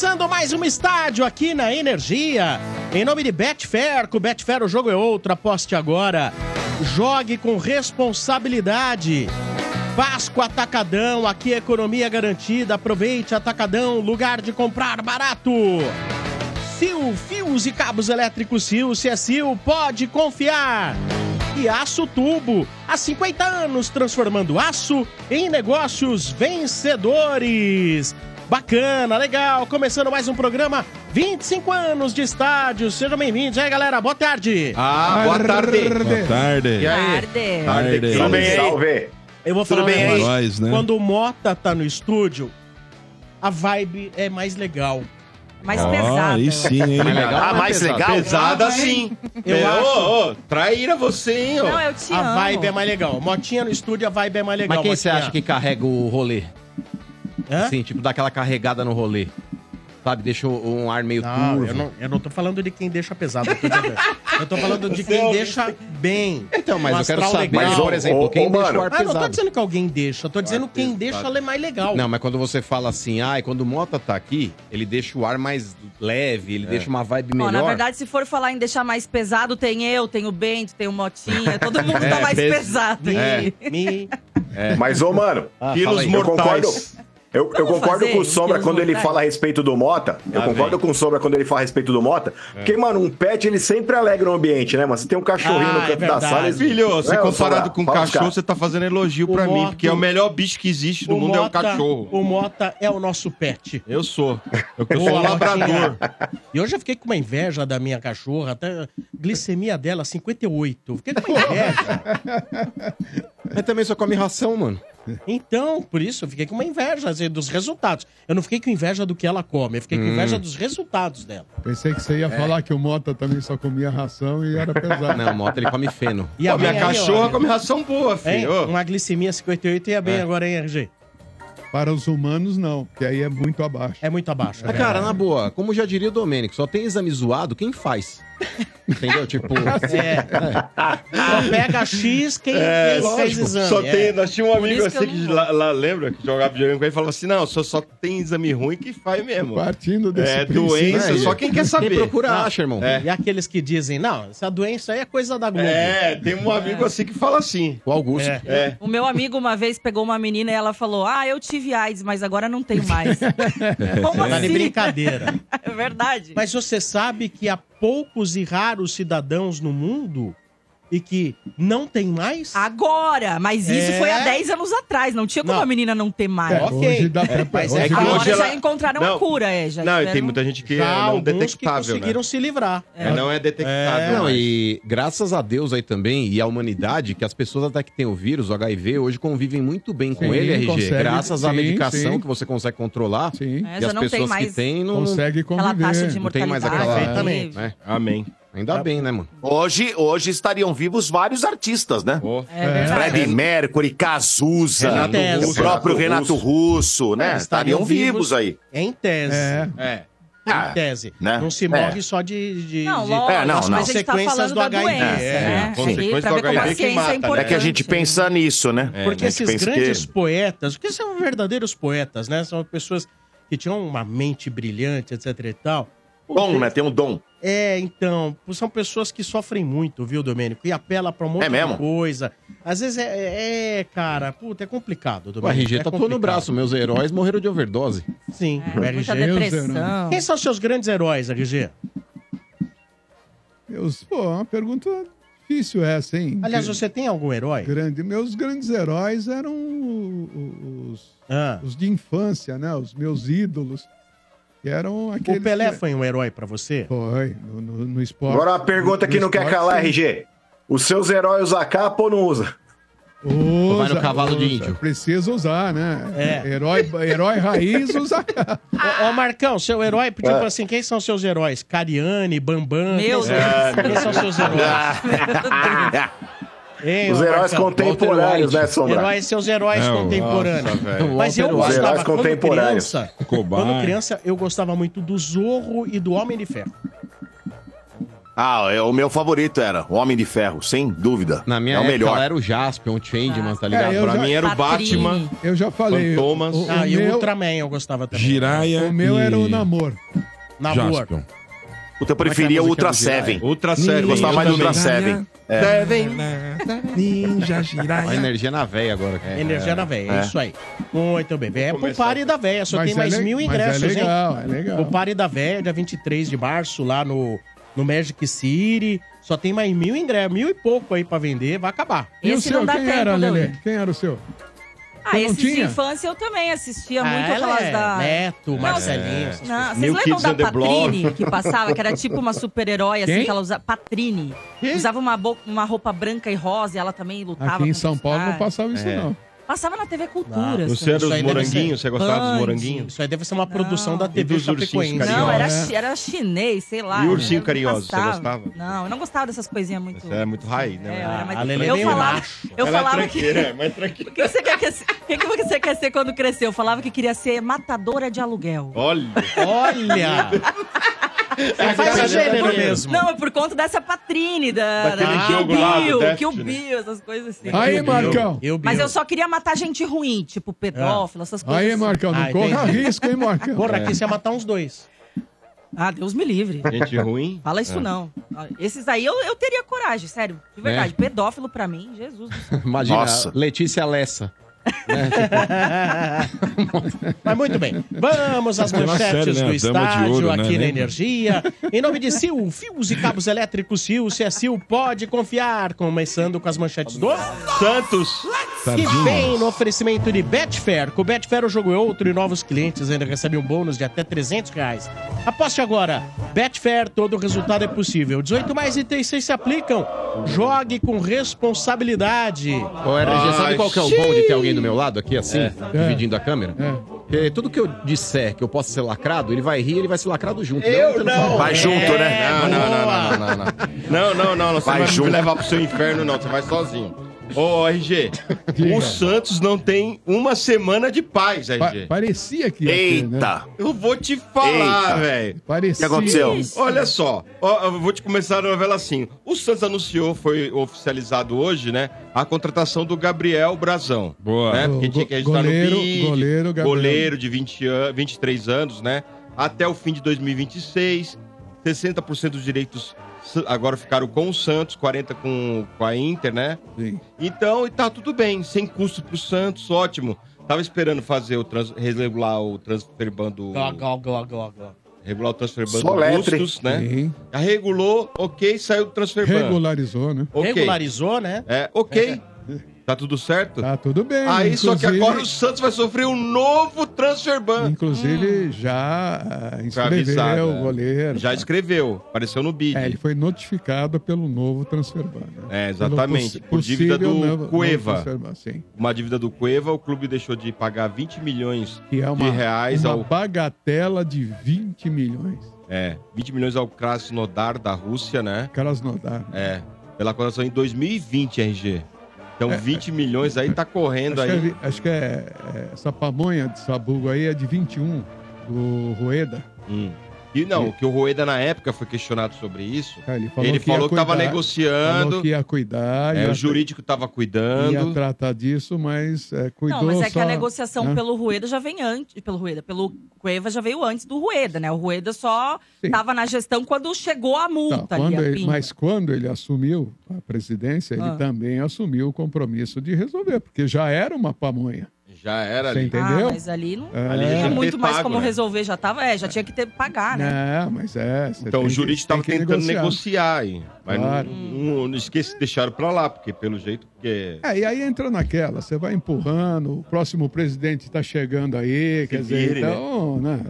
Começando mais um estádio aqui na Energia. Em nome de Betfair, com Betfair o jogo é outro, aposte agora. Jogue com responsabilidade. Páscoa Atacadão, aqui é economia garantida. Aproveite Atacadão, lugar de comprar barato. Sil, fios e cabos elétricos Sil, se é Sil, pode confiar. E Aço Tubo, há 50 anos transformando aço em negócios vencedores. Bacana, legal, começando mais um programa, 25 anos de estádio, sejam bem-vindos. E aí, galera, boa tarde. Ah, boa tarde. Boa tarde. E aí? Tarde. Tarde. Tudo bem? Salve! Eu vou falar bem aí? Nós, né? Quando o Mota tá no estúdio, a vibe é mais legal. Mais Ó, pesada. Aí sim, hein? Mais legal? Ah, mais legal? Pesada sim. Eu É, acho- Ô, ô, traíra você, hein, ó. Não, eu te A amo. vibe é mais legal. Motinha no estúdio, a vibe é mais legal. Mas quem você acha que carrega o rolê? Hã? Assim, tipo, dá aquela carregada no rolê. Sabe, deixa um ar meio Não, turvo. eu não, eu não tô falando de quem deixa pesado. Eu tô, dizendo- eu tô falando de quem deixa bem. Então, mas Um eu quero saber, legal. Mas, por exemplo, ô, quem ô, deixa mano. o ar Ah, não tô pesado. dizendo que alguém deixa, eu tô dizendo quem deixa ela é mais legal. Não, mas quando você fala assim, ai, quando o Mota tá aqui, ele deixa o ar mais leve, ele deixa uma vibe Ó, melhor. na verdade, se for falar em deixar mais pesado, tem eu, tem o Bento, tem o Motinha, todo mundo tá mais pes- pesado. Me, aqui. me- Mas, ô, mano, Ah, Quilos aí. eu concordo. Eu, eu concordo fazer com o Sombra quando ele fala a respeito do Mota. Eu concordo vem. com o Sombra quando ele fala a respeito do Mota. Porque, mano, um pet, ele sempre alegra o ambiente, né, mano? Você tem um cachorrinho Ah, no é canto da verdade. sala. Filho, você Né, comparado com um cachorro, você tá fazendo elogio O pra mim, Mota- porque é o melhor bicho que existe no o mundo é um Mota- cachorro. O Mota é o nosso pet. Eu sou. Eu, eu sou um labrador. E hoje eu fiquei com uma inveja da minha cachorra, até a glicemia dela 58. Fiquei com uma inveja. Mas também só come ração, mano. Então, por isso, eu fiquei com uma inveja assim, dos resultados. Eu não fiquei com inveja do que ela come, eu fiquei com inveja dos resultados dela. Pensei que você ia falar que o Mota também só comia ração e era pesado. Não, o Mota ele come feno. E Pô, minha cachorra come ração boa, filho. Ô. Uma glicemia 58 ia bem É. agora, hein, RG? Para os humanos, não, porque aí é muito abaixo. É muito abaixo. Mas, né? cara, na boa, como já diria o Domênico, só tem exame zoado quem faz. Entendeu? Tipo, É. Só pega X quem, É, quem fez lógico. exame. Só é. tem, nós tínhamos um amigo que assim que, não lá, lá, lembra que jogava videogame com ele e falava assim: não, só, só tem exame ruim que faz mesmo. Partindo desse É doença, aí. só quem quer quem saber. procura Não. acha, irmão. É. E aqueles que dizem, não, essa doença aí é coisa da Globo. É, tem um amigo assim que fala assim. O Augusto. É. É. O meu amigo uma vez pegou uma menina e ela falou: Ah, eu tive AIDS, mas agora não tenho mais. Como Tá de assim? brincadeira. É verdade. Mas você sabe que há poucos e raros cidadãos no mundo e que não tem mais? Agora, mas isso É. foi há 10 anos atrás, não tinha como Não. a menina não ter mais. É, ok. hoje dá pra... Mas hoje é que Agora hoje ela- já encontraram Não. a cura, é. Já Não, e tem tiveram- muita gente que Já é não alguns que detectável, né? conseguiram se livrar. É, não é detectável. Não, mas- e graças a Deus aí também, e a humanidade, que as pessoas até que têm o vírus, o HIV, hoje convivem muito bem com Sim, ele, RG. consegue, graças à sim, medicação sim. que você consegue controlar. Sim, É, e as não tem pessoas mais que têm não. consegue aquela taxa de conviver. Não tem mais mortalidade. aquela- né? Amém. Ainda bem, né, mano? Hoje, hoje estariam vivos vários artistas, né? Ó. É. Freddie Mercury, Cazuza, Renato o Russo. próprio Renato Renato Russo, né? É, estariam vivos aí. Em tese. É, É. Em Ah, tese. né? Não se É. morre só de. de, Não, de- lógico, É, não, mas não. a gente tá Consequências falando do da HIV. doença, É, né? consequências E pra do HIV que mata, é né? É que a gente pensa nisso, né? Porque A esses grandes que... poetas, porque são verdadeiros poetas, né? São pessoas que tinham uma mente brilhante, etc e tal. Dom, né? Tem um dom. É, então, são pessoas que sofrem muito, viu, Domênico? E apela pra um monte É mesmo? de coisa. Às vezes é, é, é, cara, puta, é complicado, O Domênico. RG é tatuou no complicado. braço. Meus heróis morreram de overdose. Sim, É, o muita RG. depressão. Quem são os seus grandes heróis, RG? meus, pô, é uma pergunta difícil essa, hein? Aliás, você tem algum herói? Grande, meus grandes heróis eram o- o- os, Ah, os de infância, né? Os meus ídolos. Que eram aqueles. o Pelé que... foi um herói pra você? Foi, no, no, no esporte. Agora uma pergunta que no não quer esporte, calar, sim. RG. Os seus heróis usam capa ou não usa? Usa, vai no cavalo de usa. índio. Precisa usar, né? É. Herói, herói raiz usa capa. Ô, ô, Marcão, seu herói, tipo É. assim, quem são seus heróis? Cariane, Bambam? Meu quem são, quem são seus heróis? Hein, Os heróis Marcão? contemporâneos, né, Sombra? Heróis, seus heróis Não, contemporâneos. nossa. Mas eu. Os gostava, heróis quando contemporâneos. criança, quando criança, eu gostava muito do Zorro e do Homem de Ferro. Ah, é, o meu favorito era o Homem de Ferro, sem dúvida. Na minha é o época melhor. era o Jaspion, o Changeman, tá ligado? É, eu Pra já- mim era o Patrini. Batman. Eu já falei. Fantomas. O, o Ah, e o meu, Ultraman eu gostava também. Jiraya. o meu e era o namoro. Namor. Jaspion. Puta, eu preferia o é é Ultra música do Jiraiya? Seven. Ultra Eu sério. gostava mais do Ultra Jiraiya. Seven. É. Seven. Ninja Jiraiya. energia na veia agora. cara. Energia na veia, é. É. isso aí. Muito bem. É pro. Pare da Véia, só Mas tem é mais le- mil mas ingressos, é hein? legal, é legal. O Pare da Véia, dia 23 de março, lá no, no Magic City. Só tem mais mil ingressos, mil e pouco aí pra vender, vai acabar. E o Esse seu, não dá quem tempo, era. Lelê? Quem era o seu? Ah, não esses de tinha? infância eu também assistia muito Ah, ela aquelas é da. Neto, Marcelinho. essas Não, coisas. vocês New lembram Kids da on the Block. Patrini que passava, que era tipo uma super-herói, assim, Quem? que ela usava. Patrini. Usava uma, bo- uma roupa branca e rosa e ela também lutava. Aqui em São os Paulo não caras. passava isso, É. não. Passava na TV Cultura. Assim. Você era deve moranguinhos? Você gostava Band. dos moranguinhos? Isso aí deve ser uma produção da TV dos ursinhos Chapecoense. carinhosos? Não, era, É. era chinês, sei lá. E ursinho Eu carinhoso, você gostava. Não, eu não gostava dessas coisinhas muito. Você é muito raiz, né? É, eu era mais- A Lelê eu falava, eu Ela é que. é mais tranquila. O que você quer, que, o que que você quer ser quando crescer? Eu falava que queria ser matadora de aluguel. Olha. Olha! Você faz o gênero mesmo. Não, é por conta dessa Patrine, da, Daquele da Kill jogo lá do Bill, Destiny. Kill Bill, essas coisas assim. Aí. Marcão. Eu, Mas eu só queria matar gente ruim, tipo pedófilo, essas coisas. Aí, assim. Marcão, não Ah, corra entendi. risco, hein, Marcão? Porra, aqui você ia matar uns dois. Ah, Deus me livre. Gente ruim. Fala isso não. Esses aí eu, eu teria coragem, sério. De verdade. É. Pedófilo pra mim, Jesus do céu. Imagina, Nossa. Letícia Lessa. Mas muito bem. Vamos às uma manchetes série, né? do estádio Ouro, né? aqui na Lembra? Energia. Em nome de Sil, fios e cabos elétricos Sil, se é Sil, pode confiar. Começando com as manchetes do... Santos. Que vem no oferecimento de Betfair. Com Betfair o jogo é outro e novos clientes ainda recebem um bônus de até 300 reais. Aposte agora. Betfair, todo resultado é possível. 18 mais itens se aplicam. Jogue com responsabilidade. Ô, RG, sabe qual que é o bom de ter alguém do meu lado aqui, assim, dividindo a câmera? É. Porque tudo que eu disser que eu posso ser lacrado, ele vai rir ele vai ser lacrado junto. Eu não. Vai junto, né? Não, não, não, não, não, não. Não, não, não. Você Vai não vai junto. me levar pro seu inferno, não. Você vai sozinho. Ô, RG, o Santos não tem uma semana de paz, Pa- RG. parecia que ia ter, né? Eita. Eu vou te falar, Eita. velho. O Parecia. que aconteceu? Olha só, ó, eu vou te começar a novela assim. O Santos anunciou, foi oficializado hoje, né? A contratação do Gabriel Brazão. Boa. Né? Porque O tinha que registrar goleiro- no BID, goleiro Gabriel. goleiro de 20 an 23 anos, né? Até o fim de 2026. 60% dos direitos agora ficaram com o Santos, 40% com, com a Inter, né? Sim. Então, e tá tudo bem, sem custo pro Santos, ótimo. Tava esperando fazer o trans, regular o transfer ban do Gló, gló, gló, gló, gló. regular o transfer ban do Soletre. Bustos, né? Sim. Já regulou, ok, saiu do transfer ban. Regularizou, né? Ok. Regularizou, né? É, ok. Tá tudo certo? Tá tudo bem. Aí, só que agora o Santos vai sofrer um novo transfer ban. Inclusive, já ah, Foi inscreveu o é. goleiro. Já tá? escreveu, apareceu no bid. É, ele foi notificado pelo novo transfer ban. né? É, exatamente. Por dívida do novo- Cueva. novo sim. Uma dívida do Cueva, o clube deixou de pagar 20 milhões Que é uma, de reais uma ao. bagatela de 20 milhões. É, 20 milhões ao Krasnodar da Rússia, né? Krasnodar. É, pela cotação em 2020, RG. Então, 20 milhões aí tá correndo. Acho que, aí. é, acho que é, é, essa pamonha de sabugo aí é de 21, do Rueda. Hum. E não, que o Rueda na época foi questionado sobre isso. É, Ele falou Ele que, ia falou que tava cuidar, negociando, Falou que ia cuidar, é, ia, o jurídico tava ia cuidando. tratar disso, mas é, cuidou Não, mas é que só- a negociação né? pelo Rueda já vem antes. Pelo Rueda, pelo Cueva já veio antes do Rueda, né? O Rueda só Sim. tava na gestão quando chegou a Tá, multa ali, quando a ele- mas quando ele assumiu a presidência, ele Ah. também assumiu o compromisso de resolver, porque já era uma pamonha. Já era Você ali. entendeu? Ah, mas ali não É. Ali já tinha muito mais pago, como né? resolver, já tava, é, já tinha que ter que pagar, né? Não, mas é. Então o que- jurídico tem tava que tentando negociar. negociar aí. Mas Claro. não, não, não esquece, deixaram pra lá, porque pelo jeito que. É, e aí entra naquela, você vai empurrando, o próximo presidente está chegando aí, quer dizer, vire, né? então, né?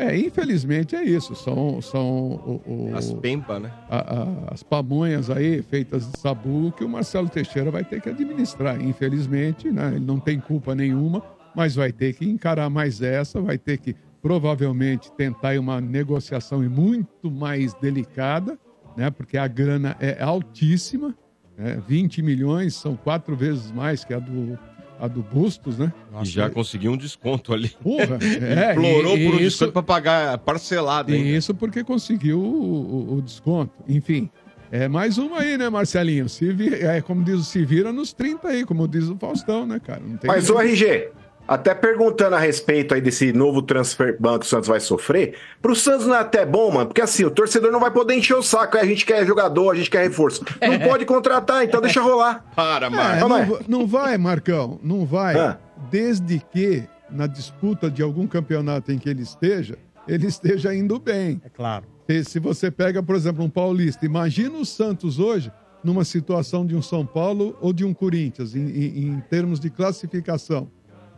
É, infelizmente é isso, são, são o- o- As pemba, né? a- a- as pamonhas aí feitas de sabu que o Marcelo Teixeira vai ter que administrar. Infelizmente, né? Ele não tem culpa nenhuma, mas vai ter que encarar mais essa, vai ter que provavelmente tentar uma negociação muito mais delicada, né? Porque a grana é altíssima, né? 20 milhões são quatro vezes mais que a do a do Bustos, né? E já conseguiu um desconto ali. Porra, é, Implorou e- por um e desconto isso- pra pagar parcelado, hein? E isso porque conseguiu o, o- o desconto. Enfim, é mais uma aí, né, Marcelinho? Se vi- é, como diz o Se Vira nos 30 aí, como diz o Faustão, né, cara? Não tem Mas o RG, até perguntando a respeito aí desse novo transfer ban que o Santos vai sofrer, pro Santos não é até bom, mano, porque assim, o torcedor não vai poder encher o saco, aí a gente quer jogador, a gente quer reforço. Não pode contratar, então deixa rolar. Para, É, Marcos. não, não vai, Marcão, não vai. Ah. Desde que na disputa de algum campeonato em que ele esteja, ele esteja indo bem. É claro. Se, se você pega, por exemplo, um paulista, imagina o Santos hoje numa situação de um São Paulo ou de um Corinthians, em, em- em termos de classificação.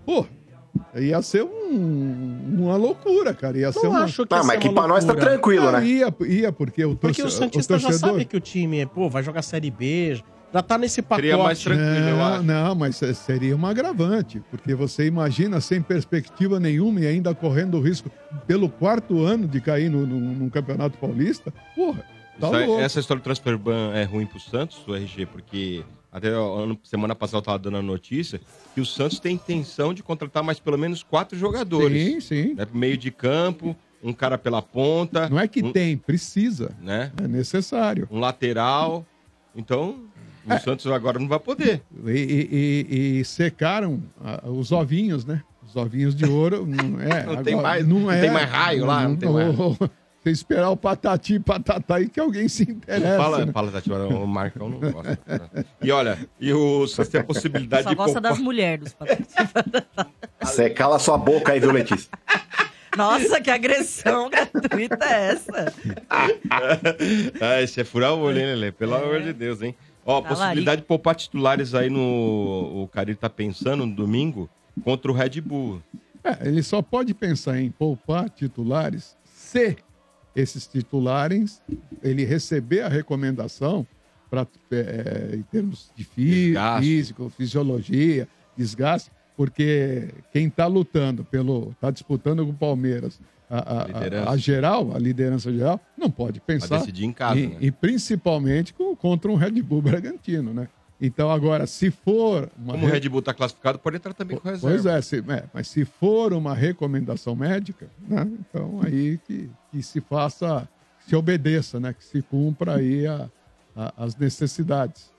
Pô, ia ser um- uma loucura, cara. Ia ser Não uma... acho que ia mas ser que pra nós tá tranquilo, né? ia, ia, porque o, Porque torce- o Santista já torcedor... sabe que o time, pô, vai jogar Série B, já tá nesse pacote. Seria mais tranquilo, eu Não, acho. não, mas se- seria um agravante, porque você imagina sem perspectiva nenhuma e ainda correndo o risco pelo quarto ano de cair no, no, num campeonato paulista. Porra, tá Isso essa história do transfer ban é ruim pro Santos, o RG, porque até ó, semana passada eu tava dando a notícia que o Santos tem intenção de contratar mais pelo menos quatro jogadores. Sim, sim. Né? Meio de campo, um cara pela ponta. Não é que um, tem, precisa. Né? É necessário. Um lateral. Então, o Santos agora não vai poder. E, e- e- e secaram ah, os ovinhos, né? Os ovinhos de ouro. Não, é, Não tem agora- mais- não tem mais raio lá, não tem mais- Você esperar o patati e patatá aí que alguém se interessa. fala, né? fala, Tati, o Marcão não gosta. né? E olha, e o Santos tem a possibilidade Só de gosta poupar- das mulheres dos patrões. Você cala sua boca aí, viu, Letícia? Nossa, que agressão gratuita é essa? ah, esse é furar o olho, hein, Lelê? Pelo amor de Deus, hein? Ó, Tá possibilidade de poupar titulares aí no. O Carilho tá pensando no domingo contra o Red Bull. É, ele só pode pensar em poupar titulares se esses titulares ele receber a recomendação para em termos de fí- Desgaste. físico, fisiologia, desgaste, porque quem está lutando pelo, está disputando com o Palmeiras a, a- a- a geral, a liderança geral, não pode pensar decidir em casa, e, né? e principalmente com- contra um Red Bull Bragantino, né? Então agora, se for uma Como o re- Red Bull tá classificado, pode entrar também com reserva. Pois é, se- é, mas se for uma recomendação médica, né, então aí que, que se faça, se obedeça, né, que se cumpra aí a- a- as necessidades.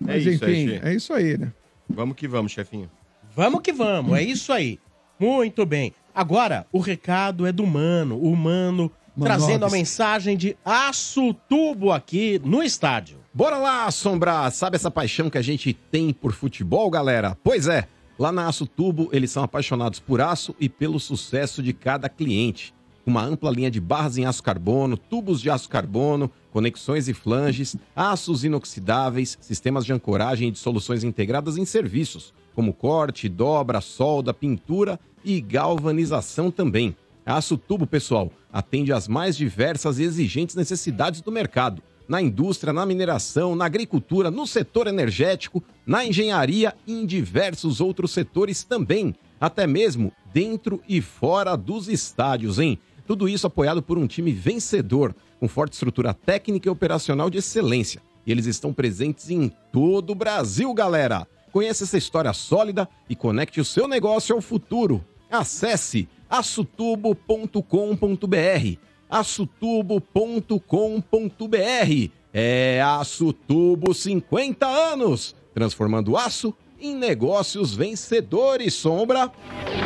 É Mas isso, enfim, RG. é isso aí, né? Vamos que vamos, chefinho. Vamos que vamos, é isso aí. Muito bem. Agora, o recado é do Mano, o Mano Mano trazendo a mensagem de aço tubo aqui no estádio. Bora lá, assombrar! Sabe essa paixão que a gente tem por futebol, galera? Pois é, lá na Aço Tubo eles são apaixonados por aço e pelo sucesso de cada cliente. Uma ampla linha de barras em aço carbono, tubos de aço carbono, conexões e flanges, aços inoxidáveis, sistemas de ancoragem e de soluções integradas em serviços, como corte, dobra, solda, pintura e galvanização também. Aço Tubo, pessoal, atende às mais diversas e exigentes necessidades do mercado na indústria, na mineração, na agricultura, no setor energético, na engenharia e em diversos outros setores também, até mesmo dentro e fora dos estádios, hein? Tudo isso apoiado por um time vencedor, com forte estrutura técnica e operacional de excelência. E eles estão presentes em todo o Brasil, galera. Conheça essa história sólida e conecte o seu negócio ao futuro. Acesse açotubo.com.br açotubo.com.br. É Aço Tubo 50 anos, transformando aço em negócios vencedores, Sombra.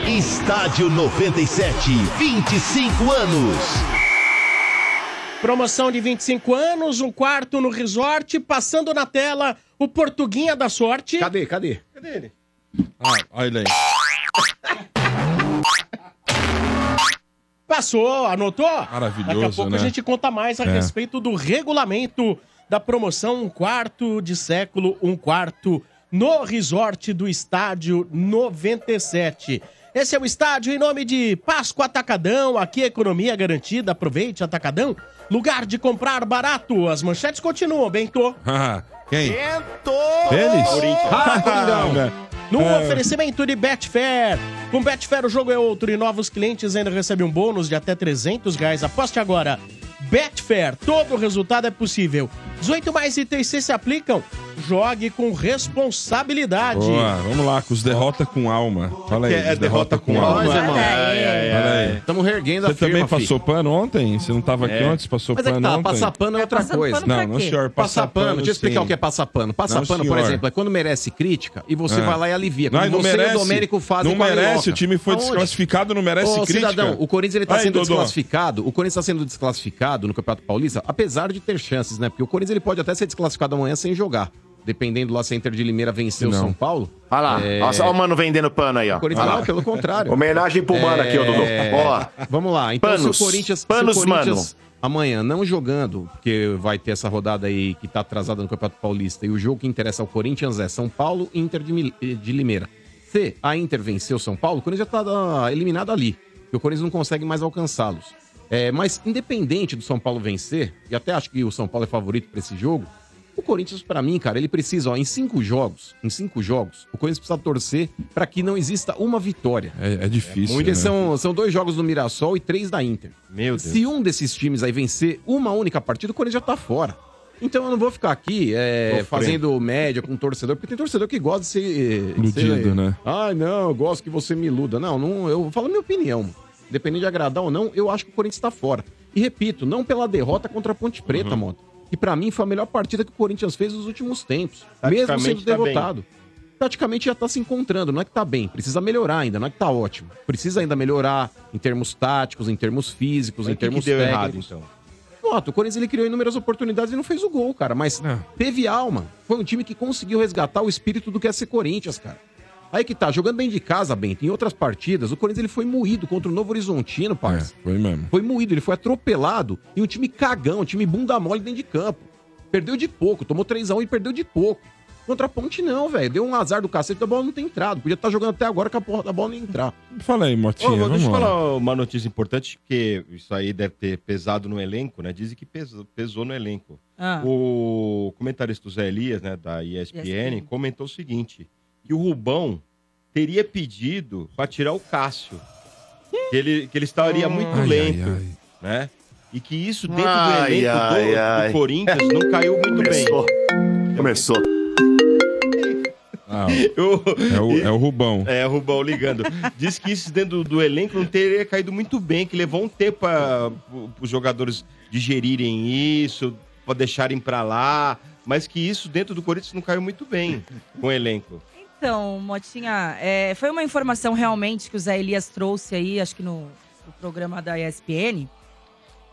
Estádio 97, 25 anos. Promoção de 25 anos, um quarto no resort, passando na tela o Portuguinha da Sorte. Cadê, cadê? Cadê ele? Ah, olha ele aí. Passou, anotou? Maravilhoso, Daqui a pouco né? a gente conta mais a É. respeito do regulamento da promoção Um Quarto de Século, Um Quarto no resort do Estádio 97. Esse é o estádio em nome de Páscoa Atacadão, aqui economia garantida, aproveite Atacadão, lugar de comprar barato. As manchetes continuam, Bento. Ah, Quem? Bento! Eles? Ah, Coringão. No É. oferecimento de Betfair. Com Betfair o jogo é outro e novos clientes ainda recebem um bônus de até 300 reais. Aposte agora. Betfair, todo resultado é possível. 18 mais itens se aplicam. Jogue com responsabilidade. Boa, vamos lá, com os derrota com alma. Fala aí, Que é os derrota com alma. Nós, irmão. Fala aí. Estamos reerguendo a Você também firma, fi. passou pano ontem? Você não tava aqui É. Você passou Mas é que pano tá, ontem? passar pano é outra passando coisa. pano Não, não, senhor. Passar pano, deixa eu explicar sim. o que é passar pano. Passar Não, pano, por senhor. exemplo, é quando merece crítica e você É. vai lá e alivia. Como Não, não você merece. e o Domênico fazem Não com a merece, o time foi Aonde? desclassificado, não merece Ô, crítica. cidadão, o Corinthians ele tá sendo desclassificado. O Corinthians está sendo desclassificado no Campeonato Paulista, apesar de ter chances, né? Porque o Corinthians ele pode até ser desclassificado amanhã sem jogar. Dependendo lá se a Inter de Limeira vencer o. São Paulo. Olha lá. É. Nossa, olha o mano vendendo pano aí, ó. O Corinthians não, pelo contrário. Homenagem pro mano aqui, ô Dudu. É, Ó, Vamos lá. Então, Panos. se o Corinthians, Panos, se o Corinthians mano. amanhã não jogando, porque vai ter essa rodada aí que tá atrasada no Campeonato Paulista, e o jogo que interessa ao Corinthians é São Paulo e Inter de, Mil- de Limeira. Se a Inter venceu o São Paulo, o Corinthians já tá ah, eliminado ali. E o Corinthians não consegue mais alcançá-los. É, mas independente do São Paulo vencer, e até acho que o São Paulo é favorito para esse jogo, o Corinthians, pra mim, cara, ele precisa, ó, em cinco jogos, em cinco jogos, o Corinthians precisa torcer pra que não exista uma vitória. É, é difícil, Porque né? são, são dois jogos do Mirassol e três da Inter. Meu Deus. Se um desses times aí vencer uma única partida, o Corinthians já tá fora. Então eu não vou ficar aqui é, fazendo média com torcedor, porque tem torcedor que gosta de ser. Iludido, né? Ai, não, eu gosto que você me iluda. Não, não eu falo a minha opinião. Independente de agradar ou não, eu acho que o Corinthians tá fora. E repito, não pela derrota contra a Ponte Preta, Uhum. Mota. Que pra mim foi a melhor partida que o Corinthians fez nos últimos tempos. Mesmo sendo tá bem. derrotado. Taticamente já tá se encontrando, não é que tá bem, precisa melhorar ainda, não é que tá ótimo. Precisa ainda melhorar em termos táticos, em termos físicos, Mas em que que termos deu técnicos. errado, então? Mota, o Corinthians ele criou inúmeras oportunidades e não fez o gol, cara. Mas Não. teve alma. Foi um time que conseguiu resgatar o espírito do que é ser Corinthians, cara. Aí que tá, jogando bem de casa, Bento, em outras partidas, o Corinthians ele foi moído contra o Novo Horizontino, É, parça. foi mesmo. Foi moído, ele foi atropelado. E um time cagão, um time bunda mole dentro de campo. Perdeu de pouco, tomou 3x1 e perdeu de pouco. Contra a Ponte não, velho. Deu um azar do cacete da bola não ter entrado. Podia estar jogando até agora que a porra da bola não ia entrar. Fala aí, Motinha, Ô, vamos deixa eu falar uma notícia importante, que isso aí deve ter pesado no elenco, né? Dizem que pesou, pesou no elenco. Ah. O comentarista Zé Elias, né, da ESPN, ESPN. comentou o seguinte: que o Rubão teria pedido para tirar o Cássio. Que ele, que ele estaria muito Ai, lento, ai, ai. né? E que isso dentro Ai, do elenco ai, do, do. Corinthians não caiu muito bem. Começou. Começou. Ah, Eu- é, o, é o Rubão. É, Rubão ligando. Diz que isso dentro do, do elenco não teria caído muito bem, que levou um tempo para os jogadores digerirem isso, para deixarem para lá, mas que isso dentro do Corinthians não caiu muito bem com o elenco. Então, Motinha, é, foi uma informação realmente que o Zé Elias trouxe aí, acho que no, no programa da ESPN.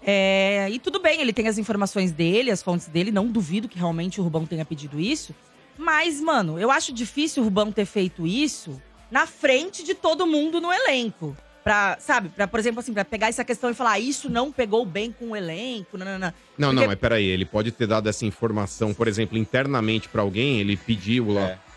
É, e tudo bem, ele tem as informações dele, as fontes dele, não duvido que realmente o Rubão tenha pedido isso. Mas, mano, eu acho difícil o Rubão ter feito isso na frente de todo mundo no elenco. Pra, sabe, pra, por exemplo, assim, pra pegar essa questão e falar, "Ah, isso não pegou bem com o elenco, nanana. Não, Porque- não, mas peraí, ele pode ter dado essa informação, por exemplo, internamente pra alguém, ele pediu lá. É.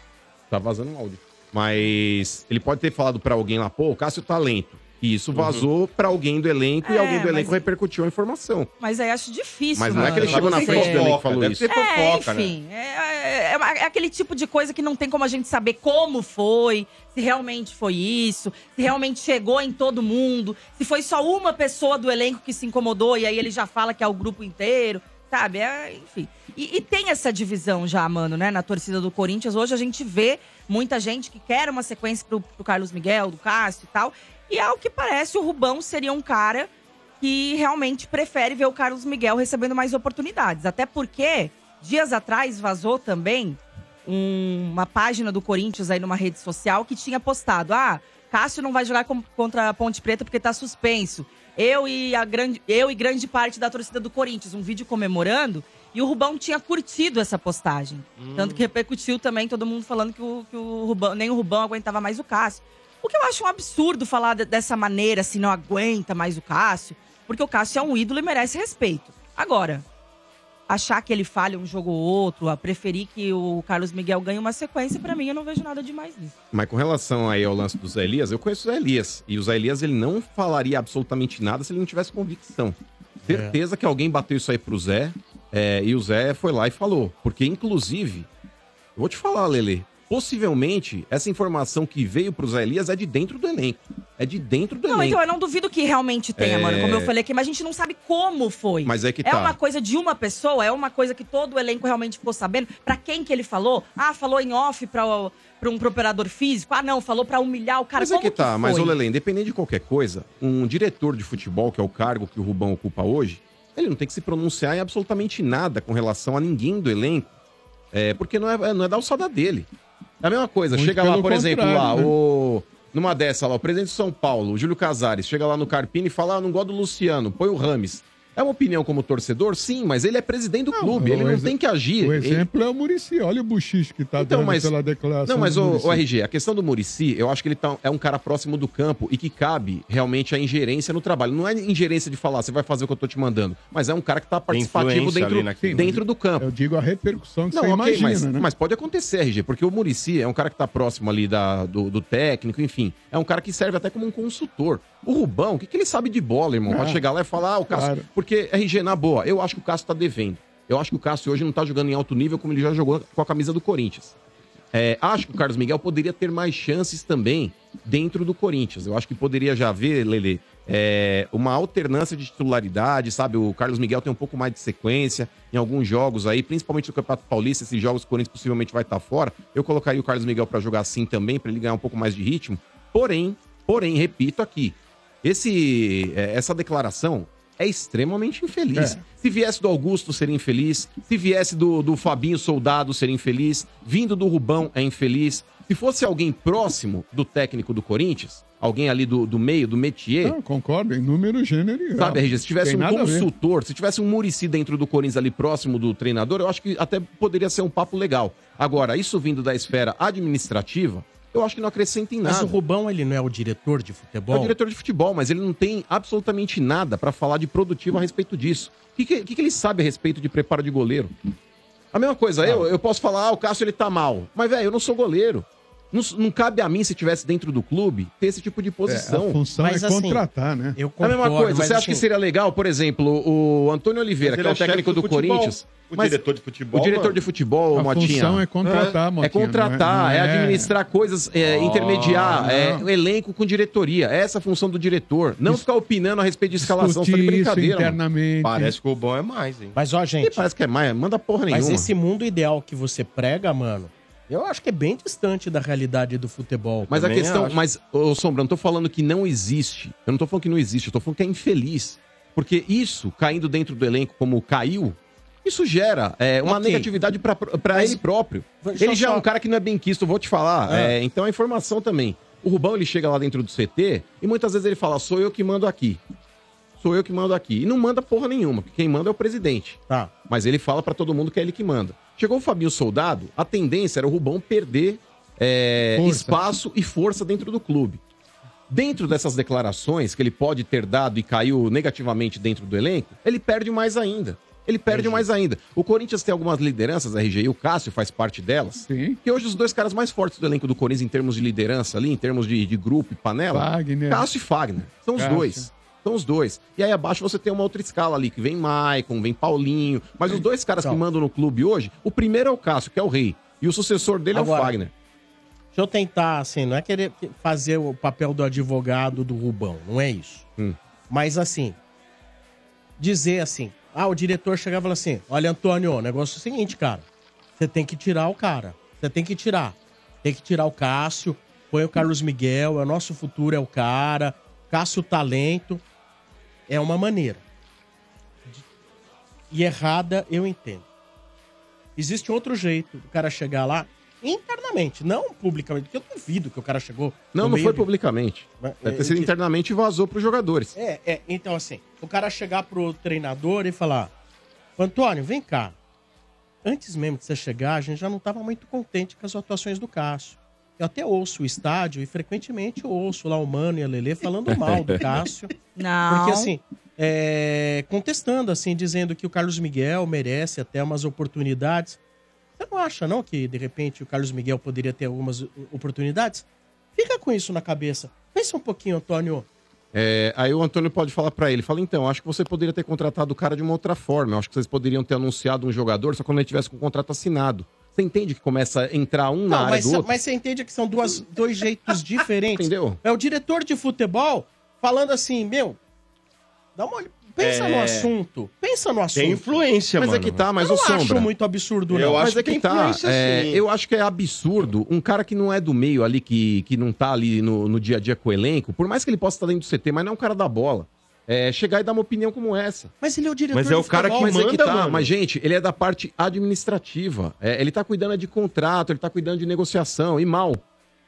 Tá vazando um áudio. Mas ele pode ter falado pra alguém lá, pô, o Cássio tá lento. E isso vazou pra alguém do elenco e É, alguém do elenco mas- repercutiu a informação. Mas aí acho difícil, Mas não é mano. que ele chegou na frente do elenco e falou Deve isso. ser É, fofoca, né? enfim, é, é- é uma- é aquele tipo de coisa que não tem como a gente saber como foi, se realmente foi isso, se realmente chegou em todo mundo, se foi só uma pessoa do elenco que se incomodou e aí ele já fala que é o grupo inteiro, sabe? É, enfim. E, e tem essa divisão já, mano, né, na torcida do Corinthians. Hoje a gente vê muita gente que quer uma sequência pro, pro Carlos Miguel, do Cássio e tal. E ao que parece, o Rubão seria um cara que realmente prefere ver o Carlos Miguel recebendo mais oportunidades. Até porque, dias atrás, vazou também um- uma página do Corinthians aí numa rede social que tinha postado: ah, Cássio não vai jogar com- contra a Ponte Preta porque tá suspenso. Eu e, a grande, eu e grande parte da torcida do Corinthians, um vídeo comemorando. E o Rubão tinha curtido essa postagem. Tanto que repercutiu também, todo mundo falando que, o, que o Rubão, nem o Rubão aguentava mais o Cássio. O que eu acho um absurdo falar de- dessa maneira, assim, não aguenta mais o Cássio, porque o Cássio é um ídolo e merece respeito. Agora, achar que ele falha um jogo ou outro, a preferir que o Carlos Miguel ganhe uma sequência, pra mim eu não vejo nada demais nisso. Mas com relação aí ao lance do Zé Elias, eu conheço o Zé Elias. E o Zé Elias, ele não falaria absolutamente nada se ele não tivesse convicção. Certeza que alguém bateu isso aí pro Zé. é, e o Zé foi lá e falou. Porque, inclusive, eu vou te falar, Lele. Possivelmente, essa informação que veio pro Zé Elias é de dentro do elenco. é de dentro do Não, elenco. então eu não duvido que realmente tenha, É. mano. Como eu falei aqui, mas a gente não sabe como foi. Mas é que É tá. uma coisa de uma pessoa, é uma coisa que todo o elenco realmente ficou sabendo. Pra quem que ele falou? Ah, falou em off pra, o- pra um operador físico? Ah, não, falou pra humilhar o cara. Mas é como que tá, mas foi? ô Lelê, independente de qualquer coisa, um diretor de futebol, que é o cargo que o Rubão ocupa hoje, ele não tem que se pronunciar em absolutamente nada com relação a ninguém do elenco, é, porque não é, não é da alçada dele. É a mesma coisa, Muito chega lá, por exemplo, lá, né? o... Numa dessa lá, o presidente de São Paulo, o Júlio Casares, chega lá no Carpini e fala: ah, não gosto do Luciano, põe o Rames. É uma opinião como torcedor? Sim, mas ele é presidente do clube, ele não tem que agir. O Ele- exemplo é o Murici. Olha o buchiche que tá então, dando mas, pela declaração não, mas do o, o RG, a questão do Murici, eu acho que ele tá- é um cara próximo do campo e que cabe realmente a ingerência no trabalho. Não é ingerência de falar, você vai fazer o que eu tô te mandando, mas é um cara que tá participativo dentro, ali naquilo. dentro do campo. Eu digo a repercussão que Não, você ok, imagina, mas, né? mas pode acontecer, RG, porque o Murici é um cara que tá próximo ali da, do, do técnico, enfim. É um cara que serve até como um consultor. O Rubão, o que, que ele sabe de bola, irmão? Pra Ah, chegar lá e falar, ah, o Cássio. claro. Porque, RG, na boa, eu acho que o Cássio tá devendo. Eu acho que o Cássio hoje não tá jogando em alto nível como ele já jogou com a camisa do Corinthians. É, acho que o Carlos Miguel poderia ter mais chances também dentro do Corinthians. Eu acho que poderia já haver, Lele, é, uma alternância de titularidade, sabe? O Carlos Miguel tem um pouco mais de sequência em alguns jogos aí, principalmente no Campeonato Paulista, esses jogos o Corinthians possivelmente vai estar fora. Eu colocaria o Carlos Miguel para jogar assim também, para ele ganhar um pouco mais de ritmo. Porém, porém, repito aqui, esse, é, essa declaração é extremamente infeliz. É. Se viesse do Augusto, seria infeliz. Se viesse do, do Fabinho Soldado, seria infeliz. Vindo do Rubão, é infeliz. Se fosse alguém próximo do técnico do Corinthians, alguém ali do, do meio, do métier, Não, concordo, em número, gênero e. Sabe, RG, se tivesse um consultor, se tivesse um Murici dentro do Corinthians ali próximo do treinador, eu acho que até poderia ser um papo legal. Agora, isso vindo da esfera administrativa, eu acho que não acrescenta em Mas nada. o Rubão, ele não é o diretor de É futebol? o diretor de futebol, mas ele não tem absolutamente nada pra falar de produtivo a respeito disso. O que, que, que que ele sabe a respeito de preparo de goleiro? A mesma coisa, eu, eu posso falar, ah, o Cássio ele tá mal. Mas, velho, eu não sou goleiro. Não, não cabe a mim, se tivesse dentro do clube, ter esse tipo de posição. É, a função Mas, é assim, contratar, né? Eu É a mesma concordo, coisa. Você acha assim, que seria legal, por exemplo, o Antônio Oliveira, que é o é técnico do, do. Corinthians. O mas diretor de futebol, O diretor de futebol, A Motinha. função é contratar, É Motinha, contratar, não é, é- é- administrar coisas, é, Oh, intermediar, é, não. o elenco com diretoria. Essa é a função do diretor. Não ficar opinando a respeito de escalação. Você tá de isso brincadeira, mano. internamente. Parece que o bom é mais, hein? Mas, ó, gente, parece que é mais. Manda porra nenhuma. mas esse mundo ideal que você prega, mano, eu acho que é bem distante da realidade do futebol. Mas a Também questão. acho. Mas, ô Sombra, eu não tô falando que não existe. Eu não tô falando que não existe, eu tô falando que é infeliz. Porque isso, caindo dentro do elenco como caiu, isso gera é, uma Ok. negatividade Mas- ele próprio. Deixa Ele já é um cara que não é bem quisto, vou te falar. Ah. É, então é informação também. O Rubão, ele chega lá dentro do CT e muitas vezes ele fala, sou eu que mando aqui. Sou eu que mando aqui. E não manda porra nenhuma, porque quem manda é o presidente. Tá. Mas ele fala pra todo mundo que é ele que manda. Chegou o Fabinho Soldado, a tendência era o Rubão perder é, espaço e força dentro do clube. Dentro dessas declarações que ele pode ter dado e caiu negativamente dentro do elenco, ele perde mais ainda. Ele perde mais ainda. O Corinthians tem algumas lideranças, RG, e o Cássio faz parte delas. Sim. Que hoje os dois caras mais fortes do elenco do Corinthians em termos de liderança ali, em termos de, de grupo e panela, Fagner. Cássio e Fagner. São os Cássio. dois. São os dois. E aí abaixo você tem uma outra escala ali, que vem Maicon, vem Paulinho. Mas os dois caras que Então. mandam no clube hoje, o primeiro é o Cássio, que é o rei. E o sucessor dele é Agora, o Fagner. Deixa eu tentar, assim, não é querer fazer o papel do advogado do Rubão, não é isso. Hum. Mas, assim, dizer assim, ah, o diretor chegava e falava assim, olha, Antônio, o negócio é o seguinte, cara, você tem que tirar o cara, você tem que tirar. Tem que tirar o Cássio, põe o Carlos Miguel, é o nosso futuro, é o cara, Cássio talento, é uma maneira. E errada, eu entendo. Existe outro jeito do cara chegar lá internamente, não publicamente, porque eu duvido que o cara chegou. Não, não foi de- publicamente. Mas, Deve é, ter sido que- internamente e vazou pros jogadores. É, é, então assim, o cara chegar pro treinador e falar: Antônio, vem cá. Antes mesmo de você chegar, a gente já não estava muito contente com as atuações do Cássio. Eu até ouço o estádio e frequentemente eu ouço lá o Mano e a Lelê falando mal do Cássio. Não. Porque assim, é, contestando, assim, dizendo que o Carlos Miguel merece até umas oportunidades. Você não acha, não, que de repente o Carlos Miguel poderia ter algumas oportunidades? Fica com isso na cabeça. Pensa um pouquinho, Antônio. É, aí o Antônio pode falar pra ele, fala, então, acho que você poderia ter contratado o cara de uma outra forma. Eu acho que vocês poderiam ter anunciado um jogador só quando ele tivesse com o contrato assinado. Você entende que começa a entrar um na Não, área mas, do outro? mas você entende que são duas, dois jeitos diferentes. Entendeu? É o diretor de futebol falando assim, meu, dá uma pensa É. no assunto, pensa no assunto. Tem influência, Mas mano. é que tá, mas eu o não Sombra. acho muito absurdo, Eu não. acho Mas é que que tá. influência, é, sim. eu acho que é absurdo um cara que não é do meio ali, que, que não tá ali no, no dia a dia com o elenco, por mais que ele possa estar dentro do CT, mas não é um cara da bola. É, chegar e dar uma opinião como essa. Mas ele é o diretor Mas é o cara futebol. que Mas é que manda, tá, mano. mas gente, ele é da parte administrativa. É, ele tá cuidando de contrato, ele tá cuidando de negociação, e mal.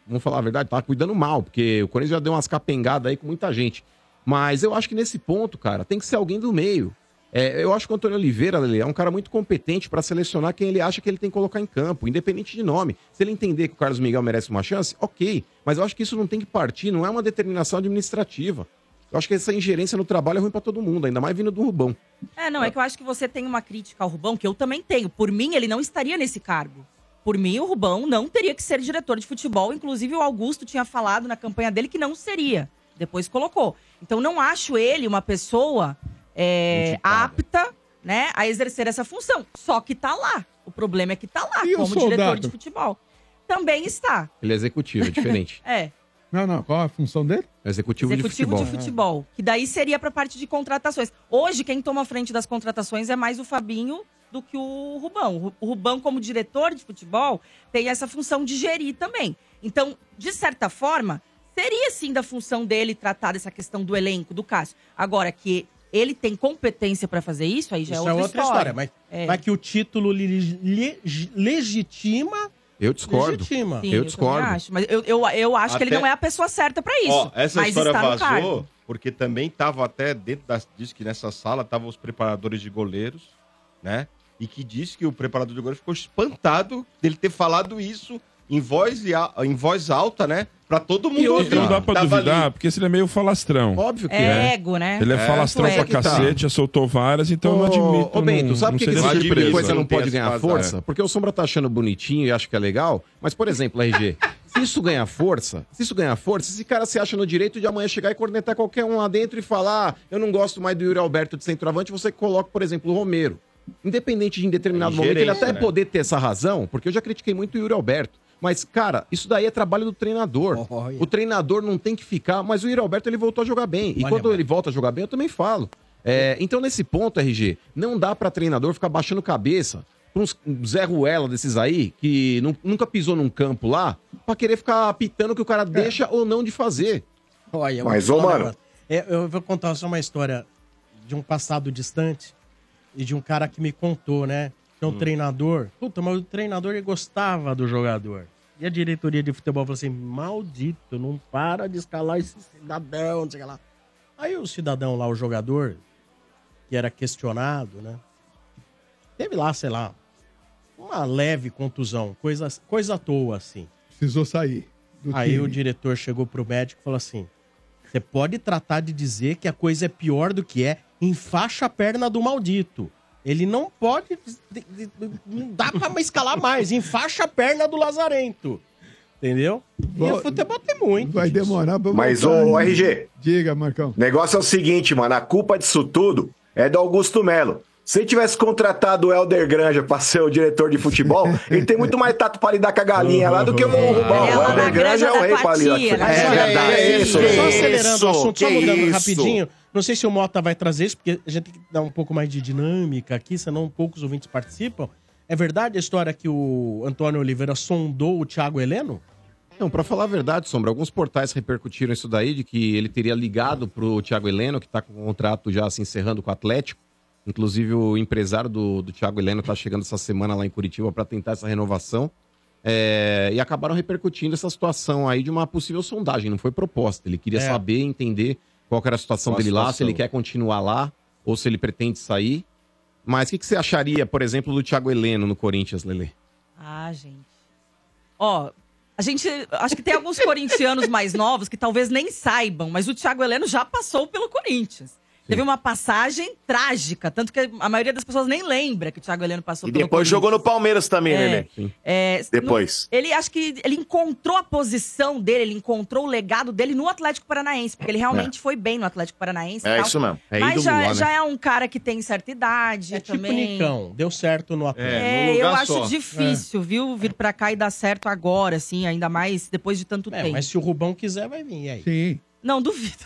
Vamos falar a verdade, tá cuidando mal, porque o Corinthians já deu umas capengadas aí com muita gente. Mas eu acho que nesse ponto, cara, tem que ser alguém do meio. É, eu acho que o Antônio Oliveira, Lele, é um cara muito competente pra selecionar quem ele acha que ele tem que colocar em campo, independente de nome. Se ele entender que o Carlos Miguel merece uma chance, ok. Mas eu acho que isso não tem que partir, não é uma determinação administrativa. Eu acho que essa ingerência no trabalho é ruim pra todo mundo, ainda mais vindo do Rubão. É, não, é que eu acho que você tem uma crítica ao Rubão, que eu também tenho. Por mim, ele não estaria nesse cargo. Por mim, o Rubão não teria que ser diretor de futebol. Inclusive, o Augusto tinha falado na campanha dele que não seria. Depois colocou. Então, não acho ele uma pessoa é, apta né, a exercer essa função. Só que tá lá. O problema é que tá lá, E o como diretor de futebol. Também está. Ele é executivo, é diferente. É. Não, não. Qual a função dele? É executivo, Executivo de de futebol. futebol. Que daí seria pra parte de contratações. Hoje, quem toma a frente das contratações é mais o Fabinho do que o Rubão. O Ru- O Rubão, como diretor de futebol, tem essa função de gerir também. Então, de certa forma, seria sim da função dele tratar dessa questão do elenco, do Cássio. Agora, que ele tem competência pra fazer isso, aí já Isso é outra, história. Mas É. vai que o título li- li- legitima. Eu discordo. Legitima. Sim, eu discordo. acho. Mas eu, eu, eu acho que ele Até- não é a pessoa certa pra isso. Ó, essa mas história vazou porque também tava até dentro das. Diz que nessa sala estavam os preparadores de goleiros, né? E que disse que o preparador de goleiros ficou espantado dele ter falado isso em voz, em voz alta, né? Pra todo mundo E ouvir. não dá pra Tava duvidar, ali. porque esse ele é meio falastrão. Óbvio que É é. ego, né? Ele é, É, falastrão muito pra ego. cacete, já soltou várias, então eu não admito. Ô, Bento, sabe por que, esse tipo de coisa não pode ganhar força? Porque o Sombra tá achando bonitinho e acha que é legal. Mas, por exemplo, RG, se isso ganhar força, se isso ganhar força, esse cara se acha no direito de amanhã chegar e cornetar qualquer um lá dentro e falar: ah, eu não gosto mais do Yuri Alberto de centroavante, você coloca, por exemplo, o Romero. Independente de em determinado É momento, ele ingerência, até né? poder ter essa razão, porque eu já critiquei muito o Yuri Alberto. Mas, cara, isso daí é trabalho do treinador. Olha. O treinador não tem que ficar. Mas o Yuri Alberto ele voltou a jogar bem. E Olha, quando mano. ele volta a jogar bem, eu também falo. É, então, nesse ponto, RG, não dá pra treinador ficar baixando cabeça pra uns Zé Ruela desses aí, que nu- nunca pisou num campo lá, pra querer ficar apitando o que o cara deixa ou não de fazer. Olha, Mas, ô, mano. É, eu vou contar só uma história de um passado distante e de um cara que me contou, né? Que é um treinador. Puta, mas o treinador ele gostava do jogador. E a diretoria de futebol falou assim: maldito, não para de escalar esse cidadão, não sei lá. Aí o cidadão lá, o jogador, que era questionado, né? Teve lá, sei lá, uma leve contusão, coisa, coisa à toa, assim. Precisou sair. Aí time. o diretor chegou pro médico e falou assim: Você pode tratar de dizer que a coisa é pior do que é, enfaixa a perna do maldito. Ele não pode. Não dá pra escalar mais, enfaixa a perna do Lazarento. Entendeu? E o futebol tem muito. Vai disso. demorar pra Mas, voltar, né? RG, Diga, Marcão. o negócio é o seguinte, mano. A culpa disso tudo é do Augusto Melo. Se ele tivesse contratado o Helder Granja pra ser o diretor de futebol, ele tem muito mais tato pra lidar com a galinha lá do que o Rubão. Ele é O Helder Granja é o rei tua lidar. É aí, Isso, Só acelerando isso, o assunto, só que mudando isso. rapidinho. Não sei se o Mota vai trazer isso, porque a gente tem que dar um pouco mais de dinâmica aqui, senão poucos ouvintes participam. É verdade a história que o Antônio Oliveira sondou o Thiago Heleno? Não, pra falar a verdade, Sombra, alguns portais repercutiram isso daí, de que ele teria ligado pro Thiago Heleno, que tá com o contrato já se encerrando com o Atlético. Inclusive, o empresário do, do Thiago Heleno tá chegando essa semana lá em Curitiba para tentar essa renovação. É, e acabaram repercutindo essa situação aí de uma possível sondagem, não foi proposta. Ele queria É. saber, entender qual que era a situação Qual a dele lá, se situação. ele quer continuar lá ou se ele pretende sair. Mas o que, que você acharia, por exemplo, do Thiago Heleno no Corinthians, Lele? Ah, gente. Ó, a gente. Acho que tem alguns corintianos mais novos que talvez nem saibam, mas o Thiago Heleno já passou pelo Corinthians. Teve uma passagem trágica, tanto que a maioria das pessoas nem lembra que o Thiago Heleno passou E pelo depois jogou no Palmeiras também, É. né, É, Depois. no- ele acho que ele encontrou a posição dele, ele encontrou o legado dele no Atlético Paranaense, porque ele realmente É. foi bem no Atlético Paranaense. É tal. isso mesmo. É Mas já, lá, né? já é um cara que tem certa idade É tipo também. Nicão, deu certo no Atlético. É, eu acho difícil, viu, vir pra cá e dar certo agora, assim, ainda mais depois de tanto É, tempo. mas se o Rubão quiser, vai vir. E aí? Sim. Não, duvido.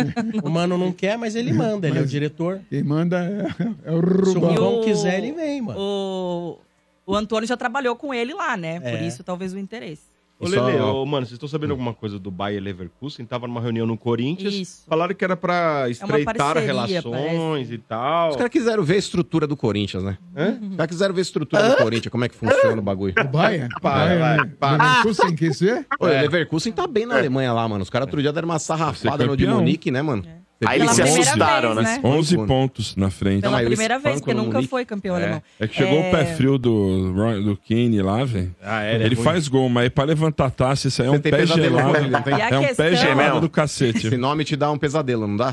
O Mano não quer, mas ele manda, ele é o Mas diretor. Quem manda é, é o Se o Rubão. Rubão quiser, ele vem, mano. O, o Antônio já trabalhou com ele lá, né? Por É. isso, talvez o interesse. Ô, Só- Lele, ô, mano, vocês estão sabendo alguma coisa do Bayer Leverkusen? Tava numa reunião no Corinthians. Isso. Falaram que era pra estreitar parceria, relações e tal. Os caras quiseram ver a estrutura do Corinthians, né? Hã? Os caras quiseram ver a estrutura do Corinthians, como é que funciona o bagulho. O Bayern? Para, Bayern, vai, né? para. Leverkusen quis ver? Ô, o Leverkusen tá bem na Alemanha lá, mano. Os caras outro dia deram uma sarrafada no de. Munique, né, mano? Aí eles se assustaram, vez, né? 11 pontos na frente. Pela eles primeira vez, porque nunca Munique. foi campeão alemão. É que chegou É. o pé frio do, do Kane lá, velho. Ah, é, ele ruim. faz gol, mas pra levantar a taça, isso aí é um pé gelado. não? E a É um pé gelado do cacete. Esse nome te dá um pesadelo, não dá?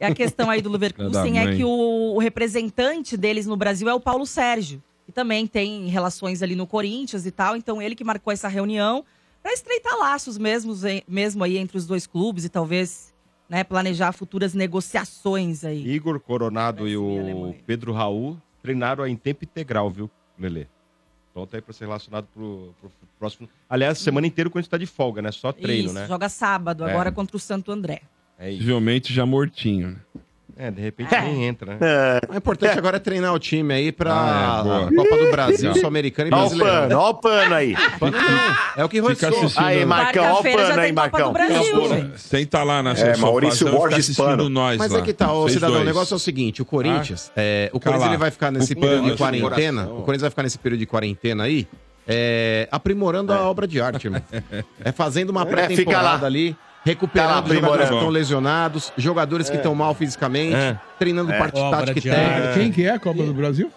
E a questão aí do Leverkusen é que o, o representante deles no Brasil é o Paulo Sérgio, que também tem relações ali no Corinthians e tal. Então, ele que marcou essa reunião para estreitar laços mesmo, mesmo aí entre os dois clubes e talvez né, planejar futuras negociações aí. Igor Coronado e o Alemanha. Pedro Raul treinaram em tempo integral, viu, Lele? Então tá aí pra ser relacionado pro, pro próximo. Aliás, semana inteira o Corinthians tá de folga, né? Só treino, Isso, né? joga sábado, É. agora contra o Santo André. É isso. Possivelmente já mortinho. né? É, de repente nem entra, né? O importante agora é treinar o time aí pra Ah, é, boa. Copa do Brasil, Sul-Americana e Ó o Brasileiro. pano, ó o pano aí. Pano não. É o que Fica restou. assistindo. Aí, Marcão, ó o Quarta-feira já pano aí, tem Copa do Marcão. Brasil, gente. Senta lá na É, sua Maurício fazenda, fica Borges assistindo Pano. nós Mas lá. é que tá, ô Vocês cidadão, o dois. negócio é o seguinte, o Corinthians, é, o Cala. Corinthians ele vai ficar nesse O período de quarentena, coração. o Corinthians vai ficar nesse período de quarentena aí, é, aprimorando a obra de arte, irmão. É fazendo uma fica pré-temporada lá. Ali, Tá recuperando jogadores que estão lesionados, jogadores que estão mal fisicamente, É. treinando parte Obra tática e técnica. Quem que é a Copa do Brasil?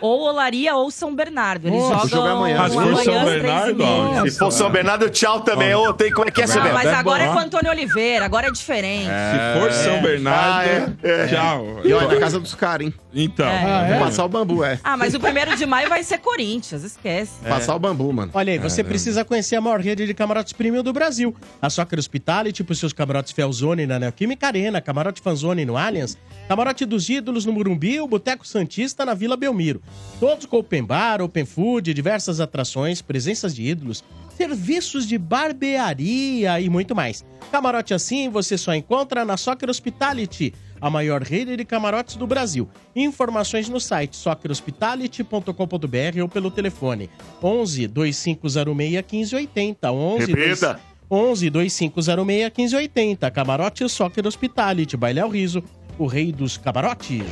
Ou Olaria ou São Bernardo. Eles Nossa, jogam joga amanhã. Se for amanhã São e Bernardo, ó. Se for São Bernardo, tchau também. Ô, tem, como é que é, seu Não, mas Bernardo? agora é com o Antônio Oliveira, agora é diferente. Se for São Bernardo, Ah, é, tchau. E olha, na casa dos caras, hein? Então, É. Ah, Vou é? passar o bambu, é. Ah, mas o primeiro de maio vai ser Corinthians, esquece. Passar o bambu, mano. Olha aí, você precisa conhecer a maior rede de camarotes premium do Brasil. A Soccer Hospitality, por seus camarotes Felzone na Neoquímica Arena, camarote Fanzone no Allianz, camarote dos Ídolos no Murumbi, o Boteco Santista na Vila Belmiro. Todos com open bar, open food, diversas atrações, presenças de ídolos, serviços de barbearia e muito mais. Camarote assim você só encontra na Soccer Hospitality, a maior rede de camarotes do Brasil. Informações no site soccerhospitality.com.br ou pelo telefone 11 2506 1580. 11 Repita. 11 2506 1580. Camarote Soccer Hospitality, Baile ao Riso, o rei dos camarotes.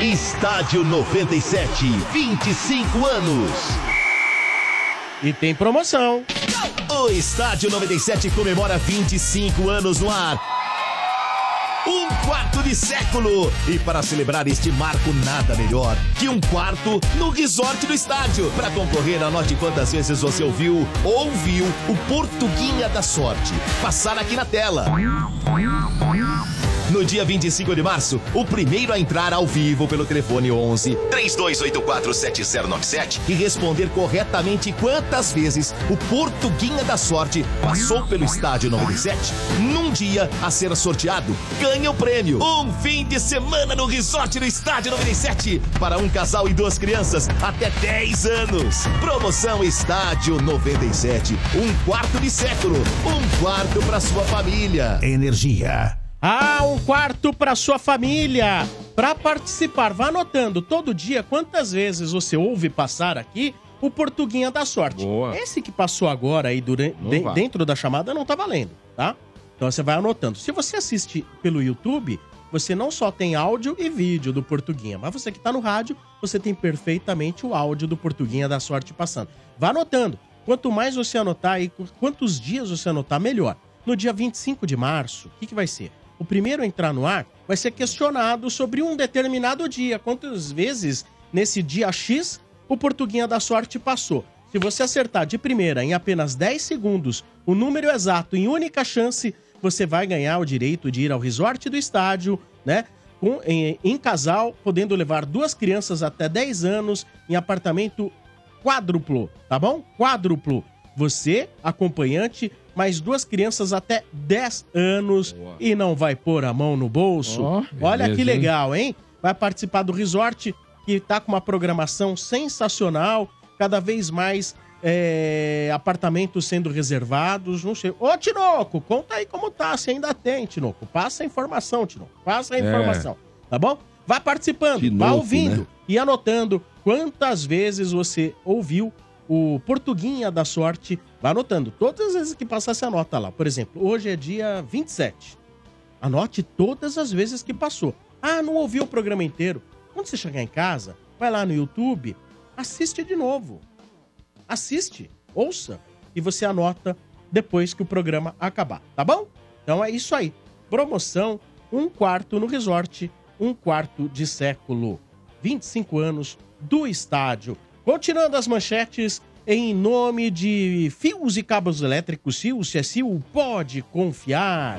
Estádio 97, 25 anos. E tem promoção. O Estádio 97 comemora 25 anos no ar. Um quarto de século! E para celebrar este marco, nada melhor que um quarto no resort do estádio. Para concorrer, anote quantas vezes você ouviu ou viu o Portuguinha da Sorte. Passar aqui na tela. No dia 25 de março, o primeiro a entrar ao vivo pelo telefone 11 3284 7097 e responder corretamente quantas vezes o Portuguinha da Sorte passou pelo estádio 97, num dia a ser sorteado, o prêmio. Um fim de semana no resort do estádio 97 para um casal e duas crianças até 10 anos. Promoção Estádio 97, um quarto de século, um quarto para sua família. Energia. Ah, um quarto para sua família. Para participar, vá anotando todo dia quantas vezes você ouve passar aqui o Portuguinha da Sorte. Boa. Esse que passou agora aí durante, de- dentro da chamada não tá valendo, tá? Então você vai anotando. Se você assiste pelo YouTube, você não só tem áudio e vídeo do Portuguinha, mas você que tá no rádio, você tem perfeitamente o áudio do Portuguinha da Sorte passando. Vá anotando. Quanto mais você anotar e qu- quantos dias você anotar, melhor. No dia 25 de março, o que, que vai ser? O primeiro a entrar no ar vai ser questionado sobre um determinado dia. Quantas vezes nesse dia X o Portuguinha da Sorte passou? Se você acertar de primeira em apenas 10 segundos o número exato em única chance, você vai ganhar o direito de ir ao resort do estádio, né? com- em, em casal, podendo levar duas crianças até 10 anos em apartamento quádruplo, tá bom? Quádruplo. Você, acompanhante, mais duas crianças até 10 anos e não vai pôr a mão no bolso. Ó, Olha beleza, que legal, hein? Vai participar do resort que tá com uma programação sensacional, cada vez mais é, apartamentos sendo reservados. Não sei. Ô, Tinoco, conta aí como tá, se ainda tem, Tinoco. Passa a informação, Tinoco. Passa a É. informação, tá bom? Vá participando, vá Tinoco, ouvindo né? e anotando quantas vezes você ouviu o Portuguinha da Sorte. Vá anotando. Todas as vezes que passar, você anota lá. Por exemplo, hoje é dia 27. Anote todas as vezes que passou. Ah, não ouviu o programa inteiro. Quando você chegar em casa, vai lá no YouTube, assiste de novo. Assiste, ouça e você anota depois que o programa acabar, tá bom? Então é isso aí. Promoção, um quarto no resort, um quarto de século. 25 anos do estádio. Continuando as manchetes, em nome de fios e cabos elétricos, se é Sil, pode confiar.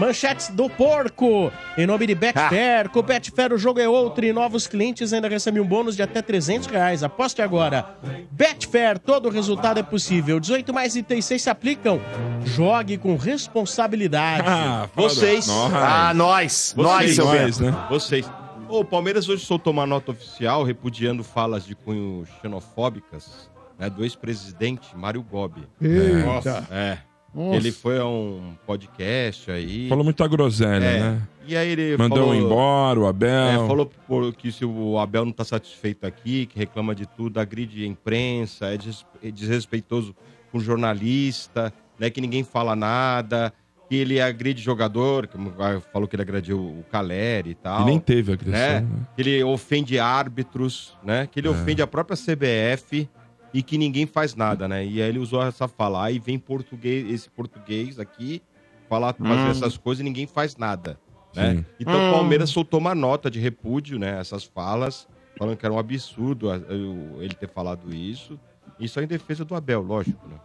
Manchetes do porco. Em nome de Betfair. Com Betfair o jogo é outro e novos clientes ainda recebem um bônus de até 300 reais. Aposte agora. Betfair, todo resultado é possível. 18 mais itens 6 se aplicam. Jogue com responsabilidade. Ah, Vocês. Nós. Ah, nós. Nós, Vocês, seu nós, né? Vocês. O Palmeiras hoje soltou uma nota oficial repudiando falas de cunho xenofóbicas né, do ex-presidente Mário Gobi. Eita. É. Nossa. Ele foi a um podcast aí. Falou muita groselha, É. né? E aí ele Mandou falou, embora o É, Abel. falou por- que se o Abel não tá satisfeito aqui, que reclama de tudo, agride a imprensa, é é desrespeitoso com jornalista, né, que ninguém fala nada, que ele agride jogador, que falou que ele agrediu o Caleri e tal. E nem teve agressão. né? né? Que ele ofende árbitros, né? Que ele É. ofende a própria CBF e que ninguém faz nada, né? E aí ele usou essa fala, aí vem português, esse português aqui, falar, fazer Hum. essas coisas e ninguém faz nada, né? Sim. Então o Palmeiras soltou uma nota de repúdio, né? Essas falas, falando que era um absurdo ele ter falado isso. Isso é em defesa do Abel, lógico, né?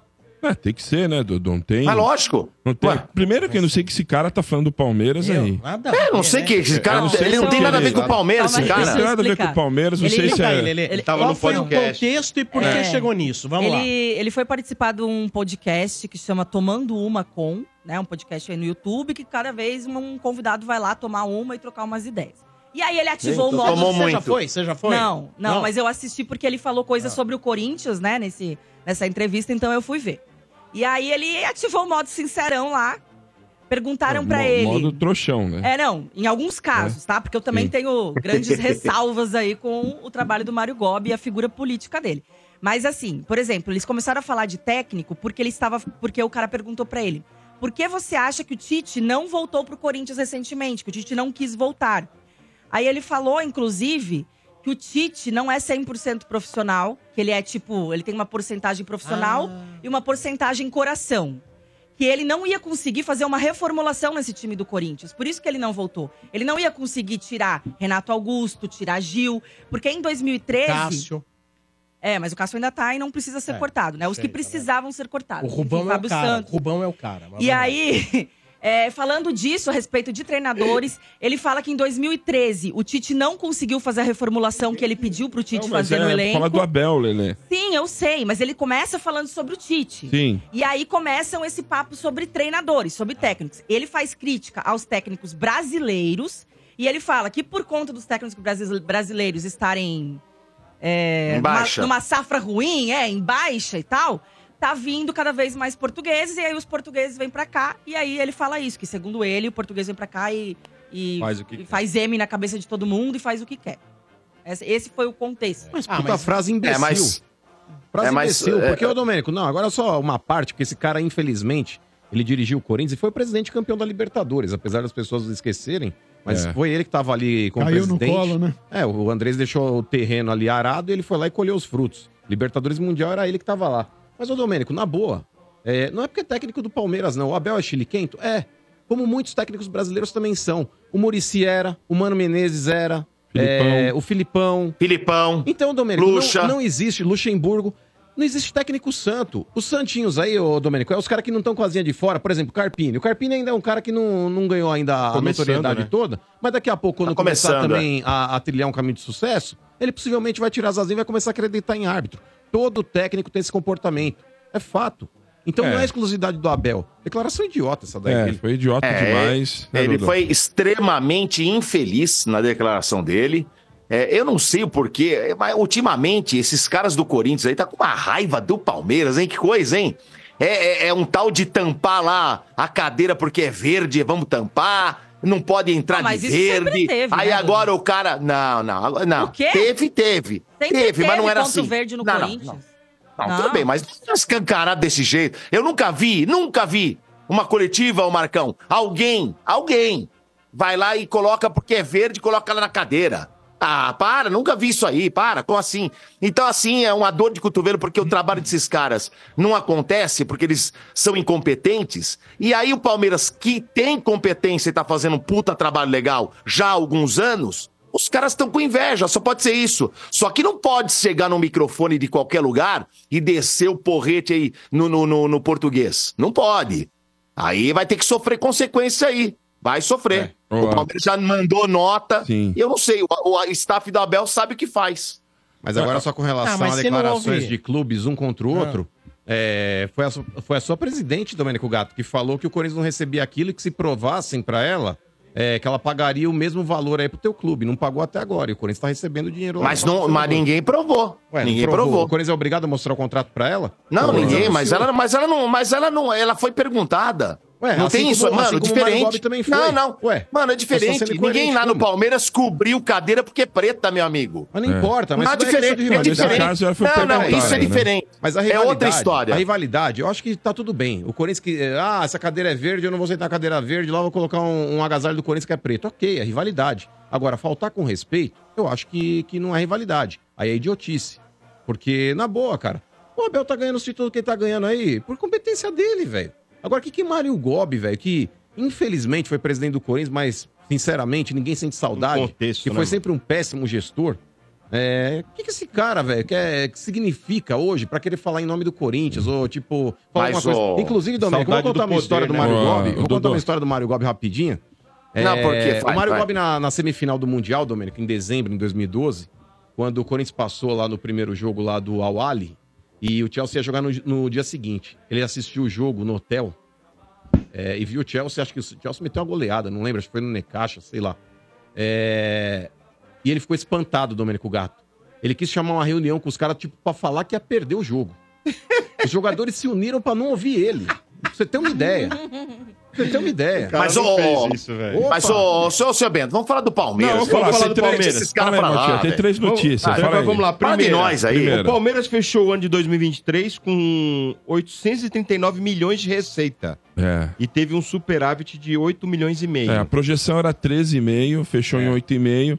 É, tem que ser, né, Dudu? Não tem. Mas lógico. Não tem. Ué. Primeiro que eu não sei que esse cara tá falando do Palmeiras Meu, aí. nada É, não ver, sei né? que esse cara, não sei ele não se tem ele- nada a ver com o Palmeiras, esse aí, Não cara. tem nada a ver com o Palmeiras, não Ele- sei se é. ele, ele, Ele tava Qual no foi o podcast. contexto e por que É. chegou nisso? Vamos lá. ele, ele foi participar de um podcast que chama Tomando Uma Com, né? Um podcast aí no YouTube que cada vez um convidado vai lá tomar uma e trocar umas ideias. E aí ele ativou Então o modo. tomou Você já foi? Você já foi? Não, não, mas eu assisti porque ele falou coisas sobre o Corinthians, né, nesse, nessa entrevista, então eu fui ver. E aí ele ativou o modo sincerão lá. Perguntaram pra Mo- ele. Modo trouxão, né? É, não, em alguns casos, tá? Porque eu também Sim. tenho grandes ressalvas aí com o trabalho do Mário Gobi e a figura política dele. Mas assim, por exemplo, eles começaram a falar de técnico porque ele estava, porque o cara perguntou pra ele: "Por que você acha que o Tite não voltou pro Corinthians recentemente? Que o Tite não quis voltar?" Aí ele falou, inclusive, que o Tite não é 100% profissional, que ele é tipo, ele tem uma porcentagem profissional e uma porcentagem coração. Que ele não ia conseguir fazer uma reformulação nesse time do Corinthians. Por isso que ele não voltou. Ele não ia conseguir tirar Renato Augusto, tirar Gil. Porque em 2013. Cássio. É, mas o Cássio ainda tá e não precisa ser É, cortado, né? Os sei, que tá precisavam ser cortados. O Rubão Enfim, é o Fábio cara. Santos. O Rubão é o cara. E aí, é, falando disso, a respeito de treinadores, ele fala que em 2013 o Tite não conseguiu fazer a reformulação que ele pediu pro Tite Não, fazer no é, elenco. Fala do Abel, Lelê. Sim, eu sei, mas ele começa falando sobre o Tite. Sim. E aí começam esse papo sobre treinadores, sobre técnicos. Ele faz crítica aos técnicos brasileiros e ele fala que por conta dos técnicos brasi- brasileiros estarem é, Em baixa. Numa, numa safra ruim, é, em baixa e tal, tá vindo cada vez mais portugueses e aí os portugueses vêm pra cá e aí ele fala isso, que segundo ele o português vem pra cá e, e Faz o que e faz M na cabeça de todo mundo e faz o que quer. Esse, esse foi o contexto. Mas Ah, puta mas- frase imbecil. É, mas- Frase é, mas, imbecil. é, porque, ô Domênico, não, agora só uma parte, porque esse cara, infelizmente, ele dirigiu o Corinthians e foi presidente campeão da Libertadores, apesar das pessoas esquecerem. Mas É. foi ele que tava ali como Caiu no presidente. colo, né? É, o Andrés deixou o terreno ali arado e ele foi lá e colheu os frutos. Libertadores Mundial era ele que tava lá. Mas, ô Domênico, na boa, é, não é porque é técnico do Palmeiras, não. O Abel é chiliquento? É. Como muitos técnicos brasileiros também são. O Murici era, o Mano Menezes era, Filipão. é, o Filipão. Filipão. Então, Domênico, Lucha. não, não existe Luxemburgo. Não existe técnico santo. Os santinhos aí, ô Domênico, é os caras que não estão com a de fora. Por exemplo, o Carpini. O Carpini ainda é um cara que não, não ganhou ainda a notoriedade né? toda. Mas daqui a pouco, quando Tá começar começando, também a, a trilhar um caminho de sucesso, ele possivelmente vai tirar as asinhas e vai começar a acreditar em árbitro. Todo técnico tem esse comportamento. É fato. Então É. não é exclusividade do Abel. Declaração idiota essa daí. É, dele. foi idiota É, demais. né, Ele foi extremamente infeliz na declaração dele. É, eu não sei o porquê, mas ultimamente esses caras do Corinthians aí tá com uma raiva do Palmeiras, hein? Que coisa, hein? É, é- é um tal de tampar lá a cadeira porque é verde, vamos tampar. Não pode entrar Ah, mas de verde. teve, aí né, agora o cara. Não, não, não. O quê? Teve, teve. Sempre teve, mas não era assim. verde no Não, não, Corinthians. não, Não. tudo bem, mas não escancarado desse jeito. Eu nunca vi, nunca vi uma coletiva, o Marcão. Alguém, alguém vai lá e coloca porque é verde, coloca lá na cadeira. Ah, para, nunca vi isso aí, para, como assim? Então, assim, é uma dor de cotovelo porque o trabalho desses caras não acontece, porque eles são incompetentes. E aí o Palmeiras, que tem competência e tá fazendo um puta trabalho legal já há alguns anos, os caras estão com inveja, só pode ser isso. Só que não pode chegar no microfone de qualquer lugar e descer o porrete aí no, no, no- no português. Não pode. Aí vai ter que sofrer consequência aí. Vai sofrer. É. O Palmeiras já mandou nota. Sim. Eu não sei, o, o staff do Abel sabe o que faz. Mas agora só com relação Ah, a declarações de clubes um contra o outro, é, foi, a, foi a sua presidente, Domênico Gato, que falou que o Corinthians não recebia aquilo e que se provassem pra ela, é, que ela pagaria o mesmo valor aí pro teu clube. Não pagou até agora. E o Corinthians tá recebendo dinheiro lá. Mas, não, mas ninguém provou. Ué, ninguém provou. O Corinthians é obrigado a mostrar o contrato pra ela? Não, ninguém, mas ela, mas ela não, mas ela não, ela foi perguntada. Ué, não assim tem isso, assim mano, como o Mário diferente. Também foi. Não, não. Ué, mano, é estamos diferente. Ninguém lá no como? Palmeiras cobriu cadeira porque é preta, meu amigo. Mas não importa, mas Não, é diferente, é rivalidade. diferente. Caso, não, não, isso é né? diferente. Mas a é outra história. A rivalidade, eu acho que tá tudo bem. O Corinthians que. Ah, essa cadeira é verde, eu não vou sentar na cadeira verde, lá eu vou colocar um, um agasalho do Corinthians que é preto. Ok, é rivalidade. Agora, faltar com respeito, eu acho que, que não é rivalidade. Aí é idiotice. Porque, na boa, cara, o Abel tá ganhando os títulos que ele tá ganhando aí por competência dele, velho. Agora, o que que Mário Gobi, velho, que infelizmente foi presidente do Corinthians, mas, sinceramente, ninguém sente saudade. Um contexto, que né, foi mano? sempre um péssimo gestor. É, o que, que esse cara, velho, quer, que significa hoje pra querer falar em nome do Corinthians? Ou, tipo, falar Mas, alguma coisa. ô, Inclusive, Domênico, eu vou contar uma poder, história do né? Mário Ô, Gobi. Vou contar uma história do Mário Gobi rapidinho. Não, por quê? Vai, o Mário. Gobi na, na semifinal do Mundial, Domênico, em dezembro de 2012, quando o Corinthians passou lá no primeiro jogo lá do Al Ali, e o Chelsea ia jogar no, no dia seguinte. Ele assistiu o jogo no hotel é, e viu o Chelsea, acho que o Chelsea meteu uma goleada, não lembro, acho que foi no Necaxa, sei lá. É, E ele ficou espantado, Domênico Gato. Ele quis chamar uma reunião com os caras, tipo, pra falar que ia perder o jogo. Os jogadores se uniram pra não ouvir ele. Pra você ter uma ideia. Você ter uma ideia. Mas, ô, isso, mas, ô, seu, seu Bento, vamos falar do Palmeiras. Não, vamos falar Você do Palmeiras. Esses caras pra lá, tem três notícias. Ah, vamos lá, Fala de primeira. nós aí. O Palmeiras fechou o ano de 2023 com 839 milhões de receita. É. E teve um superávit de 8 milhões e meio. É, a projeção era 13,5, fechou em 8,5.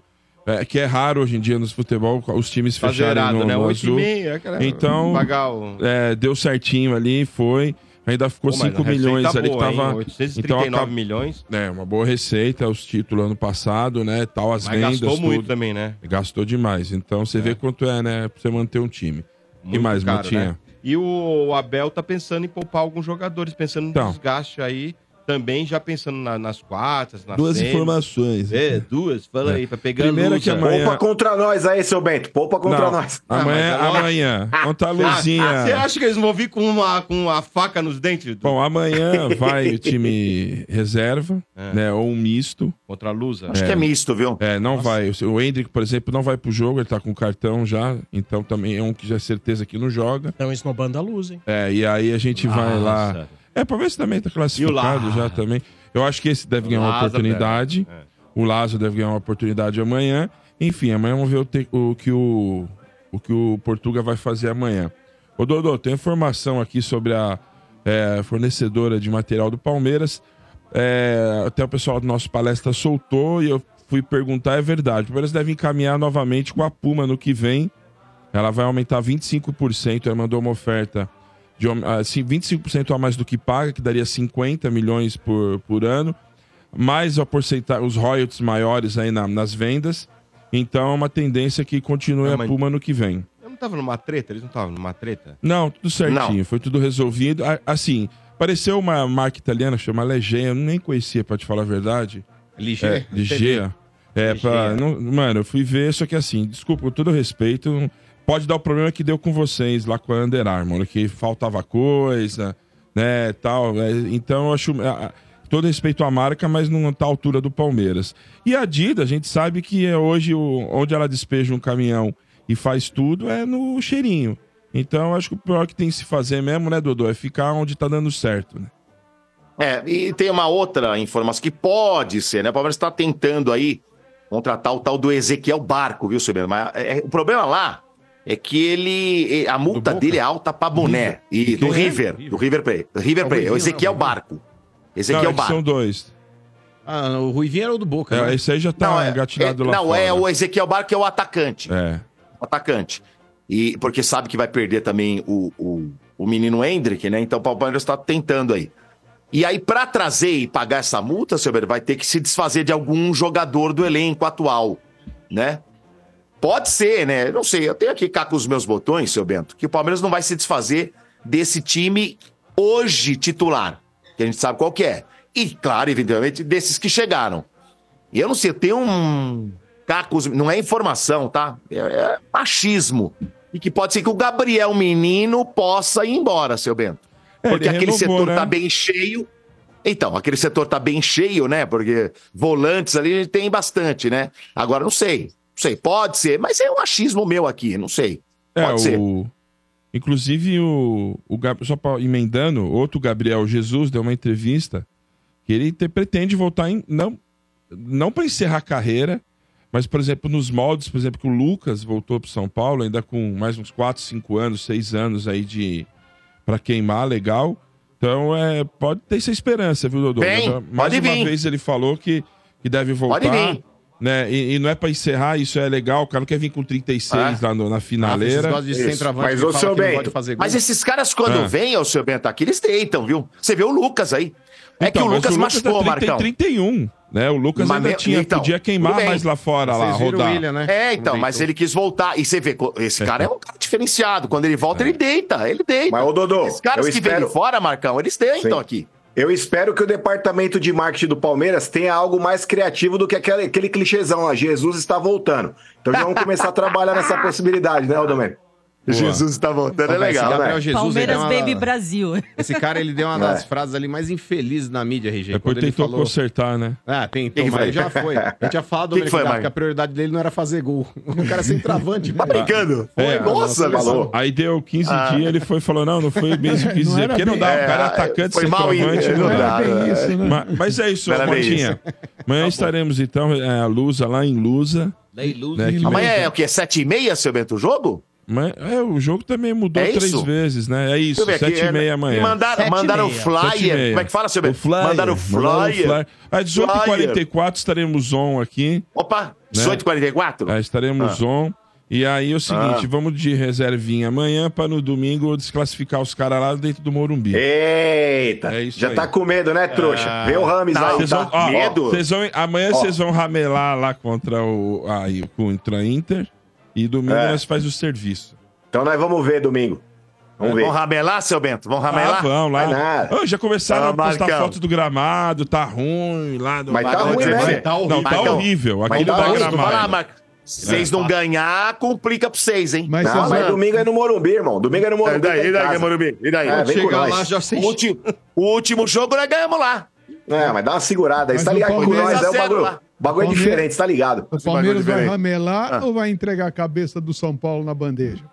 É, que é raro hoje em dia nos futebol os times Tá fecharem zerado, no, né? no 8,5 azul. é aquela- Então, Pagar o... é, deu certinho ali, foi. Ainda ficou Pô, mas 5 a receita milhões ali que tava. hein? 839 acaba- milhões. É, uma boa receita, os títulos ano passado, né? Tal, as Mas vendas. gastou muito tudo. também, né? Gastou demais. Então você vê quanto é, né? Pra você manter um time. e Muito mais, caro, Motinha? né? E o Abel tá pensando em poupar alguns jogadores, pensando no Então. desgaste aí. Também já pensando na- nas quartas, nas Duas semis. informações. É, duas. Fala É. aí, pra pegar Primeira luz, que amanhã- Poupa contra nós aí, seu Bento. Poupa contra Não, nós. Amanhã, Ah, é amanhã. Conta a Ah, luzinha. Você acha que eles vão vir com uma, com a faca nos dentes? Bom, amanhã vai o time reserva, É. né? Ou um misto. Contra a Lusa? Acho que é misto, viu? É, não vai. O Hendrick, por exemplo, não vai pro jogo, ele tá com cartão já. Então também é um que já é certeza que não joga. Estão esnobando a luz, hein? É, e aí a gente vai lá. É, pra ver se também tá classificado já também. Eu acho que esse deve ganhar uma Lázaro oportunidade. é. O Lázaro deve ganhar uma oportunidade amanhã. Enfim, amanhã vamos ver o, te- o que o, o que o Portuga vai fazer amanhã. Ô, Dodô, tem informação aqui sobre a é, fornecedora de material do Palmeiras. É, até o pessoal do nosso palestra soltou e eu fui perguntar, é verdade. O Palmeiras deve encaminhar novamente com a Puma no que vem. Ela vai aumentar 25%. Ela mandou uma oferta de assim, 25% a mais do que paga, que daria 50 milhões por, por ano, mais a porcentagem, os royalties maiores aí na- nas vendas. Então é uma tendência que continue Não, a mas- Puma no que vem. Eu não estavam numa treta? Eles não estavam numa treta? Não, tudo certinho, foi tudo resolvido. A- Assim, apareceu uma marca italiana que chama Legea, eu nem conhecia, pra te falar a verdade. Ligia? É. É, pra, não- mano, eu fui ver, só que assim, desculpa, com todo respeito, pode dar o problema que deu com vocês lá com a Under Armour, que faltava coisa, né, tal. é, então eu acho. a- Todo respeito à marca, mas não tá à altura do Palmeiras. E a Adidas, a gente sabe que é hoje onde ela despeja um caminhão e faz tudo é no cheirinho. Então, acho que o pior que tem que se fazer mesmo, né, Dodô, é ficar onde tá dando certo, né? É, e tem uma outra informação que pode ser, né? O Palmeiras está tentando aí contratar o tal do Ezequiel Barco, viu, Silveira? Mas é, o problema lá é que ele. A multa dele é alta pra boné. E do é? River. Do River Plate. Do River É o Plate. É o Ruivinho, Ezequiel não, Barco. Não, Ezequiel eles Barco. são dois. Ah, o Ruivinho era o do Boca, É, né? esse aí já tá Não, é, engatilhado é- lá não fora. é o Ezequiel Barco, que é o atacante. É. O atacante. E porque sabe que vai perder também o, o, o menino Hendrick, né? Então o Palmeiras está tentando aí. E aí, pra trazer e pagar essa multa, seu Bento, vai ter que se desfazer de algum jogador do elenco atual, né? Pode ser, né? Não sei, eu tenho aqui cá com os meus botões, seu Bento, que o Palmeiras não vai se desfazer desse time hoje titular, que a gente sabe qual que é. E, claro, evidentemente, desses que chegaram. E eu não sei, eu tenho um. Cacos, não é informação, tá? É, é machismo. E que pode ser que o Gabriel Menino possa ir embora, seu Bento. É, Porque ele aquele renovou, setor né? tá bem cheio. Então, aquele setor tá bem cheio, né? Porque volantes ali a gente tem bastante, né? Agora, não sei. Não sei, pode ser, mas é um achismo meu aqui, não sei. É, Pode ser. o... Inclusive, o, o Gab- só pra, emendando, outro Gabriel Jesus deu uma entrevista que ele te- pretende voltar em. Não, não para encerrar a carreira, mas, por exemplo, nos moldes, por exemplo, que o Lucas voltou pro São Paulo, ainda com mais uns 4, 5 anos, 6 anos aí de. para queimar, legal. Então, é, pode ter essa esperança, viu, Dodô? Vem, Mais uma vir. vez ele falou que, que deve voltar. Pode vir. Né? E, e não é pra encerrar, isso é legal. O cara não quer vir com 36 lá no- na finaleira. centroavante Mas, ô, fala seu Bento. Mas esses caras, quando Ah. vêm, ô seu Bento, aqui, eles deitam, viu? Você vê o Lucas aí. É Então, que o mas Lucas machucou, tá 30 Marcão. e 31, né? O Lucas Mas ainda me- tinha, então, podia queimar mais lá fora, lá, Vocês o rodar. William, né? É, então, mas ele quis voltar. E você vê, esse cara é um cara diferenciado. Quando ele volta, ele deita. Ele deita. Mas, ô, Dodô, Esses caras eu que vêm espero- de fora, Marcão, eles deitam Sim. aqui. Eu espero que o departamento de marketing do Palmeiras tenha algo mais criativo do que aquele, aquele clichêzão lá. Jesus está voltando. Então já vamos começar a trabalhar nessa possibilidade, né, Jesus está voltando, é legal, Gabriel né? Jesus, Palmeiras é uma- Baby Brasil. Esse cara, ele deu uma das frases ali mais infelizes na mídia, RG. Depois quando ele tentou falou... consertar, né? Ah, tentou, Que que mas já foi. A gente já falado, Que que foi, que a prioridade dele não era fazer gol. O cara é centroavante, Tá velho. brincando? É, Nossa, nossa, falou. Aí deu 15 Ah. dias, ele foi e falou: não, não foi Não dizer. era Porque não dá, o cara é É, atacante, foi mal centroavante. in- não dá. né? Mas, é isso, Motinha. Amanhã estaremos, então, é, a Lusa lá em Lusa. Né, Amanhã é o quê? Sete e meia, seu Bento, o jogo? Mas, é, o jogo também mudou É três isso? vezes, né? É isso, sete e meia amanhã. Mandaram, Sete mandaram o e flyer. Como é que fala, seu O Bento? flyer. Mandaram o mandaram flyer. Às 18h44 estaremos on aqui. Opa, 18h44? É, estaremos on. E aí é o seguinte, Ah. vamos de reservinha amanhã para no domingo desclassificar os caras lá dentro do Morumbi. Eita, É isso já aí. tá com medo, né, trouxa? Vê o Rames aí, tá? vão, ó, medo? vocês vão- amanhã Ó. vocês vão ramelar lá contra o aí, contra a Inter e domingo É. nós faz o serviço. Então nós vamos ver domingo. Vamos ver. Vão ramelar, seu Bento? Vão Ah, ramelar? vão lá. Vai nada. Ah, já começaram Ah, a postar Marcão. foto do gramado, tá ruim lá do Mas tá Marcão, ruim, né? Tá horrível. Não, tá Marcão, horrível. tá tá ruim, Vai lá, gramado. Marcos. Se vocês não ganhar, complica pra vocês, hein? Mas Não, mas domingo é no Morumbi, irmão. Domingo é no E Morumbi. daí, tá e daí, casa. Morumbi? E daí? É, vem com Chegar nós. lá, já O sei. último, o último jogo nós ganhamos lá. É, mas dá uma segurada aí. Você tá o ligado com nós? É o bagulho. Lá. bagulho é Palmeiras- diferente, tá ligado? O Palmeiras vai ramelar Ah. ou vai entregar a cabeça do São Paulo na bandeja?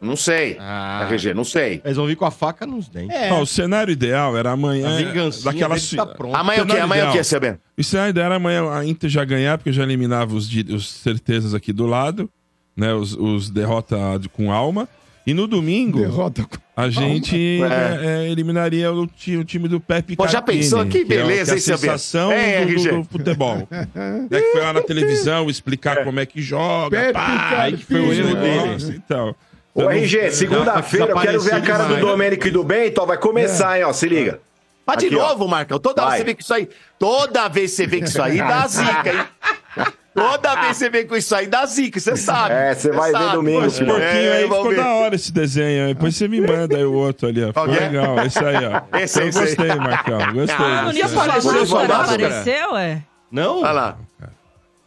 Não sei. Ah. RG, não sei. Eles vão vir com a faca nos dentes. É. Ó, o cenário ideal era amanhã. A daquela tá pronta. Amanhã o quê? Amanhã o ideal. quê, seu Bento? O cenário ideal era amanhã a Inter já ganhar, porque já eliminava os, os certezas aqui do lado, né? Os, os derrota de- com alma. E no domingo, Derrota a gente É. é, é, eliminaria o, ti- o time do Pepe Pô, já Carpini, pensou? Que é o- beleza, que é hein, seu a sensação? É, do, RG. do, do futebol. né, que foi lá na televisão explicar como é que joga, Pepe pá, aí que foi o erro deles. Então, Ô, Então, RG, segunda-feira eu quero ver a cara do demais. Domênico e do Bento. Vai começar, hein, ó. Se liga. Mas de ó. novo, Marcão. Toda Vai. vez você vem com isso aí. Toda vez você vem com isso aí, dá zica, hein? Toda vez que você vem com isso aí, dá zica, você sabe. É, você vai ver sabe. domingo, Pô, esse filho. porquinho aí vamos ficou ver. da hora esse desenho aí. Depois você me manda aí o outro ali, ó. Ficou Qual que é? legal. Esse aí, ó. Esse aí, Eu esse aí. gostei, Marcão. Gostei. Ah, Não ia aí. falar Apareceu máscara, sua não máscara? apareceu, é? Não? Olha lá.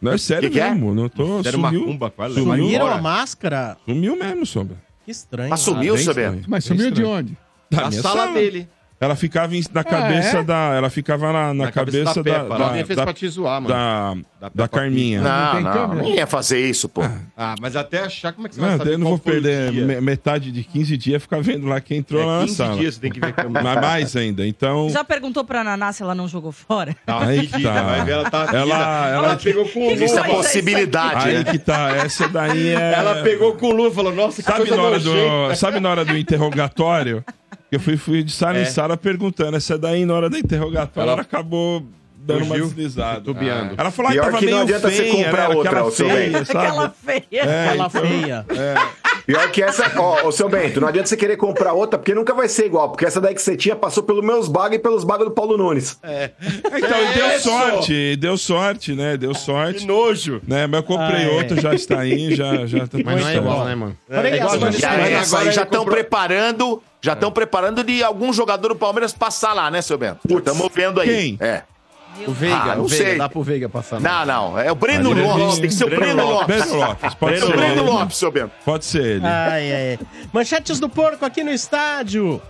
Não, é sério Que que é? mesmo. Não tô. Era sumiu. macumba, quase. Sumiu. Sumiram a máscara? Sumiu mesmo, Sombra. Que estranho. Mas sumiu, estranho. Bento? Mas sumiu de onde? Da Na minha sala dele. Ela ficava em- na cabeça é? da. Ela ficava na, na Na cabeça cabeça, da da. Peppa. da, Alguém fez da, pra te zoar, mano. da, Da da Carminha. Não, tem não, não ia fazer isso, pô. Ah, mas até achar como é que você Não, vai daí saber eu não vou perder dia? me- metade de 15 dias ficar vendo lá quem entrou lá É na 15 sala. dias você tem que ver câmera. Mas mais ainda. Então. Já perguntou pra Naná se ela não jogou fora? Tá Aí fedida, tá. vai ver, ela tá Ela- ela, ela- pegou com é luva. isso possibilidade, Aí né? que tá. Essa daí é. Ela pegou com o luva e falou, nossa, que Sabe coisa na, hora do, sabe na hora do interrogatório? Eu fui, fui de sala em É. sala perguntando. Essa daí, na hora do interrogatório, ela, acabou dando uma fugiu? deslizada. Titubeando. Ela falou, ah, tava que não meio adianta você feia, comprar né? outra, Aquela feia, sabe? Aquela feia. É, Aquela então- feia. Pior que essa, ó, ô seu Bento, não adianta você querer comprar outra, porque nunca vai ser igual, porque essa daí que você tinha passou pelos meus bagos e pelos bagos do Paulo Nunes. Então, e deu Isso! sorte, deu sorte, né? Deu sorte. Que nojo. Né? Mas eu comprei Ah, é. outra, já está aí, já, já tá Mas não é igual, né, mano? Falei, É igual a gente Já, Agora essa aí já estão comprou- preparando, já estão preparando de algum jogador do Palmeiras passar lá, né, seu Bento? Estamos vendo aí. Quem? É. O Veiga, Ah, não o Veiga, sei. dá pro Veiga passar. Não, não, é o Breno Lopes, vem- tem que ser o Breno Lopes. Breno Lopes, pode É o ser Breno ele. Lopes, seu Bento. Pode ser ele. Ai, ai, ai. Manchetes do porco aqui no estádio.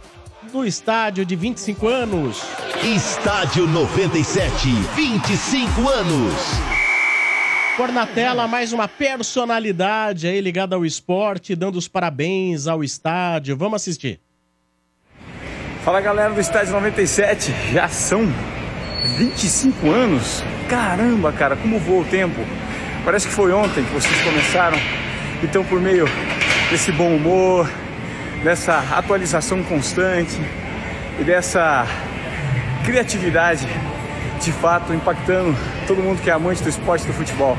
No estádio de 25 anos. Estádio 97, 25 anos. Por na tela, mais uma personalidade aí ligada ao esporte, dando os parabéns ao estádio. Vamos assistir. Fala galera do Estádio 97, já são 25 anos. Caramba, cara, como voa o tempo. Parece que foi ontem que vocês começaram. Então, por meio desse bom humor, dessa atualização constante e dessa criatividade, de fato, impactando todo mundo que é amante do esporte do futebol.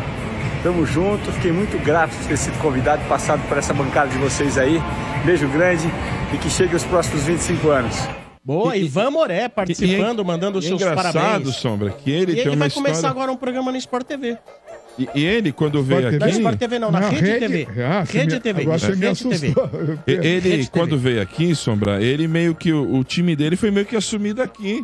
Tamo junto, fiquei muito grato de ter sido convidado e passado por essa bancada de vocês aí. Beijo grande e que chegue os próximos 25 anos. Boa, E- Ivan Moré participando, E é- mandando os e seus engraçado, parabéns. Sombra, que ele E tem ele vai história... começar agora um programa no Sport TV. E, e ele, quando veio Não é aqui... Sport TV não, na, Rede, TV. Ah, Rede me- TV. Agora você me Rede TV. assustou. Ele, Rede quando TV. veio aqui, Sombra, ele meio que. O, o time dele foi meio que assumido aqui.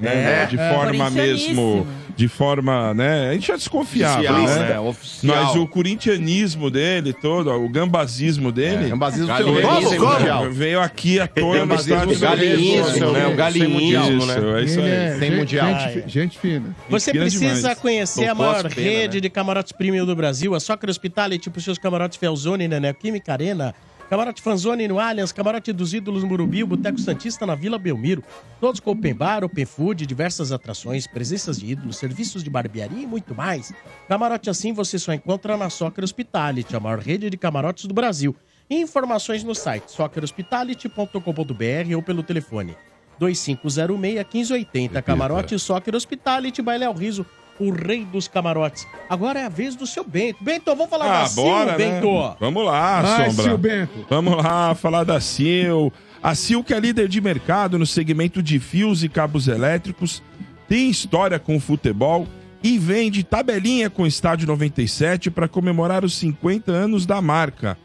Né? de forma Corintianíssimo. mesmo. De forma, né? A gente já desconfiava, Oficial, né? né? Oficial. Mas o corintianismo dele todo, o gambazismo dele. Gambazismo Como, sem como? mundial. Veio aqui à tona no Gambazismo estádio seu Galinhismo, seu- né? O sem galinhismo, mundial. né? Isso, é isso Ele aí. é Sem gente, mundial. Gente, fi- gente fina. Você precisa conhecer a maior rede né? de camarotes premium do Brasil, a Soccer Hospitality, para os seus camarotes Felzone, né? Química Arena, camarote Fanzone no Allianz, camarote dos Ídolos o Boteco Santista na Vila Belmiro. Todos com open bar, open food, diversas atrações, presenças de ídolos, serviços de barbearia e muito mais. Camarote assim você só encontra na Soccer Hospitality, a maior rede de camarotes do Brasil. Informações no site soccerhospitality.com.br ou pelo telefone 2506-1580. Camarote Soccer Hospitality, Baile ao Riso, o rei dos camarotes. Agora é a vez do seu Bento. Bento, vamos falar Ah, da Sil, bora, né? Bento. Vamos lá, Vai, Sombra. Sil Bento. Vamos lá falar da Sil. A Sil, que é líder de mercado no segmento de fios e cabos elétricos, tem história com o futebol e vende tabelinha com o Estádio 97 para comemorar os 50 anos da marca.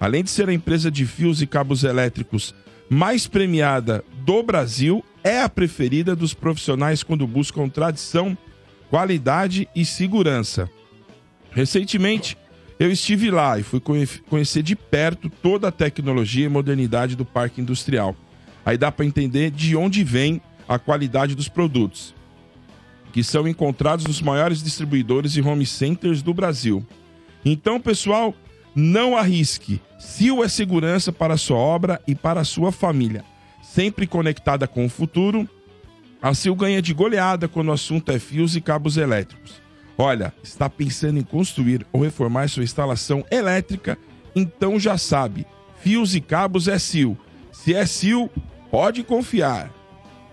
Além de ser a empresa de fios e cabos elétricos mais premiada do Brasil, é a preferida dos profissionais quando buscam tradição, qualidade e segurança. Recentemente, eu estive lá e fui conhe- conhecer de perto toda a tecnologia e modernidade do parque industrial. Aí dá para entender de onde vem a qualidade dos produtos, que são encontrados nos maiores distribuidores e home centers do Brasil. Então, pessoal, não arrisque. Sil é segurança para sua obra e para sua família. Sempre conectada com o futuro, a Sil ganha de goleada quando o assunto é fios e cabos elétricos. Olha, está pensando em construir ou reformar sua instalação elétrica? Então já sabe, fios e cabos é Sil. Se é Sil, pode confiar.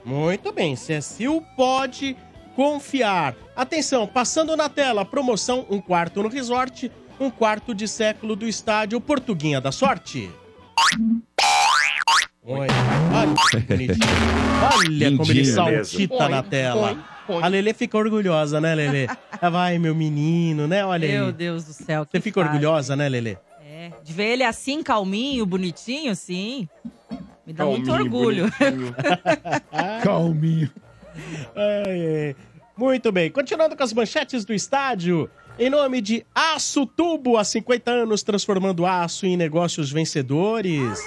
Muito bem, se é Sil, pode confiar. Atenção, passando na tela, promoção um quarto no resort, um quarto de século do estádio Portuguinha da Sorte. Olha. Olha como ele saltita na tela. põe, põe. A Lelê fica orgulhosa, né, Lelê? Ah, Vai, meu menino, né? Olha Meu aí. Deus do céu. Você que fica fase. orgulhosa, né, Lelê? É, de ver ele assim, calminho, bonitinho, sim. Me dá muito Calminho, orgulho. bonitinho. Calminho. Ai, ai. Muito bem, continuando com as manchetes do estádio. Em nome de Aço Tubo, há 50 anos transformando aço em negócios vencedores.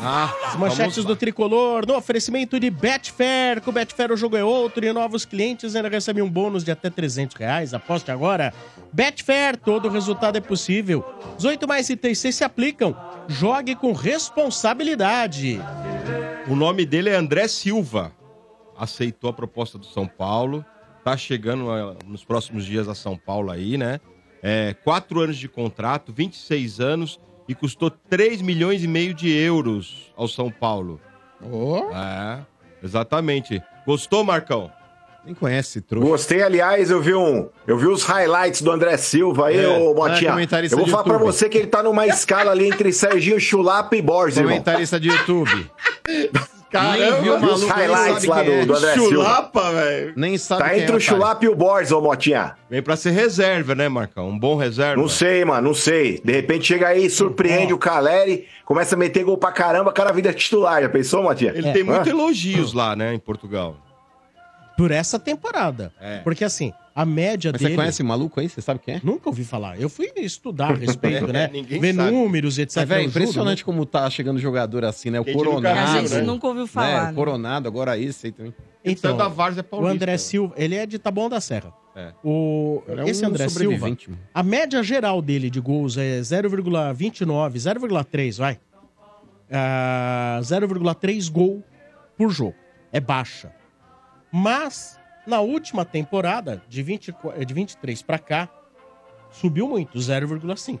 Ah, As manchetes do Tricolor, no oferecimento de Betfair. Com Betfair o jogo é outro e novos clientes ainda recebem um bônus de até 300 reais. Aposte agora. Betfair, todo resultado é possível. 18 mais itens se aplicam. Jogue com responsabilidade. O nome dele é André Silva. Aceitou a proposta do São Paulo. Tá chegando nos próximos dias a São Paulo aí, né? É, quatro anos de contrato, 26 anos e custou 3 milhões e meio de euros ao São Paulo. Ó, É, exatamente. Gostou, Marcão? nem conhece, trouxa. Gostei, aliás, eu vi um, eu vi os highlights do André Silva aí, É, ô é, comentarista eu vou falar pra YouTube. você que ele tá numa escala ali entre Serginho Chulapa e Borges, irmão. Comentarista de YouTube. Caramba, viu os maluco, nem highlights sabe lá quem é. do, do André Silva. Chulapa, velho. Nem sabe Tá quem entre é, o Chulapa e o Borges, ô Motinha. Vem pra ser reserva, né, Marcão? Um bom reserva. Não sei, mano, não sei. De repente chega aí, surpreende o Caleri, começa a meter gol pra caramba, cara vida titular. Já pensou, Motinha? Ele tem muitos elogios lá, né, em Portugal. Por essa temporada. É. Porque assim, a média Mas dele... você conhece o maluco aí? Você sabe quem é? Nunca ouvi falar. Eu fui estudar a respeito, né? Ninguém Ver sabe. números, etc. Mas, velho, Eu juro, impressionante como tá chegando jogador assim, né? O Que a gente nunca Coronado. A gente né? nunca ouviu né? falar. O né? Coronado, agora isso aí também. Então, saiu da Várzea o Paulista. André Silva, ele é de Taboão da Serra. É. O, é esse um André Silva, a média geral dele de gols é 0,29, 0,3, vai. Ah, 0,3 gol por jogo. É baixa. Mas, na última temporada, de, 20, de 23 pra cá, subiu muito, 0,5.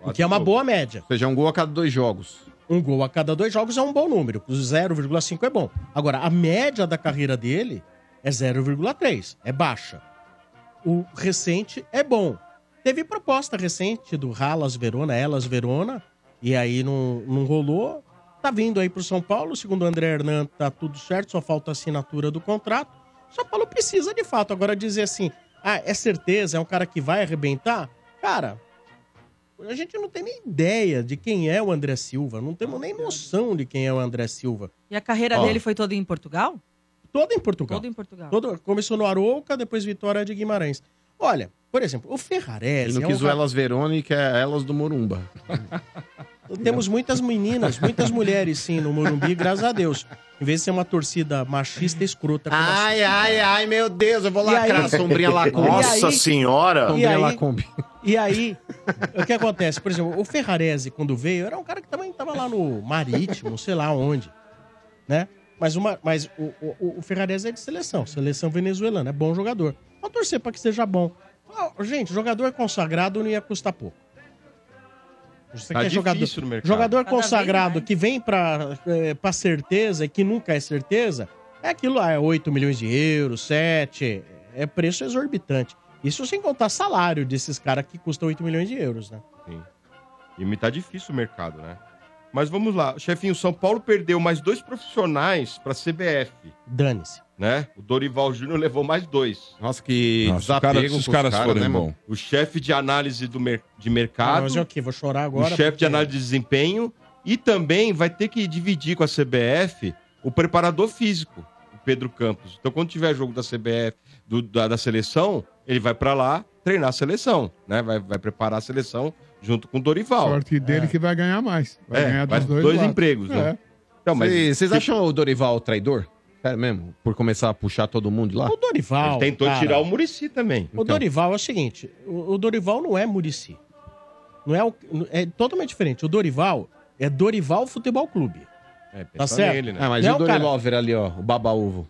O que é uma boa média. Ou seja, um gol a cada dois jogos. Um gol a cada dois jogos é um bom número. O 0,5 é bom. Agora, a média da carreira dele é 0,3. É baixa. O recente é bom. Teve proposta recente do Halas Verona, Elas Verona, e aí não, não rolou. Tá vindo aí pro São Paulo. Segundo o André Hernan, tá tudo certo, só falta a assinatura do contrato. São Paulo precisa de fato. Agora dizer assim, ah, é certeza, é um cara que vai arrebentar? Cara, a gente não tem nem ideia de quem é o André Silva. Não temos nem noção de quem é o André Silva. E a carreira Ó. dele foi toda em Portugal? Todo em Portugal. Todo em Portugal. Todo- começou no Arouca, depois Vitória de Guimarães. Olha, por exemplo, o Ferrarese. Ele não é quis um o Elas e quer Elas do Morumba. Temos muitas meninas, muitas mulheres, sim, no Morumbi, graças a Deus. Em vez de ser uma torcida machista escrota. Ai, ai, ai, meu Deus, eu vou lacrar aí? a sombrinha Lacombe. Nossa aí? senhora! E Sombrinha aí? Lacombe. E aí, o que acontece? Por exemplo, o Ferrarese, quando veio, era um cara que também tava lá no Marítimo, sei lá onde, né? Mas, uma, mas o, o, o Ferrarese é de seleção, seleção venezuelana, é bom jogador. Vamos torcer pra que seja bom. Gente, jogador consagrado não ia custar pouco. Você Tá quer jogador, no mercado. jogador Cada consagrado que vem pra, é, pra certeza e que nunca é certeza, é aquilo lá, é 8 milhões de euros, 7, é preço exorbitante. Isso sem contar salário desses caras que custam 8 milhões de euros, né? Sim. E me tá difícil o mercado, né? Mas vamos lá. Chefinho, São Paulo perdeu mais dois profissionais pra CBF, Dane-se. né? O Dorival Júnior levou mais dois. Nossa, que Nossa, os desapego caras, caras, forem né, bom. O chefe de análise do mer de Ah, mercado, mas é o quê? Vou chorar o agora. chefe porque- de análise de desempenho e também vai ter que dividir com a CBF o preparador físico, o Pedro Campos. Então, quando tiver jogo da CBF, do- da, da seleção, ele vai pra lá treinar a seleção, né? Vai, vai preparar a seleção junto com o Dorival. Sorte dele É. que vai ganhar mais. Vai É, ganhar vai- dos dois, dois empregos, né? É. Então, mas Cê- Vocês acham o Dorival traidor? Sério mesmo? Por começar a puxar todo mundo lá? O Dorival. ele tentou cara, tirar o Murici também. O Dorival é o seguinte: o, o Dorival não é Murici. Não é, o, é totalmente diferente. O Dorival é Dorival Futebol Clube. É, Tá certo. nele, né? Ah, mas Não, e o cara. Dorival ali, ó, o baba-ovo?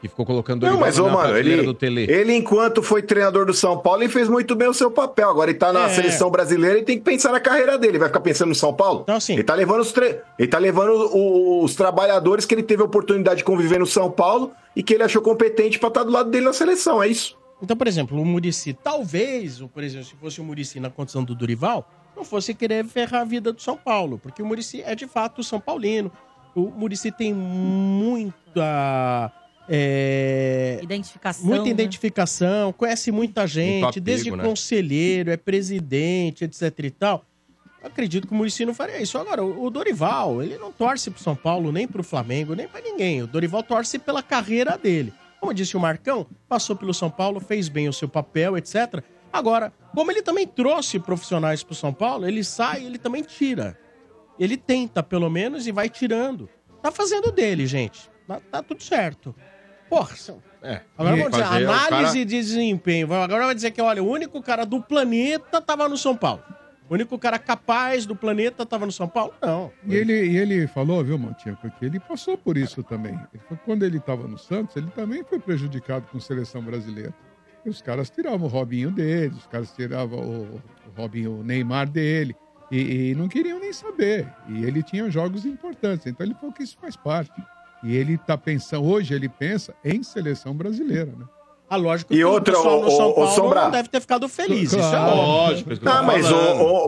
Que ficou colocando Não, mas, ô, mano, ele, do Tele. ele, enquanto foi treinador do São Paulo, ele fez muito bem o seu papel. Agora ele tá na É. seleção brasileira e tem que pensar na carreira dele. Vai ficar pensando no São Paulo? Então, assim- Ele tá levando os, tre- ele tá levando o- os trabalhadores que ele teve a oportunidade de conviver no São Paulo e que ele achou competente pra estar do lado dele na seleção. É isso. Então, por exemplo, o Murici, talvez, por exemplo, se fosse o Murici na condição do Dorival, não fosse querer ferrar a vida do São Paulo, porque o Murici é de fato São Paulino. O Murici tem muita. É, Identificação. muita né? identificação, conhece muita gente, apego, desde né? conselheiro, é presidente, etc e tal. Eu acredito que o Murici não faria isso. Agora, o Dorival, ele não torce pro São Paulo, nem pro Flamengo, nem pra ninguém. O Dorival torce pela carreira dele. Como disse o Marcão, passou pelo São Paulo, fez bem o seu papel, etc. Agora, como ele também trouxe profissionais pro São Paulo, ele sai, ele também tira. Ele tenta, pelo menos, e vai tirando. Tá fazendo dele, gente. Tá, tá tudo certo. Porra, são- É. Agora vamos dizer, Fazer análise cara- de desempenho. Agora vai dizer que, olha, o único cara do planeta tava no São Paulo. O único cara capaz do planeta tava no São Paulo? Não. E ele, e ele falou, viu, Montinho, porque ele passou por isso também. Ele que quando ele estava no Santos, ele também foi prejudicado com seleção brasileira. E os caras tiravam o Robinho dele, os caras tiravam o, o Robinho, o Neymar dele, e, e não queriam nem saber. E ele tinha jogos importantes, então ele falou que isso faz parte. E ele tá pensando, hoje ele pensa em seleção brasileira, né? Ah, lógico E que outra, o ô, São Paulo Sombra. não deve ter ficado feliz. Isso é Claro. óbvio. Ah, mas o,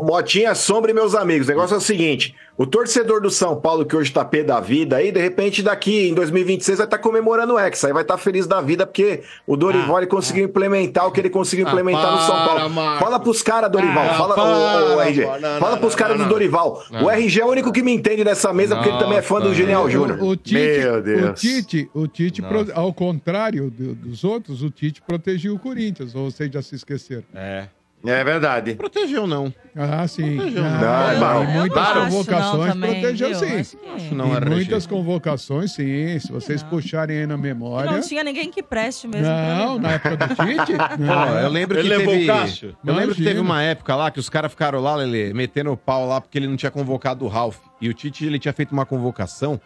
o Motinha, Sombra e meus amigos, o negócio é o seguinte: o torcedor do São Paulo, que hoje tá pé da vida, aí, de repente, daqui em 2026 vai estar comemorando o Hexa, aí vai estar feliz da vida, porque o Dorival ele conseguiu implementar o que ele conseguiu implementar no São Paulo. para, Marcos. Fala pros caras, Dorival. Ah, fala, para, ô, ô, RG. não, não, fala pros caras do. Dorival. Não. O RG é o único que me entende nessa mesa, porque ele também é fã do. Genial Júnior. O, o Tite, Meu o Deus. Tite, o Tite Nossa. pro- ao contrário do- dos outros, o Tite protegeu o Corinthians, ou vocês já se esqueceram? É. É verdade. Protegeu, não. Ah, sim. Protegeu. Ah, Não, não. em muitas Eu não acho convocações não também, protegeu viu? sim. Acho que- Não, em RG. muitas convocações, sim. Se vocês puxarem aí na memória. Não tinha ninguém que preste mesmo. Não, na época do Tite? Não. eu lembro Ele que levou teve... o Cássio? Eu lembro que teve uma época lá que os caras ficaram lá, Lele, metendo o pau lá porque ele não tinha convocado o Ralf. E o Tite, ele tinha feito uma convocação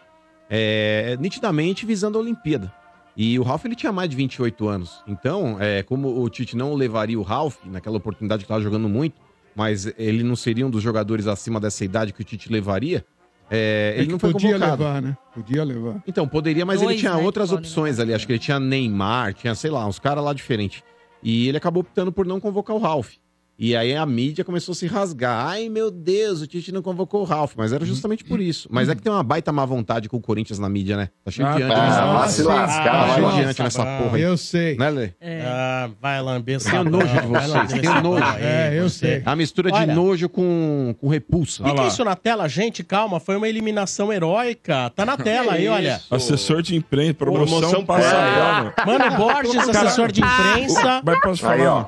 é, nitidamente visando a Olimpíada. E o Ralf, ele tinha mais de 28 anos. Então, é, como o Tite não levaria o Ralf naquela oportunidade que estava jogando muito, mas ele não seria um dos jogadores acima dessa idade que o Tite levaria, é, É ele que não foi podia convocado. levar, né? Podia levar. Então, poderia, mas Dois, ele tinha né, outras opções ali. Acho que ele tinha Neymar, tinha, sei lá, uns caras lá diferentes. E ele acabou optando por não convocar o Ralf. E aí a mídia começou a se rasgar. Ai, meu Deus, o Tite não convocou o Ralf. Mas era justamente por isso. Mas é que tem uma baita má vontade com o Corinthians na mídia, né? Tá cheio de ante tá. nessa Ah, porra. se sim. lascar, Tá vai cheio de ante nessa porra aí. Eu sei. Né, Lê? É. Ah, vai lamber Tenho nojo de vocês, tenho nojo. É, eu sei. É a mistura de Olha. nojo com, com repulsa. É lá. isso na tela? Gente, calma, foi uma eliminação heróica. Tá na tela aí, olha. Assessor de imprensa, promoção, Promoção passa Mano Borges, assessor de imprensa. Mas posso falar? Aí, ó.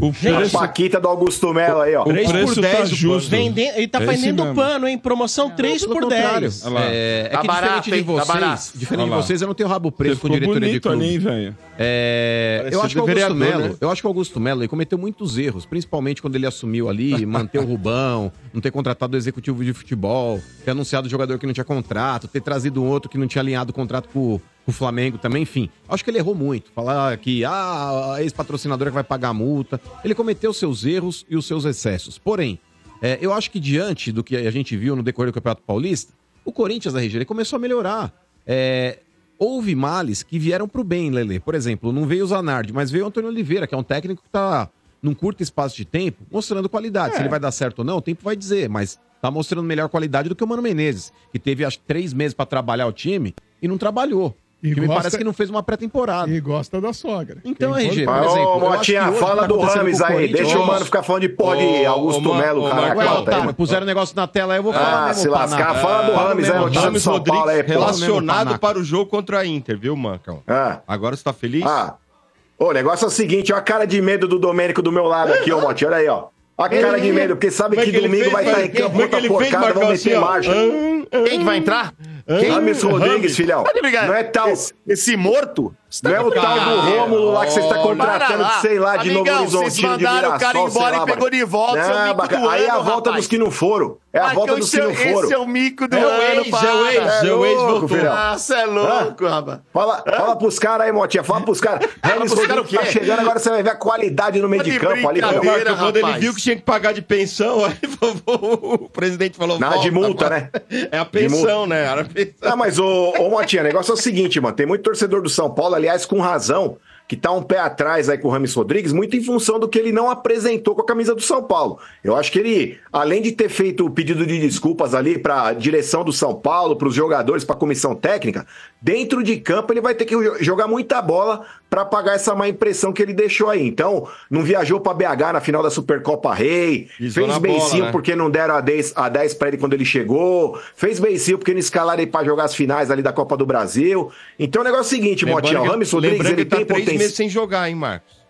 O A preço, Paquita do Augusto Melo aí, ó. o 3 por preço 10 tá justo. Vende... Ele tá É esse vendendo mesmo. pano, hein? Promoção 3 Pelo por contrário. 10. Olha lá. É, é Tá que barato, diferente de hein? Tá vocês, barato. diferente de lá. vocês, eu não tenho rabo Você preso com ficou diretoria de bonito clube. ali, velho? É, eu acho que o do Augusto vereador, Melo, né? eu acho que o Augusto Melo cometeu muitos erros, principalmente quando ele assumiu ali, manter o Rubão, não ter contratado o executivo de futebol, ter anunciado o jogador que não tinha contrato, ter trazido um outro que não tinha alinhado o contrato com, com o Flamengo também, enfim. Acho que ele errou muito. Falar que ah, a ex-patrocinadora que vai pagar a multa. Ele cometeu seus erros e os seus excessos. Porém, é, eu acho que diante do que a gente viu no decorrer do Campeonato Paulista, o Corinthians da região ele começou a melhorar. É, houve males que vieram pro bem, Lele. Por exemplo, não veio o Zanardi, mas veio o Antônio Oliveira, que é um técnico que tá num curto espaço de tempo mostrando qualidade. Se ele vai dar certo ou não, o tempo vai dizer, mas tá mostrando melhor qualidade do que o Mano Menezes, que teve acho três meses pra trabalhar o time e não trabalhou. E time gosta- parece que não fez uma pré-temporada. E gosta da sogra. Então, Que é RG, importante. por exemplo, Ô, Motinha, que fala tá do Rames aí. Deixa o mano ficar falando de porra de Ô, Augusto ô, Melo, cara. Ué, aí. Otávio, puseram o negócio na tela aí, eu vou falar Ah, mesmo, se lascar. panaca. Fala do Fala Rames aí, mesmo, o time do São Paulo aí, relacionado para o jogo contra a Inter, viu, Marcão? Ah, Agora você tá feliz? ah. Ô, o negócio é o seguinte, ó a cara de medo do Domênico do meu lado aqui, ô Motinha. Olha aí, ó. A cara de medo, porque sabe é que que domingo vai estar em campo, Como é que porcada, vamos meter assim, marcha. Quem que vai entrar? Rames Rodrigues, filhão. Tá de brincadeira. Não é tal... Esse, esse morto? Tá Não é o de tal do. Rômulo lá que você está contratando, lá. de, sei lá, de Novo Amigão, vocês Horizontino, de mandaram o cara embora lá, e pegou de volta, seu Não, mico bacana. do Aí é a ano, volta rapaz. dos que não foram. É a Marcão, volta dos que esse é- não foram. Esse é o mico do É o ano, ex, para. é o ex, é o ex louco, voltou. filhão. Ah, você é louco, rapaz. Fala, fala pros caras aí, Motinha. Fala pros caras. Rames Rodrigues tá chegando, agora você vai ver a qualidade no meio Tá de de campo ali, quando ele viu que tinha que pagar de pensão, aí o presidente falou... Nada de "Volta, multa, vai." né? É a pensão, né? Era a pensão. Não, mas, ô, ô Motinha, o negócio é o seguinte, mano. Tem muito torcedor do São Paulo, aliás, com razão, que tá um pé atrás aí com o Rames Rodrigues, muito em função do que ele não apresentou com a camisa do São Paulo. Eu acho que ele, além de ter feito o pedido de desculpas ali para a direção do São Paulo, para os jogadores, para a comissão técnica, dentro de campo ele vai ter que jo- jogar muita bola para pagar essa má impressão que ele deixou aí. Então, não viajou para BH na final da Supercopa Rei, fez beicinho né? porque não deram a 10, a 10 para ele quando ele chegou, fez beicinho porque não escalaram ele para jogar as finais ali da Copa do Brasil. Então, o negócio é o seguinte, Motinha, o Rames Rodrigues, ele tá tem potencial. meses sem jogar, hein, Marcos?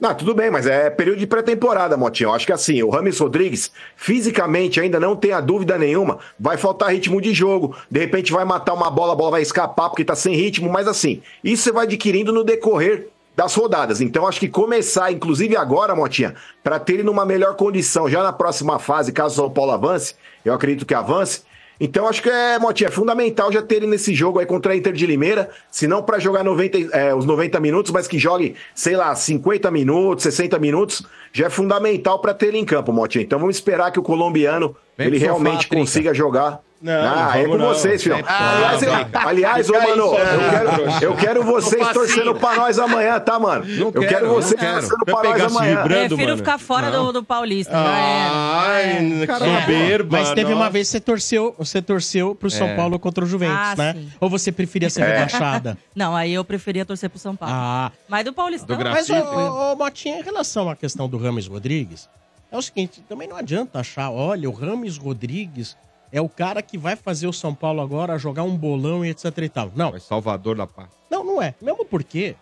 Não, tudo bem, mas é período de pré-temporada, Motinho. Eu acho que assim, o Rames Rodrigues, fisicamente, ainda não tenha dúvida nenhuma, vai faltar ritmo de jogo. De repente vai matar uma bola, a bola vai escapar porque tá sem ritmo, mas assim, isso você vai adquirindo no decorrer das rodadas. Então acho que começar, inclusive agora, Motinha, para ter ele numa melhor condição já na próxima fase, caso o São Paulo avance, eu acredito que avance. Então acho que é, Motinha, é fundamental já ter ele nesse jogo aí contra a Inter de Limeira, se não para jogar 90, é, os 90 minutos, mas que jogue, sei lá, 50 minutos, 60 minutos, já é fundamental para ter ele em campo, Motinha. Então vamos esperar que o colombiano Vem ele sofá, realmente trinca. consiga jogar. Não, ah, é com não. vocês, filho. Ah, aliás, eu- não. aliás, ô, mano, só, eu né, quero, eu quero vocês torcendo pra nós amanhã, tá, mano? eu quero, quero não vocês quero. torcendo pra pegar nós amanhã. vibrando, Prefiro mano. ficar fora do, do Paulista. era. Ai, que É, soberba. mas teve uma vez que você torceu, você torceu pro São É. Paulo contra o Juventus, Ah, né? sim. Ou você preferia ser É. rebaixada? Não, aí eu preferia torcer pro São Paulo. Ah, Mas do Paulistão. Do mas, ô, Motinha, em relação à questão do Rames Rodrigues, é o seguinte, também não adianta achar, olha, o Rames Rodrigues é o cara que vai fazer o São Paulo agora jogar um bolão e etc e tal. Não, É Salvador da Paz. não, não é. Mesmo porque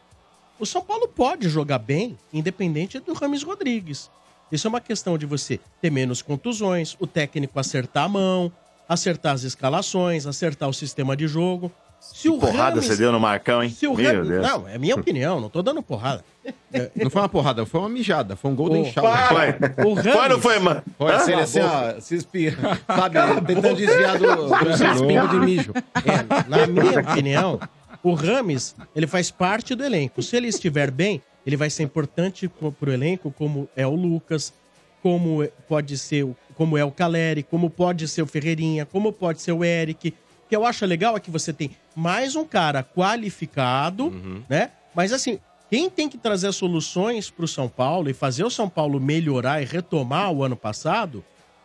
o São Paulo pode jogar bem, independente do Rames Rodrigues. Isso é uma questão de você ter menos contusões, o técnico acertar a mão, acertar as escalações, acertar o sistema de jogo. Se o Porrada Rames- você deu no Marcão, hein? Se o Meu Rames- Deus. Não, é minha opinião, não tô dando porrada. Não foi uma porrada, foi uma mijada. Foi um golden Ô, shower. Foi. O Rames, Foi ou não foi, mano? Foi assim, ele assim, ó, se espirra, sabe? Tentando desviar do, do seu espinho de mijo. É, na minha opinião, o Rames, ele faz parte do elenco. Se ele estiver bem, ele vai ser importante co- pro elenco, como é o Lucas, como é- pode ser, o- como é o Caleri, como pode ser o Ferreirinha, como pode ser o Eric. O que eu acho legal é que você tem mais um cara qualificado, né? Mas assim, quem tem que trazer soluções pro São Paulo e fazer o São Paulo melhorar e retomar o ano passado,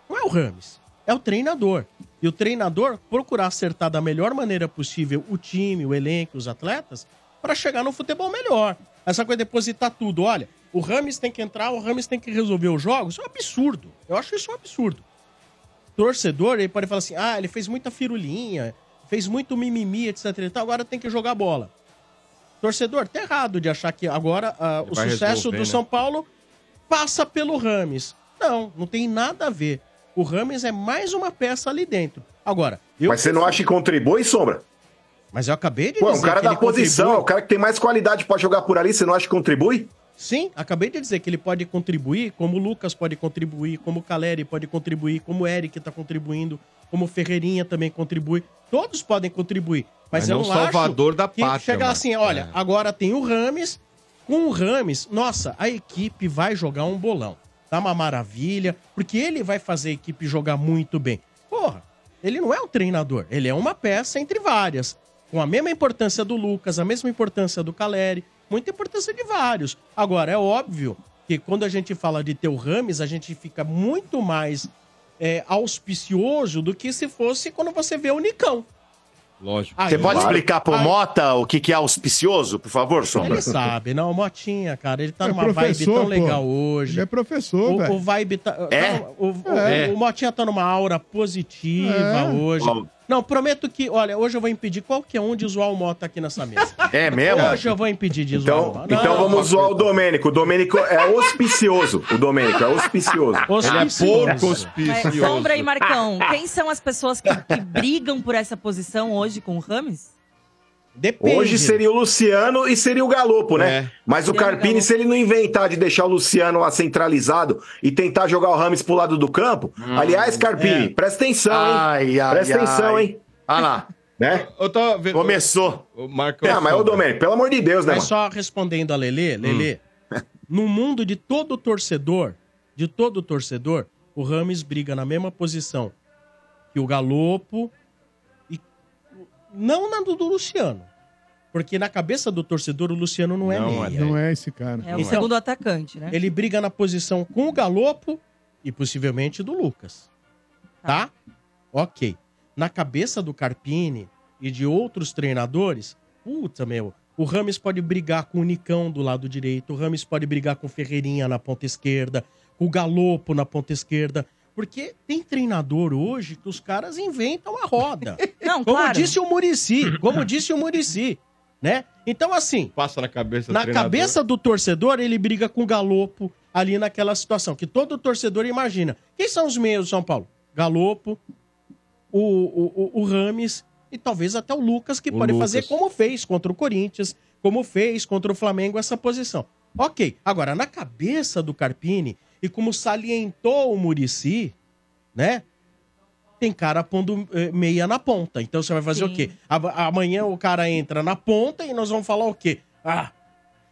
não é o Rames, é o treinador. E o treinador procurar acertar da melhor maneira possível o time, o elenco, os atletas, para chegar no futebol melhor. Essa coisa de depositar tudo, olha, o Rames tem que entrar, o Rames tem que resolver os jogos, isso é um absurdo. Eu acho isso um absurdo. Torcedor, ele pode falar assim, ah, ele fez muita firulinha, fez muito mimimi, etc e tal, agora tem que jogar bola. Torcedor, tá errado de achar que agora ah, o sucesso do né? São Paulo passa pelo Rames. Não, não tem nada a ver. O Rames é mais uma peça ali dentro. Agora, eu. Mas você não acha que contribui, Sombra? Mas eu acabei de Pô, é dizer. um cara que da posição, é contribui. o cara que tem mais qualidade pra jogar por ali, você não acha que contribui? Sim, acabei de dizer que ele pode contribuir, como o Lucas pode contribuir, como o Caleri pode contribuir, como o Eric tá contribuindo, como o Ferreirinha também contribui. Todos podem contribuir. Mas, Mas eu não não salvador acho da que pátria, chegar mano. assim, olha, É. agora tem o Rames, com o Rames, nossa, a equipe vai jogar um bolão. Tá uma maravilha, porque ele vai fazer a equipe jogar muito bem. Porra, ele não é um treinador, ele é uma peça entre várias. Com a mesma importância do Lucas, a mesma importância do Caleri, muita importância de vários. Agora, é óbvio que quando a gente fala de ter o Rames, a gente fica muito mais é, auspicioso do que se fosse quando você vê o Nicão. Lógico. Aí- Você pode explicar pro aí- Mota o que, que é auspicioso, por favor, Sombra? Ele sabe, não, Motinha, cara, ele tá É numa vibe tão pô. legal hoje. Ele é professor, O, o vibe tá. É? tá- o, o- É. o Motinha tá numa aura positiva É. hoje. Ó. Não, prometo que, olha, hoje eu vou impedir qualquer um de zoar o Mota aqui nessa mesa. É mesmo? Hoje eu vou impedir de zoar o Então, Mota. então Não, vamos zoar o Domênico. O Domênico é auspicioso. O Domênico é auspicioso. Ele é auspicioso. porco auspicioso. Sombra e Marcão, quem são as pessoas que, que brigam por essa posição hoje com o Rames? Depende. Hoje seria o Luciano e seria o Galopo, né? É. Mas o Carpini, se ele não inventar de deixar o Luciano lá centralizado e tentar jogar o Rames pro lado do campo. Aliás, Carpini, é. presta atenção, hein? Ai, ai, Presta atenção, ai. hein? Ah lá, Né? Eu começou. O Marco Ah, mas ô Domênico, pelo amor de Deus, né, Mas mano? só respondendo a Lelê, Lelê, no mundo de todo torcedor, de todo torcedor, o Rames briga na mesma posição que o Galopo não na do, do Luciano. Porque na cabeça do torcedor, o Luciano não é Não, meia. Não é esse cara. É o Então, segundo atacante, né? Ele briga na posição com o Galopo e possivelmente do Lucas. Tá? Ok. Na cabeça do Carpini e de outros treinadores, puta, meu, o Rames pode brigar com o Nicão do lado direito, o Rames pode brigar com o Ferreirinha na ponta esquerda, com o Galopo na ponta esquerda. Porque tem treinador hoje que os caras inventam a roda. Não, como claro. disse o Murici, como disse o Murici, né? Então, assim, Passa na cabeça do na treinador. cabeça do torcedor, ele briga com o Galopo ali naquela situação, que todo torcedor imagina. Quem são os meios do São Paulo? Galopo, o, o, o, o Rames e talvez até o Lucas, que O pode Lucas. fazer como fez contra o Corinthians, como fez contra o Flamengo essa posição. Ok, agora, na cabeça do Carpini, e como salientou o Murici, né? Tem cara pondo eh, meia na ponta. Então você vai fazer Sim. o quê? Amanhã o cara entra na ponta e nós vamos falar o quê? Ah,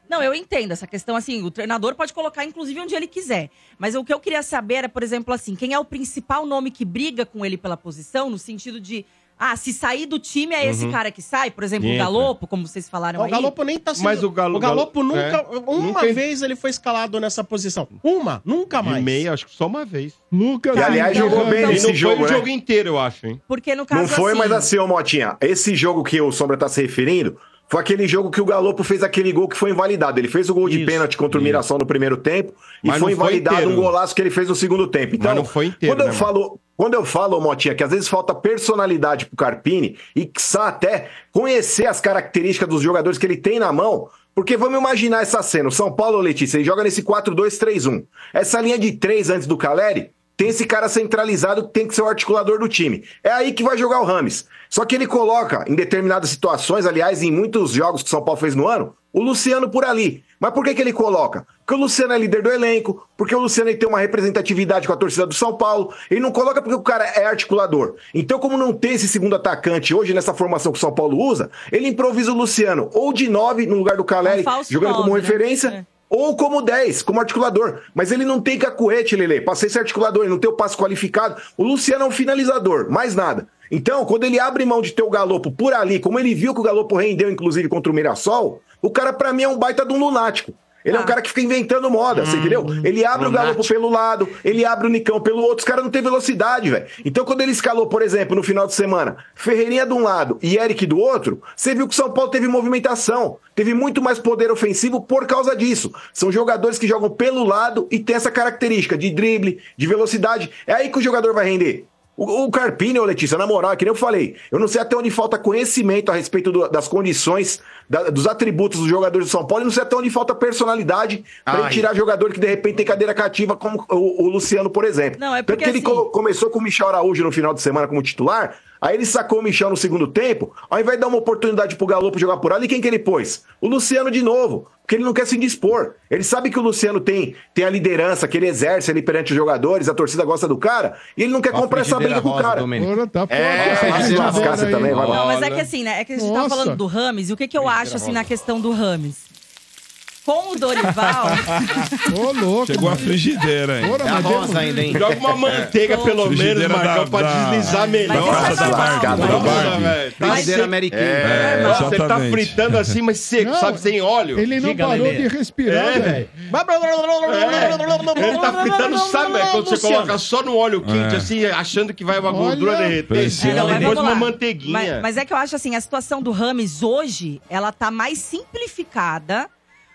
Não, eu entendo essa questão, assim, o treinador pode colocar, inclusive, onde ele quiser. Mas o que eu queria saber era, por exemplo, assim, quem é o principal nome que briga com ele pela posição, no sentido de, ah, se sair do time é esse Uhum. cara que sai, por exemplo, o Entra. Galopo, como vocês falaram o aí. Galopo nem tá sendo... Mas o Galo- Galopo Galo- nunca... é, uma nunca- vez ele foi escalado nessa posição. Uma, nunca De mais. meia, acho que só uma vez. Lucas. E, aliás, jogou bem. E nesse não jogo, foi o né? jogo inteiro, eu acho, hein? Porque no caso, Não foi, assim, mas assim, ô Motinha, esse jogo que o Sombra tá se referindo foi aquele jogo que o Galopo fez aquele gol que foi invalidado. Ele fez o gol de Isso, pênalti contra o Mirassol no primeiro tempo e Mas foi não foi invalidado inteiro. um golaço que ele fez no segundo tempo. Então, não foi inteiro, quando eu né, falo, quando eu falo, Motinha, que às vezes falta personalidade pro Carpini e que até conhecer as características dos jogadores que ele tem na mão, porque vamos imaginar essa cena, o São Paulo, Letícia, ele joga nesse 4-2-3-1. Essa linha de três antes do Caleri, tem esse cara centralizado que tem que ser o articulador do time. É aí que vai jogar o Rames. Só que ele coloca, em determinadas situações, aliás, em muitos jogos que o São Paulo fez no ano, o Luciano por ali. Mas por que, que ele coloca? Porque o Luciano é líder do elenco, porque o Luciano tem uma representatividade com a torcida do São Paulo. Ele não coloca porque o cara é articulador. Então, como não tem esse segundo atacante hoje nessa formação que o São Paulo usa, ele improvisa o Luciano ou de 9 no lugar do Caleri, Um jogando como nove, né? referência. É. Ou como 10, como articulador. Mas ele não tem cacuete, Lele. Passei esse articulador, ele não tem o passe qualificado. O Luciano é um finalizador, mais nada. Então, quando ele abre mão de ter o Galopo por ali, como ele viu que o Galopo rendeu, inclusive, contra o Mirassol, o cara, pra mim, é um baita de um lunático. Ele é um Ah. cara que fica inventando moda, você entendeu? Ele abre o Galopo pelo lado, ele abre o Nicão pelo outro, os caras não têm velocidade, velho. Então, quando ele escalou, por exemplo, no final de semana, Ferreirinha de um lado e Eric do outro, você viu que o São Paulo teve movimentação, teve muito mais poder ofensivo por causa disso. São jogadores que jogam pelo lado e tem essa característica de drible, de velocidade. É aí que o jogador vai render. O, o Carpini, ô Letícia, na moral, é que nem eu falei, eu não sei até onde falta conhecimento a respeito do- das condições, da- dos atributos dos jogadores do São Paulo, e não sei até onde falta personalidade pra Ai. ele tirar jogador que de repente tem cadeira cativa, como o, o Luciano, por exemplo. Não, é Tanto porque que ele assim- co- começou com o Michel Araújo no final de semana como titular, aí ele sacou o Michel no segundo tempo, ao invés de dar uma oportunidade pro Galo jogar por ali, quem que ele pôs? O Luciano de novo, porque ele não quer se indispor. Ele sabe que o Luciano tem, tem a liderança que ele exerce ali perante os jogadores, a torcida gosta do cara, e ele não quer a comprar essa briga com o cara. Ora, tá É, essa vai se frigideira lascar você aí. também, vai lá. Não, mas é que assim, né? É que a gente Nossa. tá falando do Rames, e o que, que eu acho, assim, na questão do Rames? Com o Dorival. Ô, louco. Chegou a frigideira, hein? Ora, É a mas deu- rosa ainda, hein? Joga uma manteiga, pelo menos, Frigideira Marcão, da- pra da- deslizar melhor. É Nossa, da Barbie, da velho. Tá Frigideira seco. americana. É, normal. você tá Exatamente. fritando assim, mas seco, Não, sabe, sem óleo. Ele não Diga, parou de respirar, É, velho. velho. Ele tá fritando, sabe, velho, quando você Luciano. coloca só no óleo quente, É. assim, achando que vai uma Olha. gordura derreter. É, não, mas Depois vamos uma lá. manteiguinha. Mas, mas é que eu acho assim, a situação do Rames hoje, ela tá mais simplificada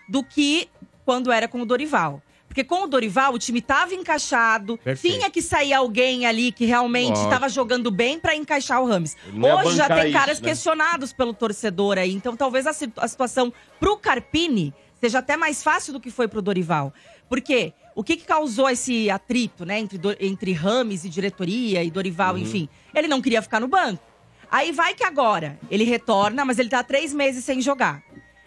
do que quando era com o Dorival. Porque com o Dorival, o time tava encaixado, Perfeito. tinha que sair alguém ali que realmente Lógico. tava jogando bem pra encaixar o Rames. Hoje já tem isso, caras né? questionados pelo torcedor aí, então talvez a, a situação pro Carpini seja até mais fácil do que foi pro Dorival. Por quê? O que, que causou esse atrito, né, entre, entre Rames e diretoria e Dorival, Uhum. enfim? Ele não queria ficar no banco. Aí vai que agora ele retorna, mas ele tá há três meses sem jogar.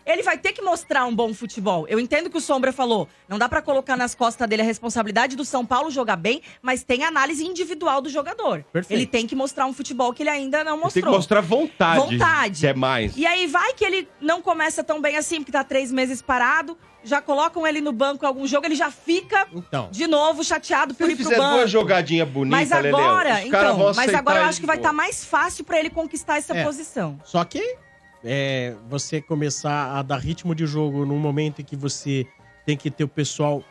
Ele vai ter que mostrar um bom futebol. Eu entendo que o Sombra falou, não dá pra colocar nas costas dele a responsabilidade do São Paulo jogar bem, mas tem análise individual do jogador. Perfeito. Ele tem que mostrar um futebol que ele ainda não Tem mostrou. que mostrar vontade. Vontade. É mais. E aí vai que ele não começa tão bem assim, porque tá três meses parado, já colocam ele no banco em algum jogo, ele já fica Então. de novo chateado por ele ir pro banco. duas jogadinhas bonitas, Mas agora, caras então, mas agora eu ele acho que vai estar mais fácil pra ele conquistar essa É. posição. Só que é, você começar a dar ritmo de jogo num momento em que você tem que ter o pessoal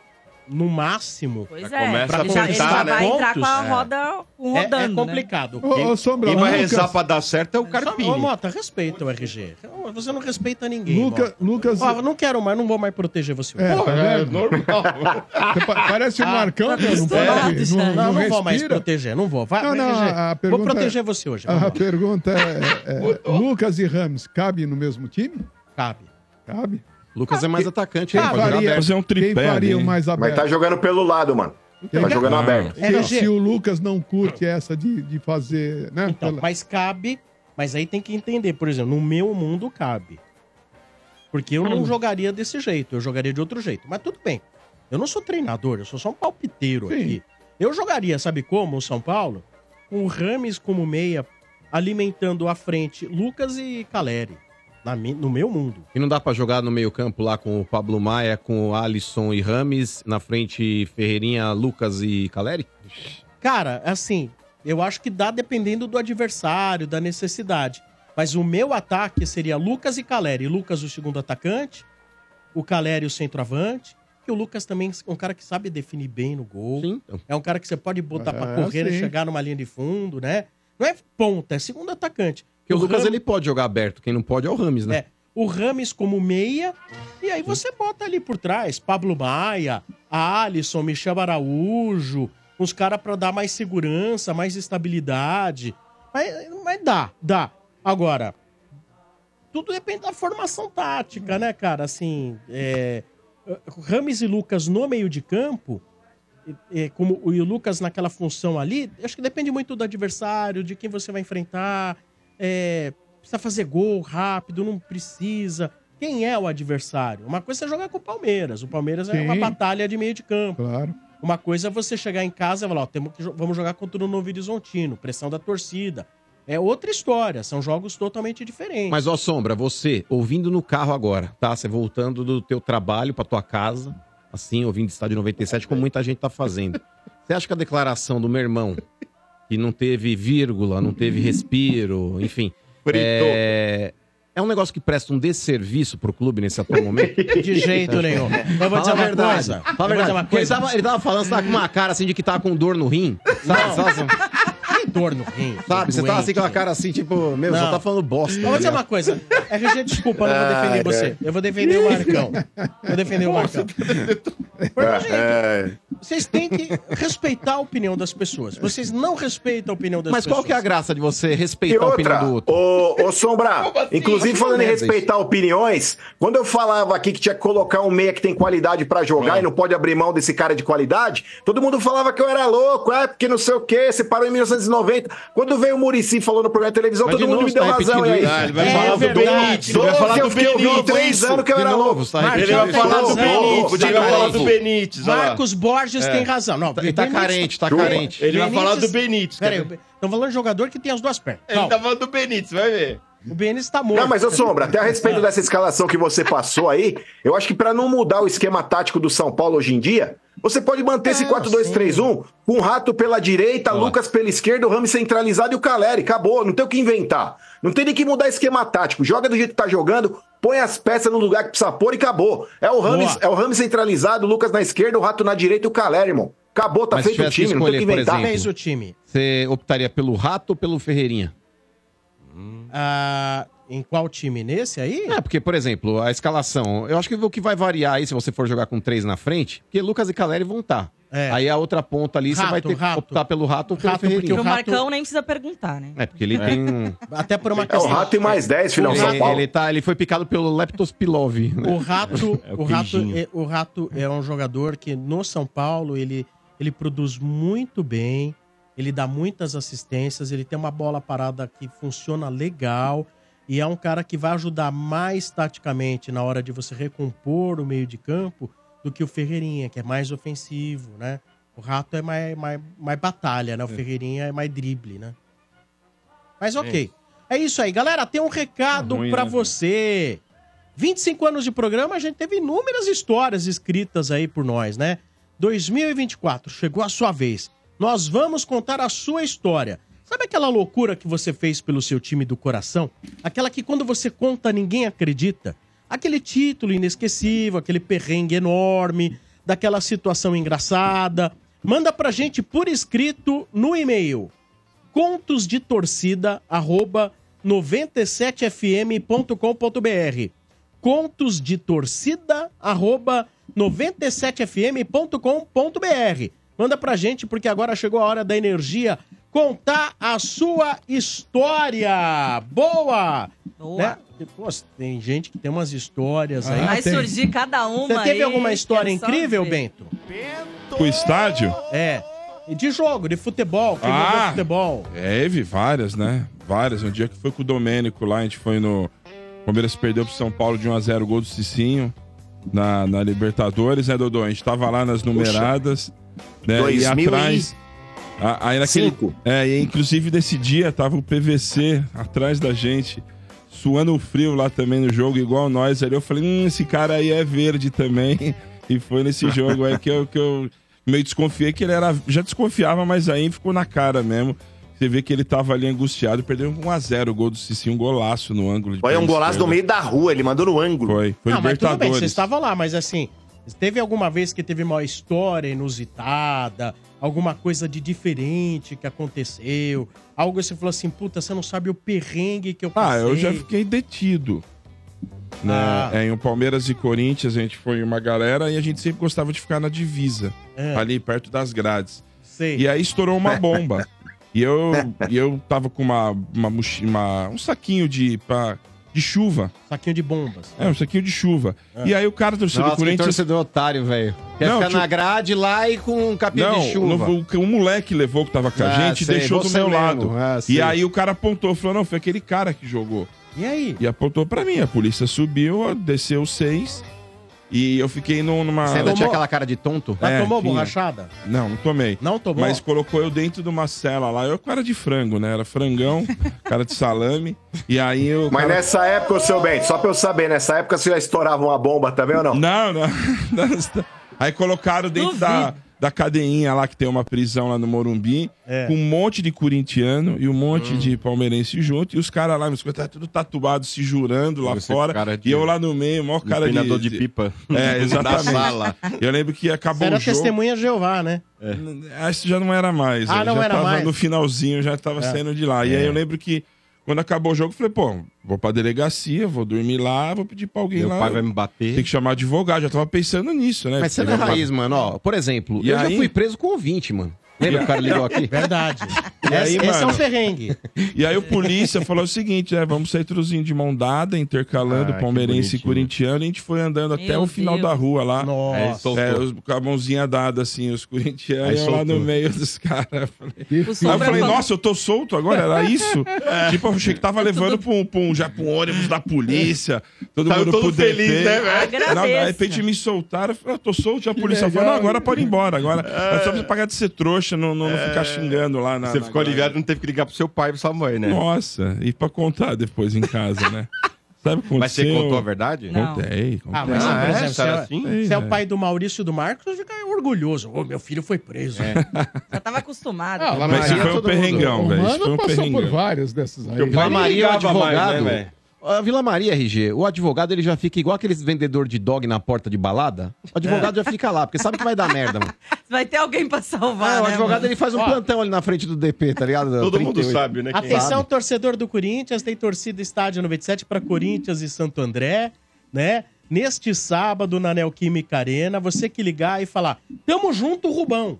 no máximo. Pois é. começa a já, já né? vai entrar com a roda um É, rodando, é né? complicado. Ô, ô, Sombra, Quem vai Lucas- rezar pra dar certo é o Carpini. Ô, Mota, respeita o RG. Você não respeita ninguém. Luca, Mota. Lucas. Ó, não quero mais, não vou mais proteger você. É, Pô, tá É normal. Parece o Ah, Marcão, tá não pode. Não, não, não, não, vou mais proteger, não vou. Vai, Não, não, RG, a vou pergunta proteger é- você hoje. A pergunta é, é, Lucas e Ramos cabem no mesmo time? Cabe. Cabe. Lucas é mais atacante, Quem ele pode jogar aberto. Fazer um quem tripé faria ali. mais Mas aberto? tá jogando pelo lado, mano. Tá jogando Não. aberto. Se, RG. se o Lucas não curte essa de, de fazer, né? Então, pela- mas cabe, mas aí tem que entender, por exemplo, no meu mundo cabe. Porque eu Hum. não jogaria desse jeito, eu jogaria de outro jeito. Mas tudo bem. Eu não sou treinador, eu sou só um palpiteiro Sim. aqui. Eu jogaria, sabe como, o São Paulo? Com o Rames como meia, alimentando à frente Lucas e Caleri. Na no meu mundo. E não dá pra jogar no meio-campo lá com o Pablo Maia, com o Alisson e Rames, na frente Ferreirinha, Lucas e Caleri? Cara, assim, eu acho que dá dependendo do adversário, da necessidade. Mas o meu ataque seria Lucas e Caleri. Lucas, o segundo atacante, o Caleri, o centroavante. Que o Lucas também é um cara que sabe definir bem no gol. Sim. então. É um cara que você pode botar pra É, correr e sim. chegar numa linha de fundo, né? Não é ponta, é segundo atacante. Porque o Lucas Ram- ele pode jogar aberto, quem não pode é o Rames, né? É, o Rames como meia, e aí você bota ali por trás Pablo Maia, Alisson, Michel Araújo, uns caras pra dar mais segurança, mais estabilidade. Mas, mas dá, dá. Agora, tudo depende da formação tática, né, cara? Assim, é, Rames e Lucas no meio de campo, é, como o e o Lucas naquela função ali, acho que depende muito do adversário, de quem você vai enfrentar. É, precisa fazer gol rápido, não precisa. Quem é o adversário? Uma coisa é jogar com o Palmeiras. O Palmeiras é Sim. uma batalha de meio de campo. Claro. Uma coisa é você chegar em casa e falar, ó, temos que, vamos jogar contra o Novo Horizontino, pressão da torcida. É outra história, são jogos totalmente diferentes. Mas, ó, Sombra, você, ouvindo no carro agora, tá? Você voltando do teu trabalho pra tua casa, assim, ouvindo Estádio 97, como muita gente tá fazendo. Você acha que a declaração do meu irmão, que não teve vírgula, não teve respiro, enfim, é... é um negócio que presta um desserviço pro clube nesse atual momento? De jeito nenhum. Eu vou dizer a uma verdade. coisa. Fala a verdade. uma Porque Ele coisa. tava, ele tava falando, você tava com uma cara assim de que tava com dor no rim. Sabe? Sabe? Que dor no rim. Sabe? Você tava assim com uma cara assim, tipo, meu, só Não. tá falando bosta. Eu vou dizer uma coisa. RG, desculpa, eu não vou defender Ai, você. ai. Eu vou defender o Marcão. Vou defender o Marcão. Gente, É, vocês têm que respeitar a opinião das pessoas. Vocês não respeitam a opinião das Mas pessoas. qual que é a graça de você respeitar a opinião outra, do outro? ô, ô Sombra, inclusive Acho falando em merda respeitar opiniões, quando eu falava aqui que tinha que colocar um meia que tem qualidade pra jogar e não pode abrir mão desse cara de qualidade, todo mundo falava que eu era louco, é porque não sei o quê, você parou em 1990. Quando veio o Murici falou no programa de televisão, Mas todo de mundo novo me deu tá razão. Aí? Ah, ele vai É falar do. Benítez. Ele vai Doze falar eu do ouvindo Benítez. três anos que eu era louco. Ele vai falar do. Benítez. Ele vai falar do. Benítez. Marcos Borges tem razão. Não, Ele tá Benítez- carente, tá Chupa. carente. Ele vai falar do Benítez-. Peraí, estão falando de jogador que tem as duas pernas. Ele Calma. tá falando do Benítez, vai ver. O Benítez tá morto. Não, mas ô Sombra, até a respeito dessa escalação que você passou aí, eu acho que pra não mudar o esquema tático do São Paulo hoje em dia, você pode manter esse Ah, 4-2-3-1 com o Rato pela direita, Lucas pela esquerda, o Ramos centralizado e o Caleri. Acabou, não tem o que inventar. Não tem nem que mudar esquema tático. Joga do jeito que tá jogando, põe as peças no lugar que precisa pôr e acabou. É o Ramos, Boa. é o Ramos centralizado, o Lucas na esquerda, o Rato na direita e o Caleri, irmão. Acabou, tá Mas feito o time, não tem o que escolher, inventar. exemplo, Fez o time. Você optaria pelo Rato ou pelo Ferreirinha? Ah, em qual time? Nesse aí? É, porque, por exemplo, a escalação, eu acho que o que vai variar aí se você for jogar com três na frente, porque Lucas e Caleri vão estar. É. Aí a outra ponta ali, você Rato, vai ter Rato. que optar pelo Rato ou pelo Rato, porque Ferreirinha. o Rato- Marcão nem precisa perguntar, né? É, porque ele tem um... Até por uma É o questão. Rato e mais 10, filhão, São ele, Paulo. ele tá, ele foi picado pelo Leptospilov. Né? O Rato, É o o, Rato queijinho. é, o Rato é um jogador que no São Paulo ele, ele produz muito bem, ele dá muitas assistências, ele tem uma bola parada que funciona legal e é um cara que vai ajudar mais taticamente na hora de você recompor o meio de campo do que o Ferreirinha, que é mais ofensivo, né? O Rato é mais, mais, mais batalha, né? O Ferreirinha é mais drible, né? Mas ok. É isso aí, galera. Tem um recado É pra né, você. 25 anos de programa, a gente teve inúmeras histórias escritas aí por nós, né? 2024, chegou a sua vez. Nós vamos contar a sua história. Sabe aquela loucura que você fez pelo seu time do coração? Aquela que quando você conta ninguém acredita? Aquele título inesquecível, aquele perrengue enorme, daquela situação engraçada. Manda pra gente por escrito no e-mail contosdetorcida@97fm.com.br. contosdetorcida@97fm.com.br. Manda pra gente porque agora chegou a hora da energia contar a sua história. Boa! Boa. Né? Pô, tem gente que tem umas histórias aí. Vai surgir cada uma Você teve aí, alguma história incrível, ver. Bento? O estádio? É. E de jogo, de futebol, que envolveu Ah, futebol. Teve várias, né? Várias. Um dia que foi com o Domênico lá, a gente foi no. O Palmeiras perdeu pro São Paulo de 1x0 gol do Cicinho na, na Libertadores, né, Dodô? A gente tava lá nas numeradas, né? 2000 E atrás. a- Aí naquele. cinco. É, inclusive nesse dia tava o PVC atrás da gente, suando o frio lá também no jogo, igual nós ali. Eu falei, hum, esse cara aí é verde também. E foi nesse jogo aí que eu, que eu meio desconfiei que ele era. Já desconfiava, mas aí ficou na cara mesmo. Você vê que ele tava ali angustiado, perdeu 1x0 o gol do Cicinho, um golaço no ângulo. de Foi um golaço esquerda. no meio da rua, ele mandou no ângulo. Foi, foi Não, mas tudo bem, Libertadores. você estava lá, mas assim, teve alguma vez que teve uma história inusitada, alguma coisa de diferente que aconteceu, algo que você falou assim, puta, você não sabe o perrengue que eu Ah, passei. eu já fiquei detido. Né? Ah. É, em Palmeiras e Corinthians, a gente foi uma galera e a gente sempre gostava de ficar na divisa, É. ali perto das grades. Sei. E aí estourou uma bomba. e, eu, e eu tava com uma, uma, mochi- uma- um saquinho de, pra, de chuva. Saquinho de bombas. É, um saquinho de chuva. É. E aí o cara do torcedor do Nossa, que Corinthians. torcedor otário, velho. Quer Não, ficar tipo- na grade lá e com um Não, de chuva. no- o, o moleque levou que tava com a Ah, gente e sei, deixou do meu mesmo. lado. Ah, e aí o cara apontou, falou: não, foi aquele cara que jogou. E aí? E apontou pra mim. A polícia subiu, desceu seis. E eu fiquei num- numa. Você ainda tinha aquela cara de tonto? Já É, tomou tinha. borrachada? Não, não tomei. Não tomou? Mas colocou eu dentro de uma cela lá. Eu cara de frango, né? Era frangão, cara de salame. E aí eu. Mas cara... nessa época, ô seu bem, só pra eu saber, nessa época você já estourava uma bomba também ou não? Não, não. Aí colocaram dentro da, da cadeinha lá, que tem uma prisão lá no Morumbi, É. com um monte de corintiano e um monte Hum. de palmeirense junto. E os caras lá, meus coitados, tudo tatuado, se jurando lá Você fora. de- E eu lá no meio, maior cara de... Empinador de pipa. É, exatamente. Da sala. Eu lembro que Você acabou era o jogo. testemunha de Jeová, né? Acho que já não era mais. Ah, não já era tava mais? No finalzinho, já tava É. saindo de lá. E aí eu lembro que quando acabou o jogo, eu falei, pô, vou pra delegacia, vou dormir lá, vou pedir pra alguém Meu lá. pai vai me bater. Tem que chamar advogado, já tava pensando nisso, né? Mas você não é raiz, mano. Ó, por exemplo, E eu aí? já fui preso com ouvinte, mano. Lembra que o cara ligou aqui? Verdade. E aí, esse, esse é mano? um perrengue. E aí o polícia falou o seguinte, né? Vamos sair trozinho de mão dada, intercalando Ah, palmeirense e corintiano. E a gente foi andando até Meu o final Deus. da rua lá. Nossa. soltou. É, os- com a mãozinha dada, assim, os corintianos e eu lá no meio dos caras. Aí eu falei, nossa, eu tô solto agora, era isso? É. Tipo, eu achei que tava levando pra um, pra um- já pra um ônibus da polícia, todo Saiu mundo todo DP. feliz, né, velho? Não, de repente me soltaram, eu falei, ah, tô solto, e a polícia falou, não, agora pode ir embora, agora. É. Só precisa pagar de ser trouxa, não, não, não ficar xingando lá na... Você na ficou grade. aliviado, não teve que ligar pro seu pai e pra sua mãe, né? Nossa, e pra contar depois em casa, né? Sabe o que Mas você aconteceu? contou a verdade? Não. Contei, contei. Ah, mas Ah, por é? exemplo, Você era você, assim? é, você é o É. pai do Maurício e do Marcos, fica orgulhoso. Ô, meu filho foi preso. Já tava acostumado. Ah, lá Mas isso Maria, foi um todo mundo- perrengão, O velho. Isso Mano foi um passou por perrengão. várias dessas aí. Teu pai Vila Maria, o ligava mais, advogado. né, velho? A Vila Maria, RG, o advogado ele já fica igual aqueles vendedor de dog na porta de balada. O advogado já fica lá, porque sabe que vai dar merda, mano. Vai ter alguém pra salvar, Ah, o né, advogado mano? ele faz um Ó. plantão ali na frente do DP, tá ligado? Todo mundo 38. sabe, né? é. Atenção, torcedor do Corinthians, tem torcida estádio 97 para Corinthians e Santo André, né? Neste sábado na Neoquímica Arena, você que ligar e falar: "Tamo junto, Rubão".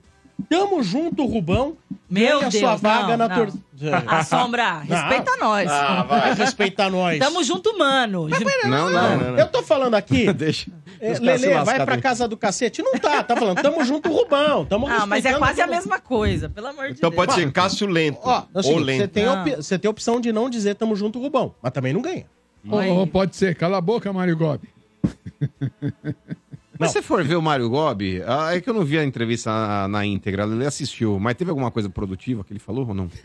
Tamo junto, Rubão. Meu Deus, sua vaga não, na não. torcida. A Sombra, respeita nós. Ah, vai respeitar nós. Tamo junto, mano. Não, não. Eu tô falando aqui, Deixa. é, Lele, vai pra casa do cacete. Não tá, tá falando, tamo junto, Rubão. Tamo Ah, mas é quase a mesma coisa, pelo amor de Então Deus. pode ser Cássio Lento. Ó, é ou Lento. você tem, Não. opi- você tem a opção de não dizer tamo junto, Rubão, mas também não ganha. Ou- ou pode ser, cala a boca, Mário Gobi. Mas se você for ver o Mário Gobi, ah, é que eu não vi a entrevista na, na íntegra, ele assistiu, mas teve alguma coisa produtiva que ele falou ou não?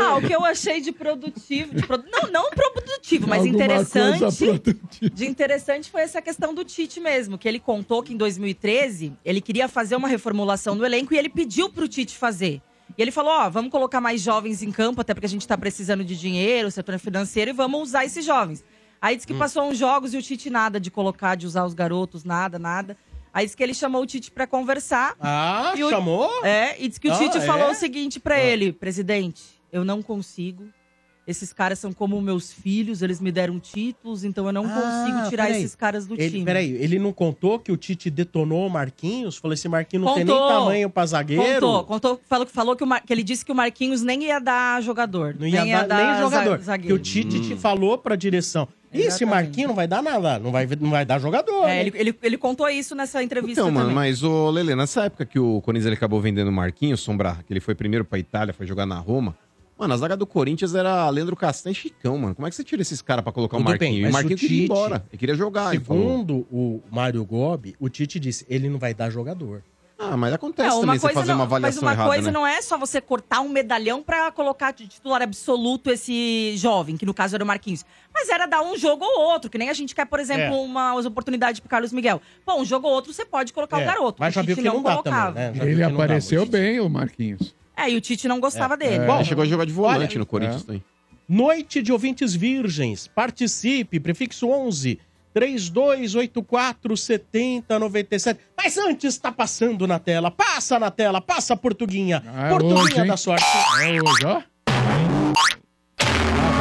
Ah, o que eu achei de produtivo. de produ- Não, não produtivo, mas Alguma interessante. coisa produtiva. De interessante foi essa questão do Tite mesmo, que ele contou que em 2013 ele queria fazer uma reformulação do elenco e ele pediu pro Tite fazer. E ele falou: ó, vamos colocar mais jovens em campo, até porque a gente tá precisando de dinheiro, setor financeiro, e vamos usar esses jovens. Aí disse que Hum. passou uns jogos e o Tite nada de colocar, de usar os garotos, nada, nada. Aí disse que ele chamou o Tite pra conversar. Ah, E o- chamou? É, e disse que o Ah, Tite é? falou o seguinte pra Ah. ele: presidente, eu não consigo. Esses caras são como meus filhos, eles me deram títulos, então eu não consigo tirar Ah, esses caras do Ele, time. Peraí, ele não contou que o Tite detonou o Marquinhos? Falou, esse Marquinhos não tem nem tamanho pra zagueiro. Contou, contou, falou, falou que, o Mar- que ele disse que o Marquinhos nem ia dar jogador. Não ia nem dar nem za- jogador. Que zagueiro. o Tite te falou pra direção. E esse. Marquinhos não vai dar nada, não vai, não vai dar jogador. É, né? ele, ele, ele contou isso nessa entrevista Então, mano, também. mas o Lele, nessa época que o Corinthians ele acabou vendendo o Marquinhos, Sombra, que ele foi primeiro pra Itália, foi jogar na Roma. Mano, a zaga do Corinthians era Leandro Castanho e Chicão, mano. Como é que você tira esses caras pra colocar o Tudo bem, Marquinhos? e mas o Marquinhos o queria ir Tite, embora. Ele queria jogar. ele falou. Segundo o Mário Gobi, o Tite disse, ele não vai dar jogador. Ah, mas acontece Não, também você fazer não, uma mas avaliação uma errada, coisa né? não é só você cortar um medalhão pra colocar de titular absoluto esse jovem, que no caso era o Marquinhos. Mas era dar um jogo ou outro, que nem a gente quer, por exemplo, É. umas oportunidades pro Carlos Miguel. Pô, um jogo ou outro você pode colocar É, o garoto. mas o já viu Tite que não dá colocava. também, né? Ele não dá, apareceu o Tite. bem, o Marquinhos. É, e o Tite não gostava dele. Bom, Ele chegou a jogar de volante olha, no Corinthians é. também. Noite de ouvintes virgens. Participe, prefixo 11 3284 7097. Mas antes tá passando na tela. Passa na tela, passa Portuguinha. Ah, é Portuguinha hoje, da sorte. É hoje, ó.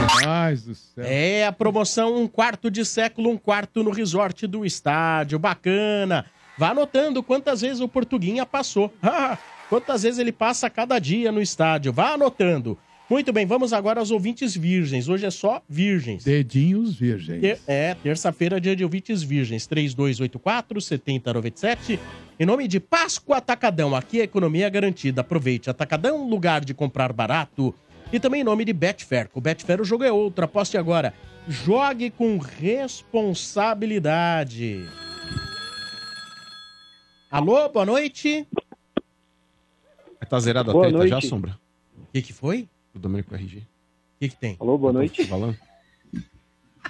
Rapaz do céu. É a promoção um quarto de século, um quarto no resort do estádio. Bacana. Vá anotando quantas vezes o Portuguinha passou. Ah, quantas vezes ele passa cada dia no estádio. Vá anotando. Muito bem, vamos agora aos ouvintes virgens. Hoje é só virgens. Dedinhos virgens. Ter- é, terça-feira, dia de ouvintes virgens. 3284-7097. Em nome de Páscoa Atacadão. Aqui a economia é garantida. Aproveite. Atacadão, lugar de comprar barato. E também em nome de Betfair. Com Betfair o jogo é outro. Aposte agora. Jogue com responsabilidade. Alô, boa noite. Tá zerado a Boa treta já, noite. Sombra? O que, que foi? Do Domênico RG. O que, que tem? Alô, boa noite. Falando?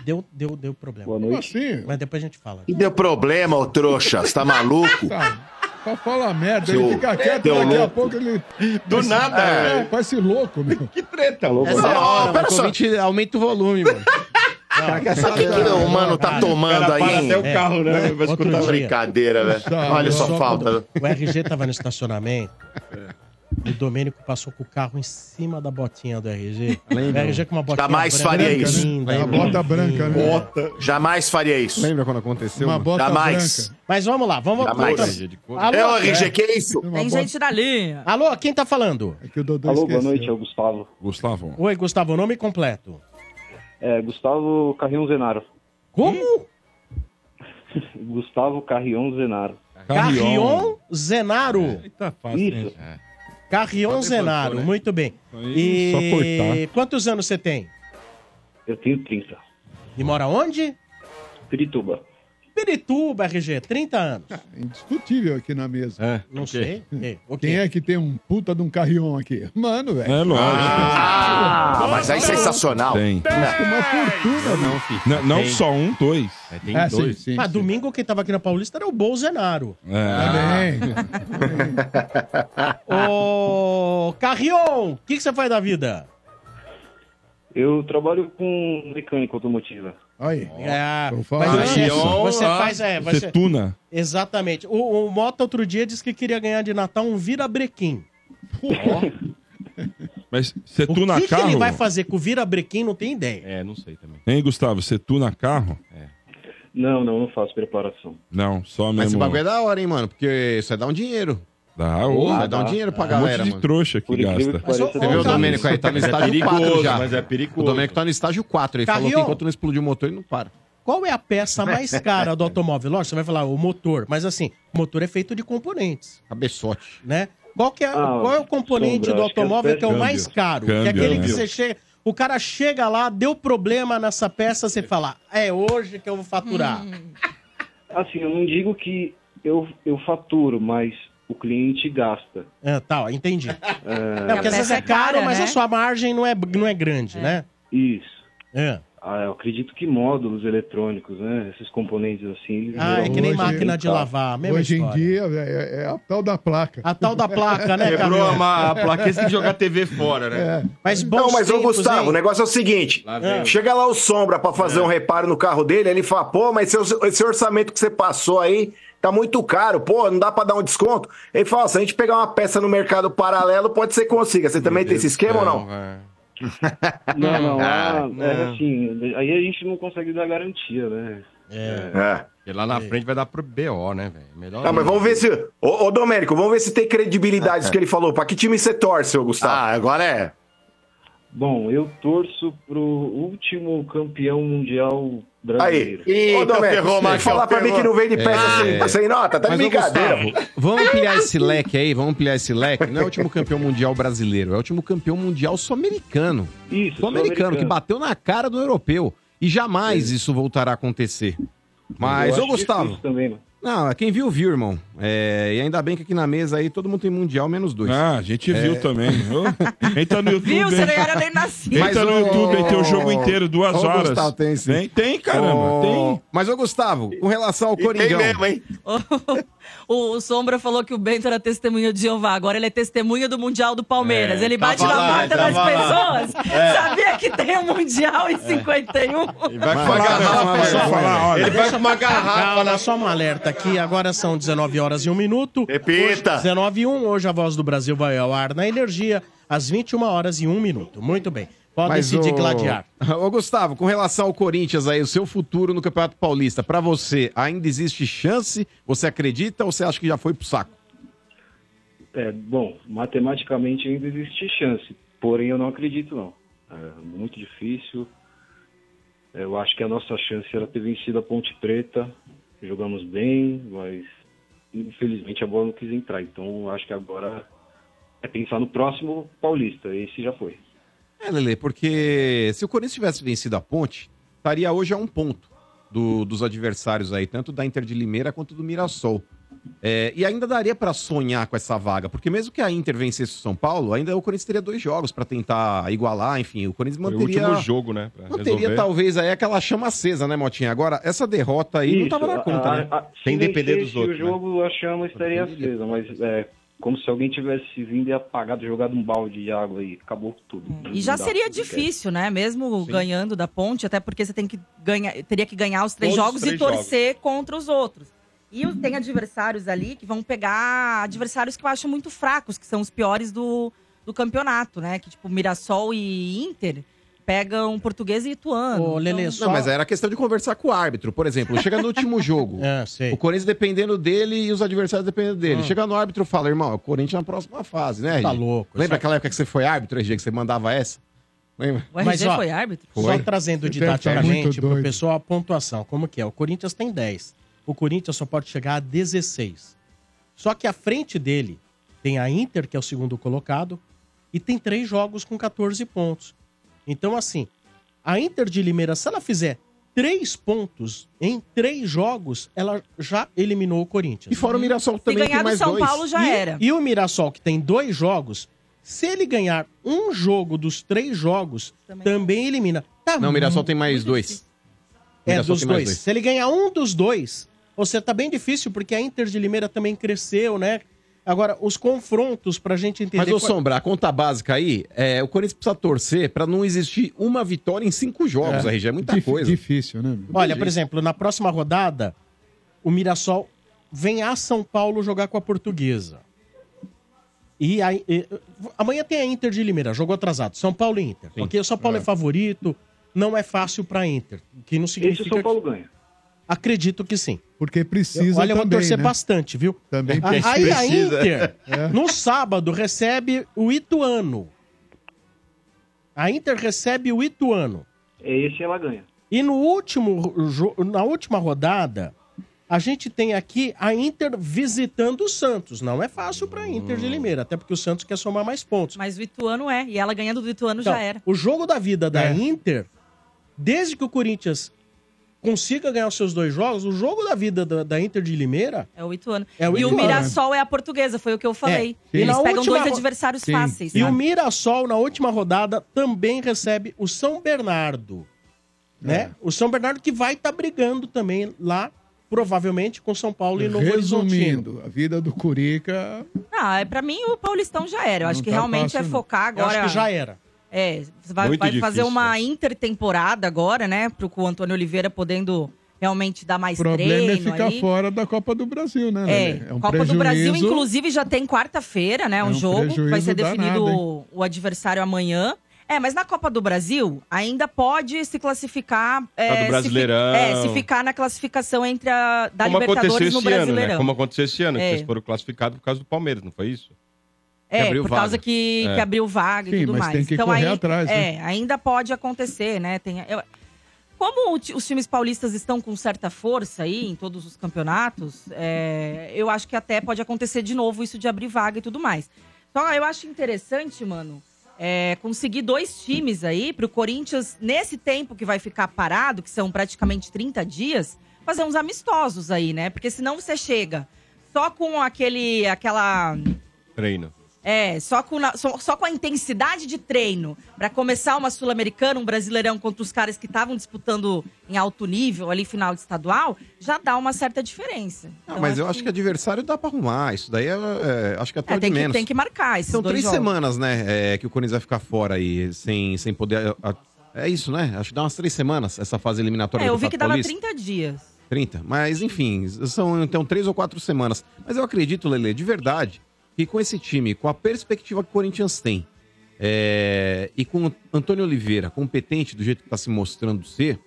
Deu, deu, deu problema. Boa noite. assim? Mas depois a gente fala. E deu problema, ô trouxa? Você tá maluco? Tá. Só fala merda, Seu- ele fica quieto, Deu daqui a louco. pouco ele. Do nada, É, velho. parece louco, meu. Que treta, louco. Essa é a hora, Pera só. aumenta o volume, mano. Mas o que, que o mano tá tomando Cara, aí? para até o carro, né? Vai Outro escutar. dia. Brincadeira, velho. Tá, Olha só, falta. O RG tava no estacionamento. O Domênico passou com o carro em cima da botinha do RG. Lembra? O RG com uma botinha Jamais branca, faria isso. linda, A linda. bota branca, né? Bota. Jamais faria isso. Lembra quando aconteceu? Uma bota Jamais. branca. Mas vamos lá, vamos Jamais. Alô, É o RG, que é isso? Uma Tem gente na linha. Alô, quem tá falando? É que o Dodô Alô, boa esqueceu. noite, é o Gustavo. Gustavo. Oi, Gustavo, nome completo. É, Gustavo Carrion Zenaro. Como? Gustavo Carrion Zenaro. Carrion Zenaro. Tá fácil, Isso. hein? Carrion Só Zenaro, levantou, né? muito bem. Aí, só E cortar. quantos anos você tem? Eu tenho 30. E mora onde? Pirituba. Pirituba, RG, 30 anos. Indiscutível aqui na mesa. É. Não sei. É? Quem é que tem um puta de um carrion aqui? Mano, velho. É lógico. Ah, mas aí sensacional. Tem. Custa uma fortuna, Não, filho. Não, não Tem. só um, dois. É, tem É, sim, dois. sim. Mas sim. domingo quem tava aqui na Paulista era o Bolsonaro. É. Também. Ô, Carrion, o que, que você faz da vida? Eu trabalho com mecânica automotiva. Aí. É, tô mas falando. você, ah, faz, é, Você você, tuna. exatamente. O, o Mota outro dia disse que queria ganhar de Natal um vira-brequim. Mas você O tuna que, que carro? ele vai fazer com o vira-brequim não tem ideia. É, não sei também. Hein, Gustavo? Você tuna carro? Não, não, não faço preparação. Não, só Mas esse mesmo. bagulho é da hora, hein, mano? Porque isso vai dar um dinheiro. Dá, ô, vai dar um dinheiro pra um galera, monte de mano. trouxa que gasta. que Você viu o Domênico aí? Tá no Mas é estágio 4 perigoso, já. mas é O perigoso. Domênico tá no estágio 4. Ele falou que enquanto não explodir o motor, ele não para. Qual é a peça mais cara do automóvel? Lógico, você vai falar o motor, mas assim, o motor é feito de componentes, Cabeçote. né? Qual, que é, Ah, qual é o componente sombra, do acho que é automóvel que é o câmbio. mais caro? que é Câmbio, aquele né? que você chega. O cara chega lá, deu problema nessa peça, você fala, é hoje que eu vou faturar. Assim, eu não digo que eu, eu faturo, mas o cliente gasta. É, tá, entendi. É, É, porque às vezes é é caro, cara, mas né? a sua margem não é, não é grande, né? isso. É. Ah, eu acredito que módulos eletrônicos, né? Esses componentes assim. eles Ah, é que nem máquina de lavar, mesma Hoje em história. dia é, é a tal da placa. A tal da placa, né, Quebrou a, a plaquinha, você tem que jogar a TV fora, É. né? Mas Não, bons mas ô tempos, Gustavo, hein? o negócio é o seguinte: Lá vem. chega lá o Sombra pra fazer um reparo no carro dele, ele fala, pô, mas seu- esse orçamento que você passou aí tá muito caro, pô, não dá pra dar um desconto. Ele fala, se a gente pegar uma peça no mercado paralelo, pode ser que consiga. Você também tem esse esquema ou não? Não, não, Ah, ah, não. é assim, aí a gente não consegue dar garantia, né? É. Porque lá na frente vai dar pro BO, né, velho? Melhor. Ah, mas vamos ver se. Ô, ô Domênico, vamos ver se tem credibilidade isso que ele falou. Pra que time você torce, ô Gustavo? Ah, agora é. Bom, eu torço pro último campeão mundial Aí. brasileiro. Ô, Domênico, ferrou, tem que Marcão, falar pra mim que não vem de peça É. sem, sem nota, tá de brincadeira. Gustavo, vamos ampliar esse leque aí, vamos ampliar esse leque. Não é o último campeão mundial brasileiro, é o último campeão mundial sul-americano. Isso, Sul-americano, que bateu na cara do europeu. E jamais isso voltará a acontecer. Mas, Eu ô Gustavo, Também, mano. Não, quem viu, viu, irmão. É, e ainda bem que aqui na mesa aí todo mundo tem mundial, menos dois. Ah, a gente É. viu também. Entra no YouTube. Viu? Você não era nem nascido. Entra no YouTube aí, tem o jogo inteiro, duas ô, horas. Gustavo, tem sim. Tem, tem, caramba, Ô, tem. Mas, ô Gustavo, com relação ao E tem Coringão. mesmo, hein? O, o Sombra falou que o Bento era testemunha de Jeová. Agora ele é testemunha do Mundial do Palmeiras. É, ele bate tava na lá, porta tava das lá. pessoas. Sabia que tem um Mundial em 51. Ele vai com uma garrafa, vai, vai, só. vai, falar, olha. Ele vai com uma garrafa na só um alerta aqui. Agora são 19 horas e 1 minuto. Repita. Hoje, 19 e 1. Hoje a Voz do Brasil vai ao ar na Energia às 21 horas e 1 minuto. Muito bem. Podem Mas, decidir ô- gladiar. Ô, Gustavo, com relação ao Corinthians aí, o seu futuro no Campeonato Paulista, pra você, ainda existe chance? Você acredita ou você acha que já foi pro saco? É, bom, matematicamente ainda existe chance, porém eu não acredito não. É muito difícil. É, Eu acho que a nossa chance era ter vencido a Ponte Preta. Jogamos bem, mas infelizmente a bola não quis entrar. Então eu acho que agora é pensar no próximo Paulista. Esse já foi. É, Lele, porque se o Corinthians tivesse vencido a ponte, estaria hoje a um ponto do- dos adversários aí, tanto da Inter de Limeira quanto do Mirassol. É, e ainda daria pra sonhar com essa vaga, porque mesmo que a Inter vencesse o São Paulo, ainda o Corinthians teria dois jogos pra tentar igualar, enfim, o Corinthians Foi o manteria. último jogo, né? Manteria resolver. talvez aí aquela chama acesa, né, Motinha? Agora, essa derrota aí não Isso, tava na conta, a- né? a- se Sem depender dos outros, O jogo a chama estaria acesa, mas é como se alguém tivesse vindo e apagado, jogado um balde de água e acabou tudo. E já seria é. difícil, né? Mesmo ganhando da ponte, até porque você tem que ganhar, teria que ganhar os três Todos os jogos três e torcer contra os outros. E tem adversários ali que vão pegar adversários que eu acho muito fracos, que são os piores do, do campeonato, né? Que tipo Mirassol e Inter pegam português e ituano. Ô, Lelê, Então- só- Não, mas era questão de conversar com o árbitro. Por exemplo, chega no último jogo. É, sei. O Corinthians dependendo dele e os adversários dependendo dele. Hum. Chega no árbitro e fala, irmão, é o Corinthians na próxima fase, né? Tá RG? louco. Lembra Só- aquela época que você foi árbitro, RG, que você mandava essa? Lembra? O RG Mas, ó, foi árbitro? Só Foi. trazendo didaticamente muito pro pessoal a pontuação. Como que é? O Corinthians tem 10. O Corinthians só pode chegar a 16. Só que à frente dele tem a Inter, que é o segundo colocado, e tem três jogos com 14 pontos. Então, assim, a Inter de Limeira, se ela fizer três pontos em três jogos, ela já eliminou o Corinthians. E fora o Mirassol Se também ganhar tem do mais São dois. Paulo já e, era. E o Mirassol, que tem dois jogos, se ele ganhar um jogo dos três jogos, Também. também, elimina. Tá Não, o Mirassol tem mais dois. É, Mirassol dos dois. dois. Se ele ganhar um dos dois, você tá bem difícil, porque a Inter de Limeira também cresceu, né? Agora, os confrontos pra gente entender... Mas, ô qual- Sombra, a conta básica aí, é, o Corinthians precisa torcer pra não existir uma vitória em cinco jogos, É. RG. É muita Dif- coisa. Difícil, né? meu? Olha, por exemplo, na próxima rodada, o Mirassol vem a São Paulo jogar com a Portuguesa. E, aí, e- amanhã tem a Inter de Limeira, jogo atrasado. São Paulo e Inter. Porque o São Paulo é. favorito, não é fácil pra Inter. O que não Esse o significa. São Paulo ganha. Acredito que sim. Porque precisa Olha, eu vou também, torcer né? bastante, viu? Também A- precisa. Aí a. Inter, É. no sábado, recebe o Ituano. A Inter recebe o Ituano. É esse ela ganha. E no último, na última rodada, a gente tem aqui a Inter visitando o Santos. Não é fácil pra Inter de Limeira, até porque o Santos quer somar mais pontos. Mas o Ituano é. E ela ganhando do Ituano Então, já era. O jogo da vida da É. Inter, desde que o Corinthians consiga ganhar os seus dois jogos, o jogo da vida da, da Inter de Limeira É o Ituano. É o e o Ituano. Mirassol é a portuguesa, foi o que eu falei. É. E Eles pegam última dois adversários Sim. fáceis. E né? o Mirassol, na última rodada, também recebe o São Bernardo. né? O São Bernardo que vai estar brigando também lá, provavelmente, com São Paulo e Novo Horizontino. Resumindo, a vida do Curica Ah, é, pra mim o Paulistão já era. Eu acho Não que tá realmente fácil, é focar Eu agora. acho que já era. É, você vai, vai difícil, fazer uma intertemporada agora, né? Pro com o Antônio Oliveira podendo realmente dar mais O problema é treino ficar aí. fora da Copa do Brasil, né? É, Lelê? um Copa do Brasil, prejuízo. inclusive, já tem quarta-feira, né? Um, É um jogo. Vai prejuízo ser definido danado, o, o adversário amanhã. É, mas na Copa do Brasil ainda pode se classificar. É, Tá do se fi- Brasileirão. é, se ficar na classificação entre a da Como aconteceu Libertadores no esse ano, Brasileirão. né? Como aconteceu esse ano, que É. eles foram classificados por causa do Palmeiras, não foi isso? É, por vaga. causa que, É. que abriu vaga Sim, e tudo mas mais. tem que então correr aí, atrás, né? É, ainda pode acontecer, né? Tem, eu- como o os times paulistas estão com certa força aí em todos os campeonatos, é, eu acho que até pode acontecer de novo isso de abrir vaga e tudo mais. Só eu acho interessante, mano, é, conseguir dois times aí pro Corinthians, nesse tempo que vai ficar parado, que são praticamente 30 dias, fazer uns amistosos aí, né? Porque senão você chega só com aquele, aquela Treino. É, só com, só, só com a intensidade de treino pra começar uma Sul-Americana, um Brasileirão contra os caras que estavam disputando em alto nível ali, final de estadual, já dá uma certa diferença. Não, Então, mas eu acho que adversário dá pra arrumar. Isso daí é, é, acho que é até É, de que, menos. tem que marcar esses São três jogos. semanas, né, é, que o Corinthians vai ficar fora aí, sem, sem poder... a- é isso, né? Acho que dá umas três semanas, essa fase eliminatória É, eu vi que dava Paulista. 30 dias. 30. Mas, enfim, são então três ou quatro semanas. Mas eu acredito, Lele, de verdade, que com esse time, com a perspectiva que o Corinthians tem, é, e com o Antônio Oliveira competente do jeito que tá se mostrando ser,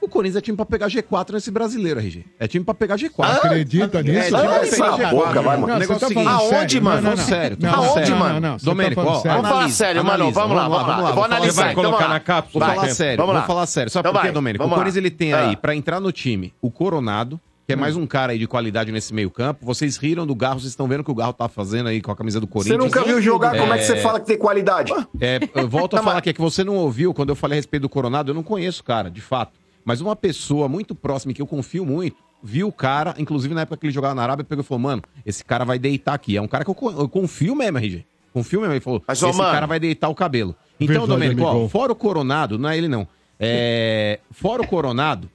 o Corinthians é time pra pegar G4 nesse brasileiro, RG. É time pra pegar G4. Acredita nisso? É time pra Ah, pegar cala a G4. boca, vai, mano. O negócio é o Você tá seguinte. Aonde, mano? Não, não, não. sério. Não, tô falando Aonde, mano? Não, não, você Domênico, tá ó. Vamos falar sério, mano. Vamos lá, vamos lá. Vou analisar, sério. então colocar vamos lá. na cápsula Vou Vai. falar sério, Vamos falar sério. Sabe Então por quê, vai, Domênico? O. Corinthians ele tem Ah. aí, pra entrar no time, o Coronado, que é mais um cara aí de qualidade nesse meio campo. Vocês riram do Garro, vocês estão vendo o que o Garro tá fazendo aí com a camisa do Você Corinthians. nunca viu jogar, como é que você fala que tem qualidade? É, eu volto a falar aqui, é que você não ouviu quando eu falei a respeito do Coronado, eu não conheço o cara, de fato. Mas uma pessoa muito próxima, que eu confio muito, viu o cara, inclusive na época que ele jogava na Arábia, pegou e falou, mano, esse cara vai deitar aqui. É um cara que eu, co- eu confio mesmo, RG. Confio mesmo. Ele falou, Mas, esse mano- cara vai deitar o cabelo. Então, Verdade, Domênico, ó, fora o Coronado, não é ele não. É, fora o Coronado,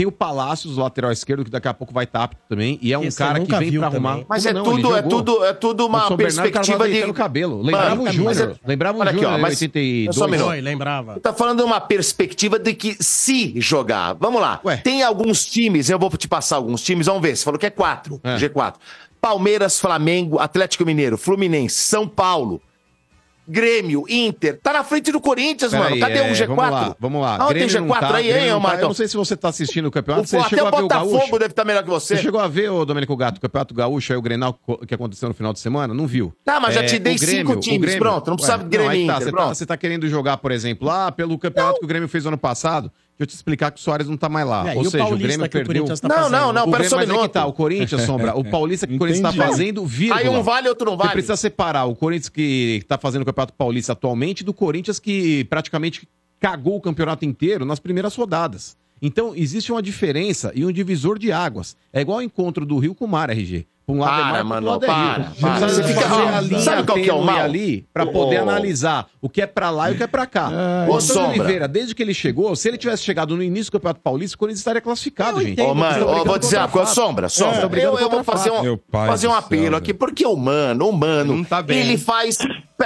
tem o Palácios, o lateral esquerdo, que daqui a pouco vai estar apto também. E é um Esse cara que vem pra arrumar. também. Mas é não? Tudo, é tudo, é tudo uma Bernardo, perspectiva de. cabelo. Lembrava Mano, o mas Júnior. é- Lembrava o Olha aqui, Júnior mas- 82. Só um minuto. Oi, lembrava. Tá falando de uma perspectiva de que se jogar. Vamos lá. Tem alguns times, eu vou te passar alguns times, vamos ver. Você falou que é quatro, É. G4. Palmeiras, Flamengo, Atlético Mineiro, Fluminense, São Paulo, Grêmio, Inter. Tá na frente do Corinthians, mano. Peraí, Cadê é, o G4? Vamos lá, vamos lá. Tem Grêmio não G4 tá, aí, Grêmio hein, não tá. Marcão? Eu não sei se você tá assistindo o campeonato. O- Você até chegou o a ver o Botafogo deve estar melhor que você. Você chegou a ver, ô Domênico Gato, o Campeonato Gaúcho, aí o Grenal que aconteceu no final de semana? Não viu. Tá, mas já te dei cinco o times, pronto, não precisa de Grêmio aí e tá, você, tá, você tá querendo jogar, por exemplo, lá pelo campeonato que o Grêmio fez ano passado, eu te explicar que o Soares não tá mais lá. É, Ou e o seja, o Paulista Grêmio que o perdeu... Corinthians tá Não, não, não, o pera só um que minuto. tá, o Corinthians, Sombra, o Paulista que o Corinthians tá fazendo, vírgula. Aí um vale, outro não Você vale. precisa separar o Corinthians que tá fazendo o Campeonato Paulista atualmente do Corinthians que praticamente cagou o campeonato inteiro nas primeiras rodadas. Então, existe uma diferença e um divisor de águas. É igual o encontro do Rio com o Mar, RG. Um lado é Para, mano, lado é para, rio. para. Você fica- fazer ó, a linha sabe qual que é o mal? ali pra poder Ô. analisar o que é pra lá e o que é pra cá. Ô, o Antônio Sombra. Oliveira, desde que ele chegou, se ele tivesse chegado no início do Campeonato Paulista, o Corinthians estaria classificado, gente. Ô, mano, Vocês ó, estão vou dizer uma coisa, Sombra. Sombra. É, eu, eu vou fazer um, fazer um apelo céu, aqui, porque o mano, o mano, tá ele faz...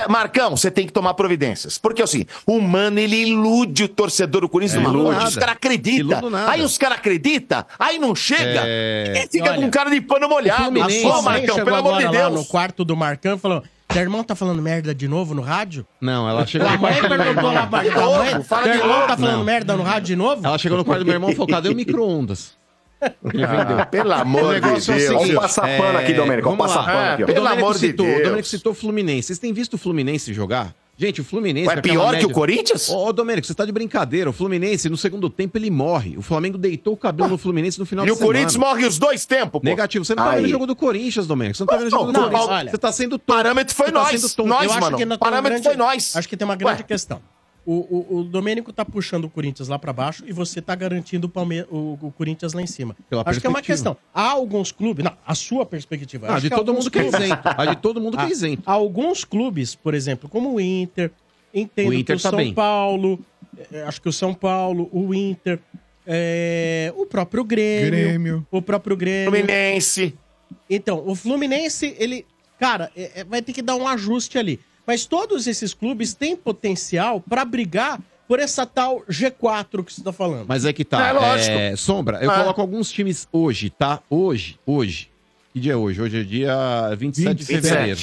Marcão, você tem que tomar providências. Porque assim, o mano, ele ilude o torcedor do Corinthians É, nada. os caras acreditam. Aí os caras acreditam, aí não chega, É. e fica Olha, com cara de pano molhado. A mãe Marcão, chegou pelo amor de lá no Deus. quarto do Marcão e falou: Teu irmão tá falando merda de novo no rádio? Não, ela chegou A no mãe quarto do meu perguntou irmão. lá pra De mãe: Teu de irmão tá falando Não. merda no rádio de novo? Ela chegou no quarto do meu irmão e falou: cadê o micro-ondas? Ele vendeu. Ah, pelo O amor de negócio é o Deus. Vamos passar pano aqui, Domênico, vamos vamos passar lá. pano aqui, ó. O Pelo Domênico amor de citou, Deus. O Domênico citou o Fluminense. Vocês têm visto o Fluminense jogar? Gente, o Fluminense... Ué, aquela pior que média- o Corinthians? Ô, ô, Domênico, você tá de brincadeira. O Fluminense, no segundo tempo, ele morre. O Flamengo deitou o cabelo no Fluminense no final E de o semana. Corinthians morre os dois tempos, pô. Negativo. Você não tá Aí. vendo o jogo do Corinthians, Domênico. Você não tá vendo o jogo do Não, Corinthians. olha. Você tá sendo O tonto. parâmetro foi Você tá nós. Nós, eu acho mano. que O parâmetro grande, foi nós. Acho que tem uma grande Ué. questão. O, o, o Domênico tá puxando o Corinthians lá pra baixo e você tá garantindo o, Palme o, o Corinthians lá em cima. Pela acho que é uma questão. Há alguns clubes. Não, a sua perspectiva. Ah, acho de que todo mundo que é isento. A de todo mundo que é isento. Alguns clubes, por exemplo, como o Inter, entendo O Inter que o tá São bem. Paulo, é, acho que o São Paulo, o Inter, é, o próprio Grêmio, Grêmio. o próprio Grêmio. Fluminense. Então, o Fluminense, ele, cara, é- é- vai ter que dar um ajuste ali. Mas todos esses clubes têm potencial pra brigar por essa tal G4 que você tá falando. Mas é que tá. É lógico. é, Sombra, eu É. coloco alguns times hoje, tá? Hoje, hoje. Que dia é hoje? Hoje é dia 27 de 27. fevereiro.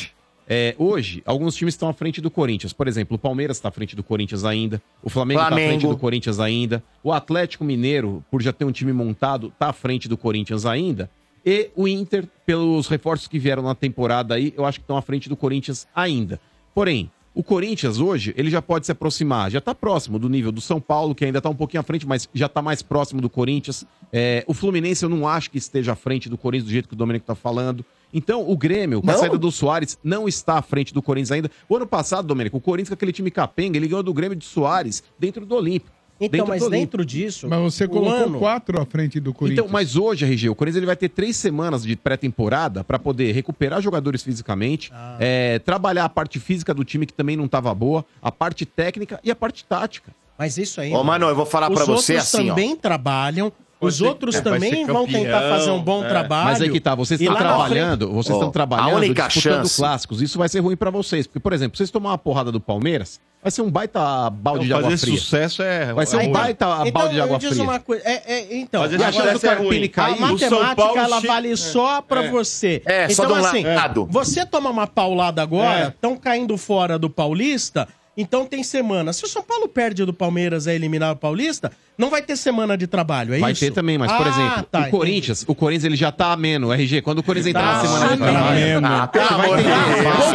É, hoje, alguns times estão à frente do Corinthians. Por exemplo, o Palmeiras está à frente do Corinthians ainda. O Flamengo está à frente do Corinthians ainda. O Atlético Mineiro, por já ter um time montado, está à frente do Corinthians ainda. E o Inter, pelos reforços que vieram na temporada aí, eu acho que estão à frente do Corinthians ainda. Porém, o Corinthians hoje, ele já pode se aproximar, já está próximo do nível do São Paulo, que ainda está um pouquinho à frente, mas já está mais próximo do Corinthians. É, o Fluminense eu não acho que esteja à frente do Corinthians do jeito que o Domênico está falando. Então, o Grêmio, com a Não? saída do Soares, não está à frente do Corinthians ainda. O ano passado, Domênico, o Corinthians com aquele time capenga, ele ganhou do Grêmio de Soares dentro do Olímpico. Então, Dentro mas dentro disso. Mas você colocou ano- quatro à frente do Corinthians. Então, mas hoje, RG, o Corinthians ele vai ter três semanas de pré-temporada para poder recuperar jogadores fisicamente, Ah. é, trabalhar a parte física do time que também não estava boa, a parte técnica e a parte tática. Mas isso aí. Ô, mano, eu vou falar os pra você outros assim, ó. também trabalham. Os outros é, também vão tentar fazer um bom é. trabalho. Mas aí que tá, vocês estão trabalhando, frente- vocês estão Ó, trabalhando a única disputando chance- clássicos. Isso vai ser ruim para vocês, porque por exemplo, vocês tomar uma porrada do Palmeiras, vai ser um baita balde de Fazer água fria. sucesso é. Vai ser um é ruim. baita Então, balde de água diz fria. uma coisa. É, é, então, Fazer E o é Carpini ruim. caiu, a matemática Paulo ela vale só pra você. É, só então, de um assim, lado. você toma uma paulada agora, É. estão caindo fora do Paulista, então tem semana. Se o São Paulo perde do Palmeiras é eliminar o Paulista, não vai ter semana de trabalho, é Vai isso? ter também, mas, por Ah, exemplo, tá, o Corinthians, o Corinthians ele já tá ameno, RG. Quando o Corinthians entrar na Tá semana de ameno. trabalho, Ah, pelo vai amor de. Deus.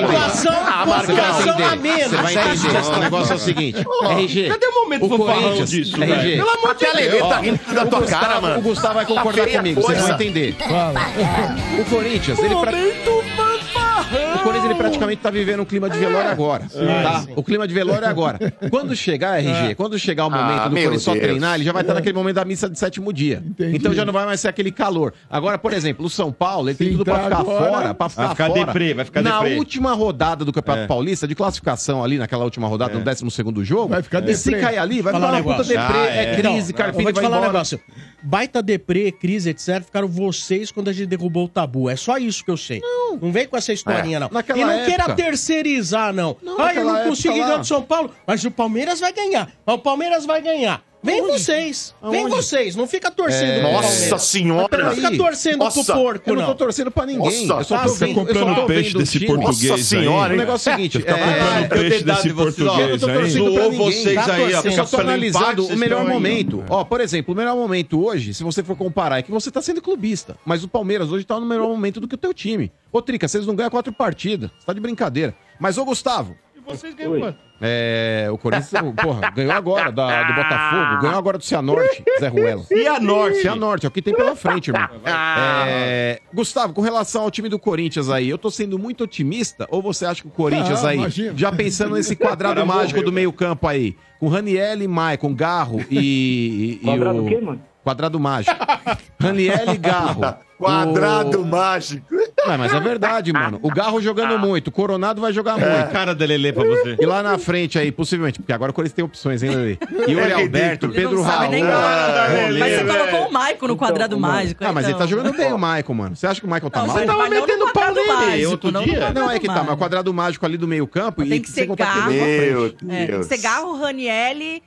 Pontuação, Ah, Você vai pontuação a entender. menos. Você vai entender. O negócio é o seguinte. RG. Cadê o momento o fanfarrão Corinthians, disso, RG. Pelo amor de Deus. tá rindo da O tua Gustavo, cara, mano. o Gustavo vai concordar Tá feia comigo, vocês vão entender. O Corinthians, ele pra... Ele praticamente tá vivendo um clima de velório agora. tá? O clima de velório é agora. Quando chegar, RG, quando chegar o momento Ah, do meu Corinthians só Deus. treinar, ele já vai estar naquele momento da missa de sétimo dia. Entendi. Então já não vai mais ser aquele calor. Agora, por exemplo, o São Paulo, ele tem tudo pra entrar ficar agora, fora, pra ficar, vai ficar fora. deprê, vai ficar Na deprê. última rodada do Campeonato É. Paulista, de classificação ali, naquela última rodada, no 12 segundo jogo, Vai ficar e se deprê. cair ali, vai Falar ficar um uma puta negócio. deprê, Ah, é, é. crise, Carpini vou te vai falar um embora. negócio. Baita deprê, crise, etc. Ficaram vocês quando a gente derrubou o tabu. É só isso que eu sei. Não, vem com essa historinha, É. não. Naquela e não época. queira terceirizar, não. Não, Ai, eu não consegui época lá. ganhar do São Paulo, mas o Palmeiras vai ganhar. O Palmeiras vai ganhar. Vem vocês. Vem Aonde? vocês. Não fica torcendo É. pro Nossa senhora. Não fica torcendo Nossa, pro porco, Eu não tô não. torcendo pra ninguém. Nossa, eu só tá tô você vendo, eu só comprando tô peixe vendo o desse time. português Nossa senhora, O hein? negócio é o seguinte, Você tá é, comprando eu peixe tenho dado desse de vocês, ó. português Eu tô aí? ninguém. vocês Tá aí, Eu só tô analisando o melhor aí, momento. Ó, por exemplo, o melhor momento hoje, se você for comparar, é que você tá sendo clubista. Mas o Palmeiras hoje tá no melhor momento do que o teu time. Ô, Trica, vocês não ganham quatro partidas. Você tá de brincadeira. Mas, ô, Gustavo, Vocês ganham quanto? é, o Corinthians, porra, ganhou agora da- do Botafogo, ganhou agora do Cianorte, Zé Ruela. E a Norte? Cianorte, é o que tem pela frente, irmão. É, Gustavo, com relação ao time do Corinthians aí, eu tô sendo muito otimista ou você acha que o Corinthians Ah, aí, imagina. já pensando nesse quadrado Cara, mágico morreu, do meio campo aí, com Raniel, Maicon, Garro e, e- e Quadrado o... o quê, mano? Quadrado mágico. Raniel e Garro. Quadrado O- mágico. Ué, mas é verdade, mano. O Garro jogando muito, o Coronado vai jogar muito. Cara da Lelê pra você. E lá na frente aí, possivelmente, porque agora o Corinthians tem opções, hein, Lelê? Yuri É Alberto, Pedro não sabe Raul. nem Ah. Lelê, Mas você velho. colocou o Maicon no quadrado Então, mágico. Ah, mas ele tá então. jogando bem o Maicon, mano. Você acha que o Maicon tá Não, mal? você tava vai não metendo no pau nele mágico, outro não no dia. Não, é que tá, mas o quadrado mágico ali do meio campo Tem que ser Garro. Meu. É, Deus. Segarro, Ranielli,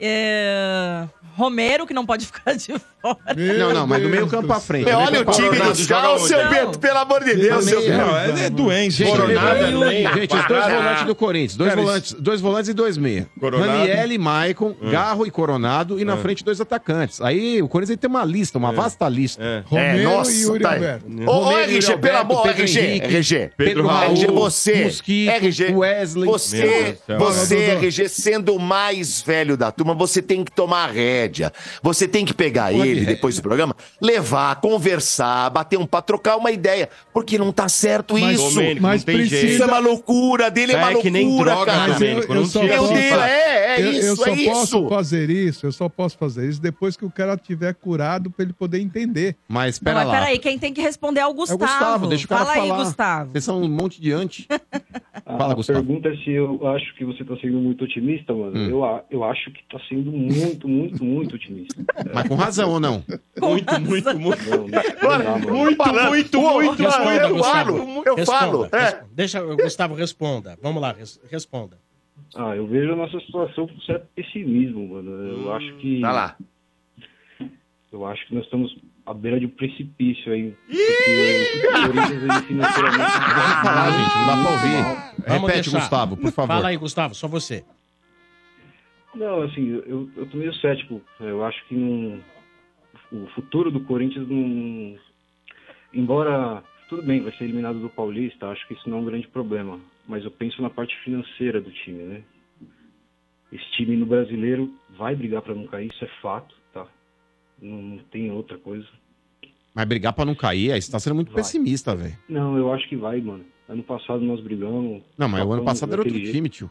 é, Romero, que não pode ficar de fora. Não, não, mas do meio campo pra frente. Meu, Do meio olha o time caras, ô seu Não. Bento, pelo amor de Deus, seu. Não, é, é doente. Gente, Coronado é gente, os dois volantes do Corinthians, dois volantes, dois volantes e dois meia. Raniel e Maicon, Garro e Coronado e na frente dois atacantes. Aí o Corinthians tem uma lista, uma vasta lista. É. É, Romero nossa, e Yuri tá. Alberto. Ô, ô, RG, pelo Alberto, amor, Pedro RG, Henrique, RG. Pedro Raul, RG, você, Mosquito, RG, Wesley. você, do você. RG, sendo o mais velho da turma, você tem que tomar rédea. rédea. Você tem que pegar ele depois do programa, levar, conversar, bater um papo, trocar uma ideia. Porque não tá certo Mas, isso. Domênico, Mas não tem precisa- jeito. Isso é uma loucura, dele é Isso uma é que nem loucura, droga, cara. Domênico, não Meu tira Deus, assim, fala. é, é eu, isso, eu só é posso isso. fazer isso, eu só posso fazer isso depois que o cara tiver curado pra ele poder entender. Mas Não, mas peraí, quem tem que responder é o É Gustavo. o Gustavo, deixa o cara Fala aí, falar. Gustavo. Vocês são um monte de anti. A, a pergunta é se eu acho que você tá sendo muito otimista, mano. Hum. Eu, a- eu acho que tá sendo muito, muito, muito otimista. Mas com razão ou não? Muito, muito, muito. Não, não, não mano. Muito, muito, muito, Responda, muito. Gustavo. eu Responda, falo, é. Deixa o Gustavo responda. Vamos lá, res- responda. Ah, eu vejo a nossa situação com certo pessimismo, mano. Eu acho que. Tá lá. Eu acho que nós estamos à beira de um precipício aí. Porque o Corinthians ele financeiramente. Não dá pra ouvir. Repete, deixar. Gustavo, por favor. Fala aí, Gustavo, só você. Não, assim, eu, eu tô meio cético. Eu acho que não, o futuro do Corinthians não. Embora. Tudo bem, vai ser eliminado do Paulista, acho que isso não é um grande problema. Mas eu penso na parte financeira do time, né? Esse time no brasileiro vai brigar para não cair, isso é fato, tá? Não, não tem outra coisa. Mas brigar pra não cair, aí você tá sendo muito Vai. pessimista, velho. Não, eu acho que vai, mano. Ano passado nós brigamos. Não, mas o ano passado era outro time, tio.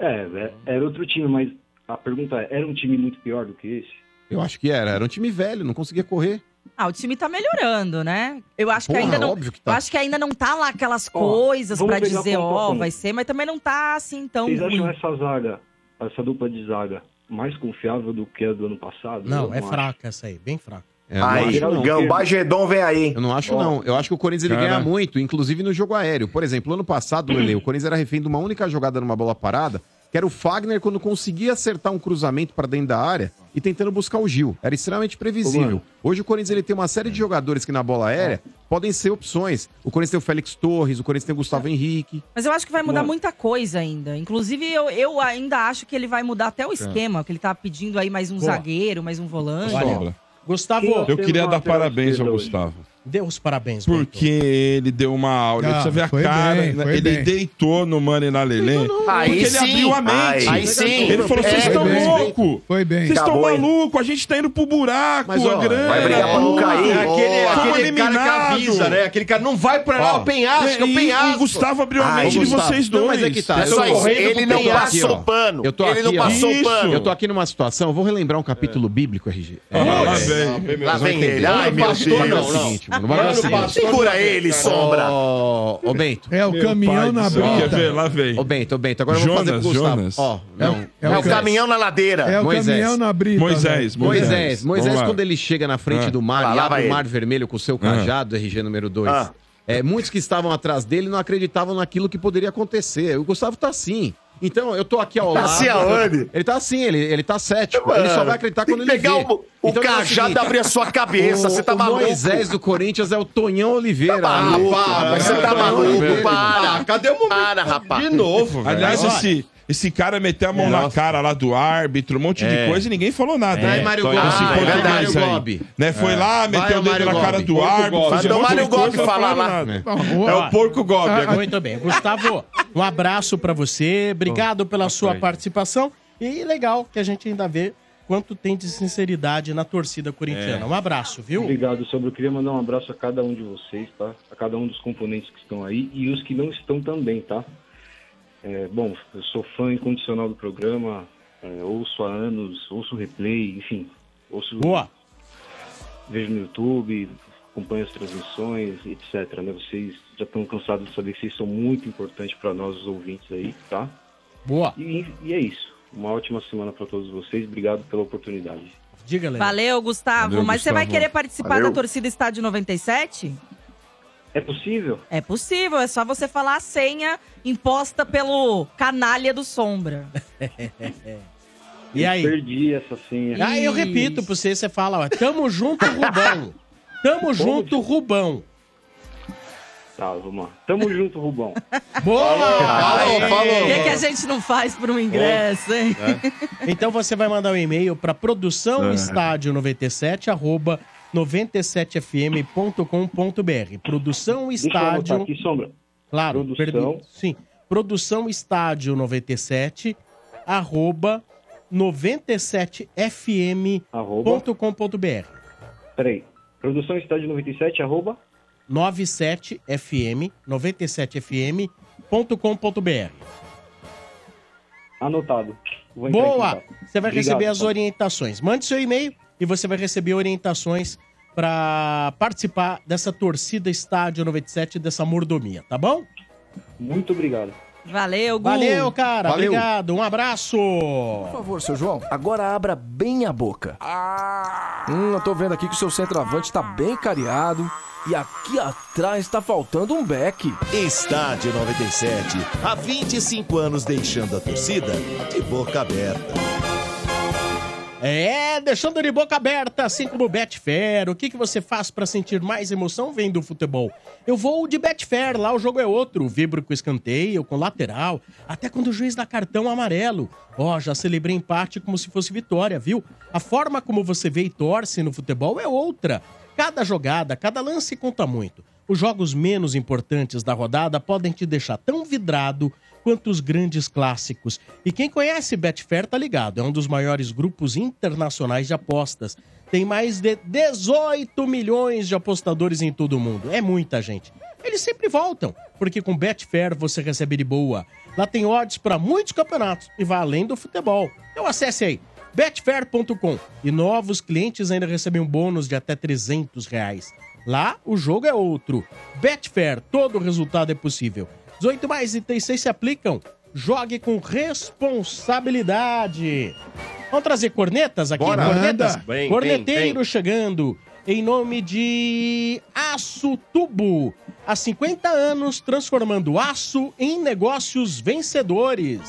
É, é, era outro time, mas a pergunta é: era um time muito pior do que esse? Eu acho que era. Era um time velho, não conseguia correr. Ah, o time tá melhorando, né? Eu acho Porra, que ainda não. óbvio que tá. Eu acho que ainda não tá lá aquelas Ó, coisas pegar dizer, ó, ponto. vai ser, mas também não tá assim tão Vocês acham ruim. essa zaga, essa dupla de zaga, mais confiável do que a do ano passado? Não, é acho. fraca essa aí, bem fraca. É, Aí, acho, não. Gambá Gedon vem aí, hein? Eu não acho, Ó. não. Eu acho que o Corinthians ele Cara. ganha muito, inclusive no jogo aéreo. Por exemplo, ano passado, Lele, o Corinthians era refém de uma única jogada numa bola parada, que era o Fagner quando conseguia acertar um cruzamento pra dentro da área e tentando buscar o Gil. Era extremamente previsível. Hoje o Corinthians ele tem uma série de jogadores que na bola aérea podem ser opções. O Corinthians tem o Félix Torres, o Corinthians tem o Gustavo Henrique. Mas eu acho que vai mudar Mano. muita coisa ainda. Inclusive, eu, eu ainda acho que ele vai mudar até o esquema, que ele tá pedindo aí mais um Boa. zagueiro, mais um volante. Olha, Sombra. Gustavo, Eu queria dar parabéns ao. Gustavo. Dê os parabéns. Bento. Porque ele deu uma aula. Ah, Você vê a cara, bem, né? ele bem. deitou no Mano e na Lelê. Aí Porque ele sim, abriu a mente. aí sim. Ele falou: vocês É, estão loucos. Foi bem. Vocês estão malucos. A gente tá indo pro buraco, Mas, ó, a grana. vai brigar pra não cair. É aquele, Boa. aquele cara que avisa, né? Aquele cara não vai pra lá, o penhasco, é o E penhasco. o Gustavo abriu a mente de Gustavo. vocês dois. Não, mas é que tá. É Ele não penhasco. passou pano. Ele não passou pano. Eu tô aqui numa situação, eu vou relembrar um capítulo bíblico, RG. Ah, lá É, vem. Lá vem ele. Ai, meu Deus. Não, o não. mano. O. Segura ele, sombra. Ô, ô, Bento. É o Meu caminhão pai na do céu. Quer ver? brita. Lá vem. Ô, Bento, ô, Bento. Agora eu vou fazer pro Jonas, Gustavo. Jonas. Ó, não. É É o o ca- caminhão na ladeira. É o Moisés. caminhão na brita. Moisés, velho. Moisés, Moisés. Moisés, lá. quando ele chega na frente Ah. do mar Lá, e lá abre vai o mar vermelho com o seu cajado, RG número 2, Ah. é, muitos que estavam atrás dele não acreditavam naquilo que poderia acontecer. O Gustavo tá assim. Então, eu tô aqui ao Tá lado. assim aonde? Ele tá assim, ele, ele tá cético. ele só vai acreditar quando ele pegar vê. o, o Então, é cajado e abrir a sua cabeça. o- Você tá o maluco? Moisés do Corinthians é o Tonhão Oliveira. Tá amigo. maluco, você tá maluco, Oliveira. para. Ah, cadê o momento? Para, rapaz. De novo, velho. Aliás, esse, esse cara meteu a mão na cara lá do árbitro, um monte É. de coisa e ninguém falou nada. Vai, né? Mário Esse Gobi. Ah, é verdade, aí. Gobi. Né? Foi lá, meteu Vai, o dedo Mário na cara Gobi. do Porco árbitro, Gobi. um Vai, monte de Mário Gobi não falar lá. É o porco gobe. Ah, Muito bem. Gustavo, um abraço pra você. Obrigado pela sua participação. E legal que a gente ainda vê quanto tem de sinceridade na torcida corintiana. Um abraço, viu? Obrigado, Sombra. Eu queria mandar um abraço a cada um de vocês, tá? A cada um dos componentes que estão aí e os que não estão também, tá? É, bom, eu sou fã incondicional do programa, é, ouço há anos, ouço o replay, enfim, ouço, Boa. vejo no YouTube, acompanho as transmissões, etc. Né? Vocês já estão cansados de saber que vocês são muito importantes para nós, os ouvintes aí, tá? Boa. E, e é isso. Uma ótima semana para todos vocês. Obrigado pela oportunidade. Diga, Lelê. Valeu, Gustavo. Valeu, Mas você vai Gustavo. querer participar Valeu. da torcida Estádio 97? É possível? É possível, é só você falar a senha imposta pelo canalha do Sombra. E aí? Perdi essa senha. Ah, eu repito pra você, você fala, ó, tamo junto, Rubão. Tamo junto, Rubão. Tá, vamos lá. Tamo junto, Rubão. Boa! Falou, O falou. que, que a gente não faz por um ingresso, hein? Então você vai mandar um e-mail para produção estádio 97 arroba 97fm.com.br. Produção estádio. aqui, Sombra. Claro, Produção. permi- sim. Produção estádio 97 arroba 97fm.com.br. Peraí. Produção Estádio 97, arroba. 97fm, 97fm.com.br. Anotado. Boa! Você vai Obrigado, receber as orientações. Mande seu e-mail e você vai receber orientações para participar dessa torcida Estádio 97, dessa mordomia, tá bom? Muito obrigado. Valeu, Gu. Valeu, cara. Valeu. Obrigado. Um abraço. Por favor, seu João, agora abra bem a boca. Hum, eu tô vendo aqui que o seu centroavante tá bem cariado. E aqui atrás tá faltando um beck. Estádio 97, há 25 anos deixando a torcida de boca aberta. É, deixando de boca aberta, assim como o Betfair. O que, que você faz para sentir mais emoção vendo o futebol? Eu vou de Betfair, lá o jogo é outro. Vibro com escanteio, com lateral, até quando o juiz dá cartão amarelo. Ó, já celebrei empate como se fosse vitória, viu? A forma como você vê e torce no futebol é outra. Cada jogada, cada lance conta muito. Os jogos menos importantes da rodada podem te deixar tão vidrado quanto os grandes clássicos. E quem conhece Betfair tá ligado, é um dos maiores grupos internacionais de apostas. Tem mais de 18 milhões de apostadores em todo o mundo. É muita gente. Eles sempre voltam, porque com Betfair você recebe de boa. Lá tem odds para muitos campeonatos e vai além do futebol. Então acesse aí betfair.com e novos clientes ainda recebem um bônus de até 300 reais. Lá, o jogo é outro. Betfair, todo resultado é possível. 18 mais e 36 se aplicam. Jogue com responsabilidade. Vamos trazer cornetas aqui? Bora. Cornetas? Bem, Corneteiro bem, chegando em nome de Aço Tubo. Há 50 anos transformando aço em negócios vencedores.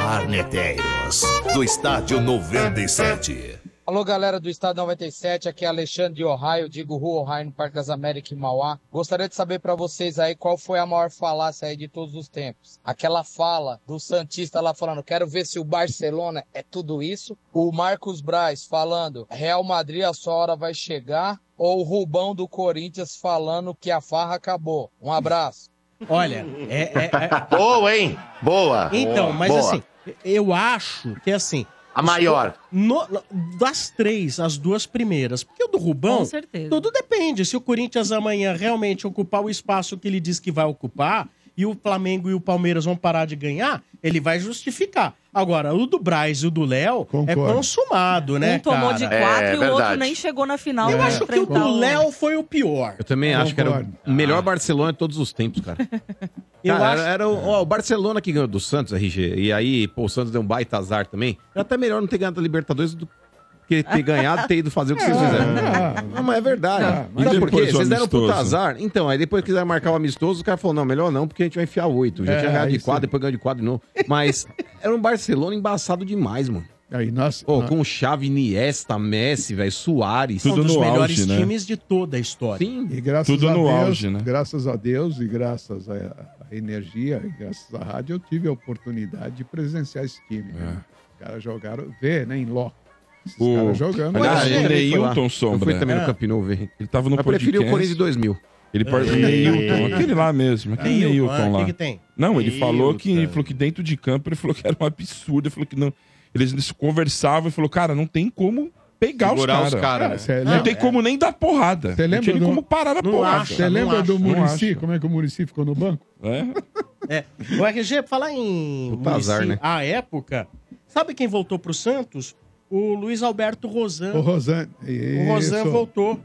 Arneteiros, do Estádio 97. Alô, galera do Estado 97, aqui é Alexandre de Ohio, digo Rua Ohio, no Parque das Américas, em Mauá. Gostaria de saber pra vocês aí qual foi a maior falácia aí de todos os tempos. Aquela fala do Santista lá falando, quero ver se o Barcelona é tudo isso. O Marcos Braz falando, Real Madrid a sua hora vai chegar. Ou o Rubão do Corinthians falando que a farra acabou. Um abraço. Olha, é... é- é- Boa, hein? Boa. Então, mas Boa. assim, eu acho que assim. A maior. no- das três, as duas primeiras. Porque o do Rubão. Com certeza. Tudo depende. Se o Corinthians amanhã realmente ocupar o espaço que ele diz que vai ocupar e o Flamengo e o Palmeiras vão parar de ganhar, ele vai justificar. Agora, o do Braz e o do Léo é consumado, né? um tomou cara? de quatro e o outro nem chegou na final. Eu pra acho que o do Léo foi o pior. Eu também acho que era o melhor Barcelona de todos os tempos, cara. Eu Cara, acho- era, era o, ó, o Barcelona que ganhou do Santos, RG. E aí, pô, o Santos deu um baita azar também. Era até melhor não ter ganhado a Libertadores do que ter ganhado e ter ido fazer o que vocês fizeram. Não, mas é verdade. Ah, mas Sabe por quê? Vocês deram puta azar. Então, aí depois quiseram marcar o amistoso, o cara falou, não, melhor não, porque a gente vai enfiar oito. Já É, tinha ganhado de isso. quatro, depois ganhou de quatro de novo. Mas era um Barcelona embaçado demais, mano. Aí nós, Pô, com Xavi, Iniesta, Messi, velho, Soares. um dos melhores times de toda a história. Sim. E graças Tudo a no Deus, auge, né? Graças a Deus e graças à energia e graças à rádio, eu tive a oportunidade de presenciar esse time. né? Os caras jogaram, ver, né, em loco. O- caras jogando. Aliás, o é, Neilton Sombra. Eu fui também no É. Camp Nou ver. Ele tava no Eu preferi o podcast. Corinthians de 2000. Ele par... Ei. Neilton, aquele lá mesmo, aquele Neilton, Neilton ah, lá. que que tem? Não, ele Neilton. falou que, ele falou que dentro de campo ele falou que era um absurdo, ele falou que não. Eles, eles conversavam e falou, cara, não tem como pegar Segurar os caras. caras, né? Não, Não, tem é. como nem dar porrada. Você Não lembra nem do- como parar na Não porrada. acha, Você lembra do Não Murici? acha. Como é que o Murici ficou no banco? É. É. O RG, falar em Puta azar, né? à época, sabe quem voltou pro Santos? O Luiz Alberto Rosan. O Rosan. O Rosan Isso. voltou.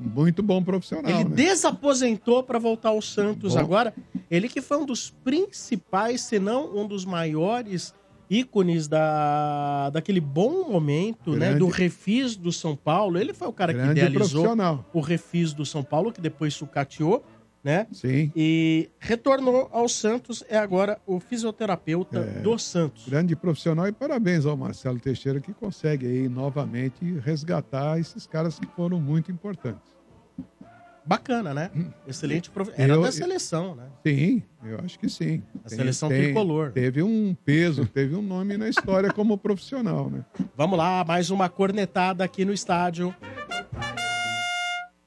Muito bom profissional. Ele né? desaposentou para voltar ao Santos Bom. agora. Ele que foi um dos principais, se não um dos maiores ícones da, daquele bom momento, né? Grande- Do refis do São Paulo. Ele foi o cara que idealizou o refis do São Paulo, que depois sucateou, né? Sim. E retornou ao Santos, é agora o fisioterapeuta É. do Santos. Grande profissional e parabéns ao Marcelo Teixeira que consegue aí novamente resgatar esses caras que foram muito importantes. Bacana, né? Excelente prof... Era Eu- da seleção, né? Sim, eu acho que sim. A seleção tricolor. Teve um peso, teve um nome na história como profissional, né? Vamos lá, mais uma cornetada aqui no estádio.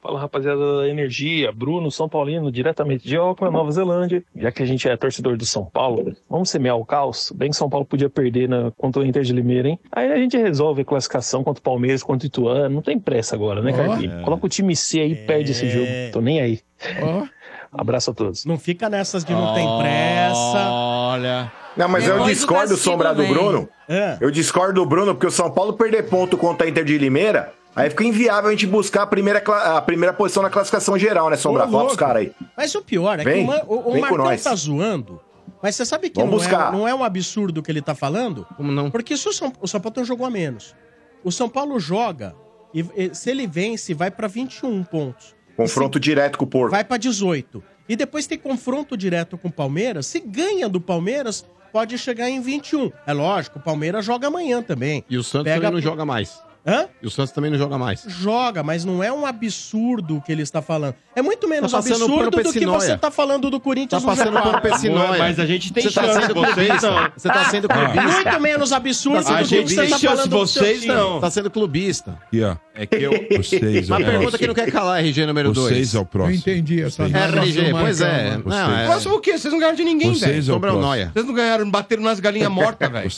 Fala rapaziada da Energia, Bruno, São Paulino, diretamente de Auckland, Nova Zelândia. Já que a gente é torcedor do São Paulo, vamos semear o caos? Bem que São Paulo podia perder na, contra o Inter de Limeira, hein? Aí a gente resolve a classificação contra o Palmeiras, contra o Ituano. Não tem pressa agora, né, Carlinhos? É. Coloca o time C aí e é... perde esse jogo. Tô nem aí. Oh. Abraço a todos. Não fica nessas de não tem pressa. Olha. Não, mas Depois eu discordo, sombrado do Bruno. É. Eu discordo do Bruno, porque o São Paulo perder ponto contra o Inter de Limeira Aí fica inviável a gente buscar a primeira, a primeira posição na classificação geral, né, Sombra? Fala pros caras aí. Mas o pior é vem, que o, o, o Marcão tá zoando. Mas você sabe que não é, não é um absurdo o que ele tá falando? Como não? Porque se o São, o São Paulo tem um jogo a menos. O São Paulo joga e, e se ele vence, vai para 21 pontos. Confronto se, direto com o Porto. Vai para 18. E depois tem confronto direto com o Palmeiras. Se ganha do Palmeiras, pode chegar em 21. É lógico, o Palmeiras joga amanhã também. E o Santos Pega... não joga mais. Hã? E o Santos também não joga mais. Joga, mas não é um absurdo o que ele está falando. É muito menos tá absurdo do que você está falando do Corinthians. Tá passando pano pessinóia. Mas a gente tem você tá chance. Sendo clubista. Você está sendo ah. clubista. Muito menos absurdo do que você está falando vocês não. Está sendo clubista. Yeah. É que eu... Vocês, Uma é. pergunta que não quer calar, RG número 2. Vocês dois. é o próximo. Eu entendi essa RG, pois é. Não, é. é. Próximo o quê? Vocês não ganharam de ninguém, velho. Vocês é noia. Vocês não ganharam, bateram nas galinhas mortas, velho.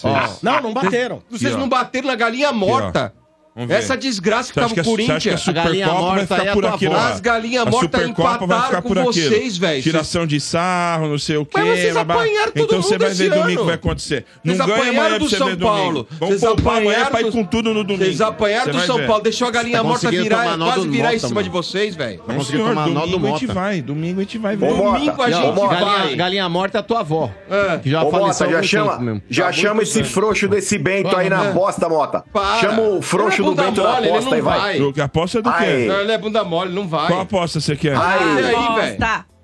Não, não bateram. Vocês não bateram na galinha morta. Essa desgraça que tava o é Corinthians. Você acha que vai ficar é por aqui. As galinhas mortas empataram com vocês, velho. Tiração de sarro, não sei o quê. Mas vocês apanharam todo Então você vai ver domingo o que vai acontecer. Não ganha amanhã do São Paulo. Vamos poupar amanhã pra ir com tudo no domingo. Vocês apanharam do São Paulo. Deixou a galinha tá morta virar, quase virar em cima de vocês, velho. Não tomar nó do gente vai, domingo a gente vai. Domingo a gente vai. Galinha morta é a tua avó. É. Já faleceu chama, já tá chama esse frouxo desse bento aí na bosta, Mota. Chama o frouxo bunda mole, aposta, ele não vai. vai. Aposta é do quê? Não, ele é bunda mole, não vai. Qual aposta você quer? Ai, aí, velho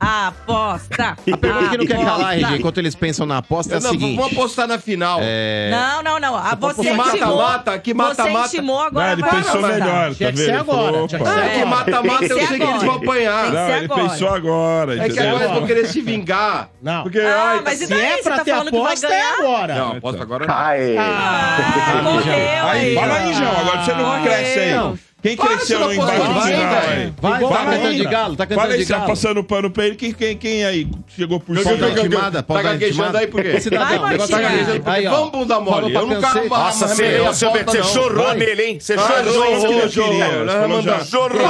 aposta. A pergunta que não quer calar, RG, enquanto eles pensam na aposta, é a não, seguinte. Vou apostar na final. É... Não, não, não. A você que mata, mata, que mata, mata. Você intimou agora. Não, ele pensou melhor, tá Tinha que? Tá ser agora. Tinha que agora. É, que mata, mata, eu sei que eles vão apanhar. Não, ele pensou agora. É que agora eles vão querer se vingar. Não. Porque, ah, ai, mas se é pra tá ter aposta, é agora. Não, aposta agora não. Ah, ai, morreu. Fala aí, João. Agora você não cresce aí. Quem Para, cresceu em Barra Vai, vai, vai, vai, vai, vai de galo, tá cantando Fala de aí, tá galo. tá passando pano pra ele. Quem, quem, quem aí chegou por cima? Tá gaguejada, tá gaguejando aí por quê? Vai, Martinha. Tá gaguejando? Vamos bunda mole. Eu nunca arrumava. Nossa, você chorou nele, hein? Você chorou. Chorou.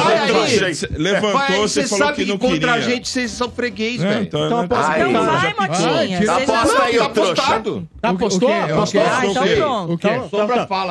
Levantou-se e falou que não queria. contra a gente vocês são freguês, né? velho. Então, então né? aposta aí. Então, vai, Martinha. Aposta aí, tá tá é? apostado. Apostou? Ah, Apostou? Então pronto.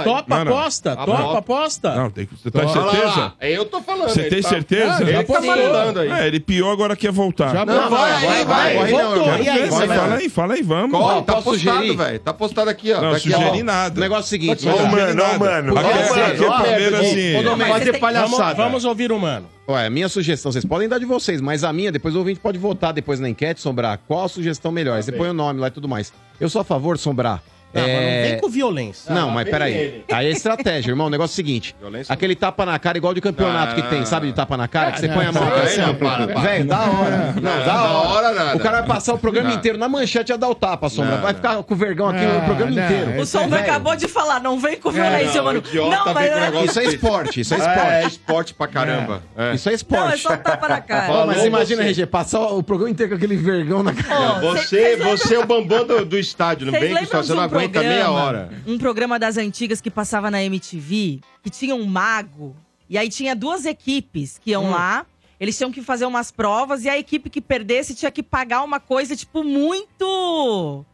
Topa aposta? Topa aposta? Não, tem que certeza? Lá. Eu tô falando. Você tem tá... certeza? Ah, ele, ele tá falando aí. É, ele piou, agora quer voltar. Já não, vai, vai, vai. vai. Voltou. Não, e aí, vai, fala aí, fala aí, vamos. Corre, tá postado, velho. Tá postado aqui, ó. Não, tá aqui, sugeri ó. nada. O negócio é o seguinte. Ô, mano, ô, mano. Aqui é, é primeiro assim. Fazer palhaçada. Vamos ouvir o mano. Ué, minha sugestão, vocês podem dar de vocês, mas a minha, depois o ouvinte pode votar depois na enquete, Sombrar, qual a sugestão melhor. Depois você tá põe o nome lá e tudo mais. Eu sou a favor, Sombrar, Tá, não, é... não vem é. com violência. Não, ah, mas peraí. Aí é estratégia, irmão. O negócio é o seguinte: violência aquele tapa na cara, igual de campeonato que tem, sabe? De tapa na cara, que você não, põe a mão aqui assim. Velho, da hora. Não, não da hora nada. O cara vai passar o programa inteiro na manchete a dar o tapa, sombra. Vai ficar com o vergão aqui o programa inteiro. O Sombra acabou de falar, não vem com é, violência, mano. Não, mas. É- isso é esporte, isso é esporte. É esporte pra caramba. Isso é esporte. Não, é só tapa na cara. Mas imagina, RG, passar o programa inteiro com aquele vergão na cara. Você é o bambão do estádio, não vem com situação. 50, programa, meia hora. Um programa das antigas que passava na MTV, que tinha um mago. E aí tinha duas equipes que iam hum. lá. Eles tinham que fazer umas provas e a equipe que perdesse tinha que pagar uma coisa, tipo, muito.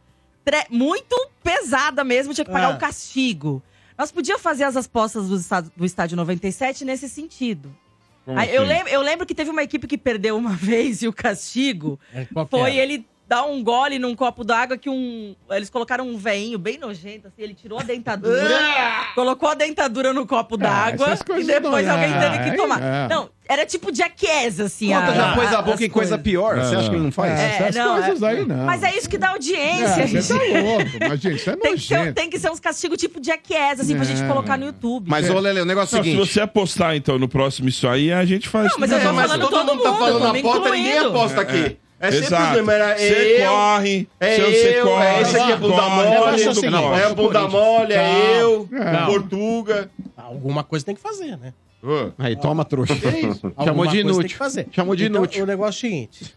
Muito pesada mesmo, tinha que pagar um castigo. Nós podíamos fazer as apostas do estádio, do estádio 97 nesse sentido. Aí, assim? eu, lembro, eu lembro que teve uma equipe que perdeu uma vez e o castigo é foi ele dá um gole num copo d'água que um. Eles colocaram um veinho bem nojento, assim, ele tirou a dentadura, colocou a dentadura no copo ah, d'água ah, e depois não, alguém teve que tomar. É. Não, era tipo jackass, assim. Conta a, já pôs a, boca em coisa pior. Não, você acha que ele não faz? É, essas não, coisas é. aí não. Mas é isso que dá audiência, gente. Você tá louco, mas, gente, isso é tem que, ser, tem que ser uns castigos tipo jackass, assim, é. pra gente é. colocar no YouTube. Mas, ô, Lele, o negócio é o seguinte. Se você apostar, então, no próximo isso aí, a gente faz. Não, mas eu tô falando todo, todo mundo tá falando na porta ninguém aposta aqui. É sempre Exato. mesmos. Era Você eu, corre, é se você eu, corre, é esse aqui é bunda corre. mole, O é o não, seguinte, é bunda mole, é eu, Calma. Portuga. Alguma coisa tem que fazer, né? Aí, toma, trouxa. Que isso? Chamou Alguma de coisa tem inútil. que fazer. Chamou de Então, inútil. O negócio é o seguinte: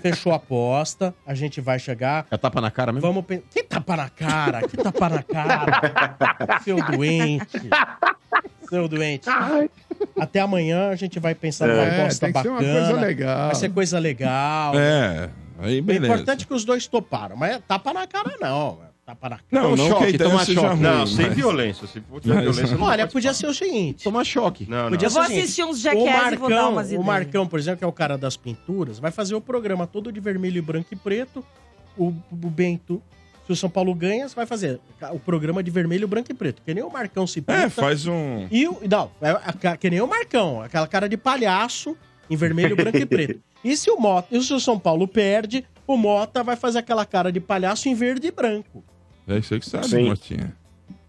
fechou a aposta, a gente vai chegar. É tapa na cara mesmo? Vamos pen- Que tapa na cara? Que tapa na cara? Seu doente. Seu doente. Até amanhã a gente vai pensar numa É, aposta tem que ser uma bacana. coisa legal. Vai ser coisa legal. É, aí O beleza. importante é que os dois toparam, mas é tapa na cara não. É Tapa na cara. Não, não que a ideia seja ruim, Não, sem mas- violência. Se for tiver violência, não Olha, podia ser o seguinte. Tomar choque. Não, não. Podia Eu ser vou o seguinte, assistir uns o Jackass e Marcão, vou dar umas o ideias. Marcão, por exemplo, que é o cara das pinturas, vai fazer o programa todo de vermelho, branco e preto. O, o Bento, se o São Paulo ganha, vai fazer o programa de vermelho, branco e preto. Que nem o Marcão se pinta. É, faz um. E o, não, é a- que nem o Marcão, aquela cara de palhaço em vermelho, branco e preto. E se o Mota, e se o São Paulo perde, o Mota vai fazer aquela cara de palhaço em verde e branco. É isso aí que sabe, Sim. Motinha.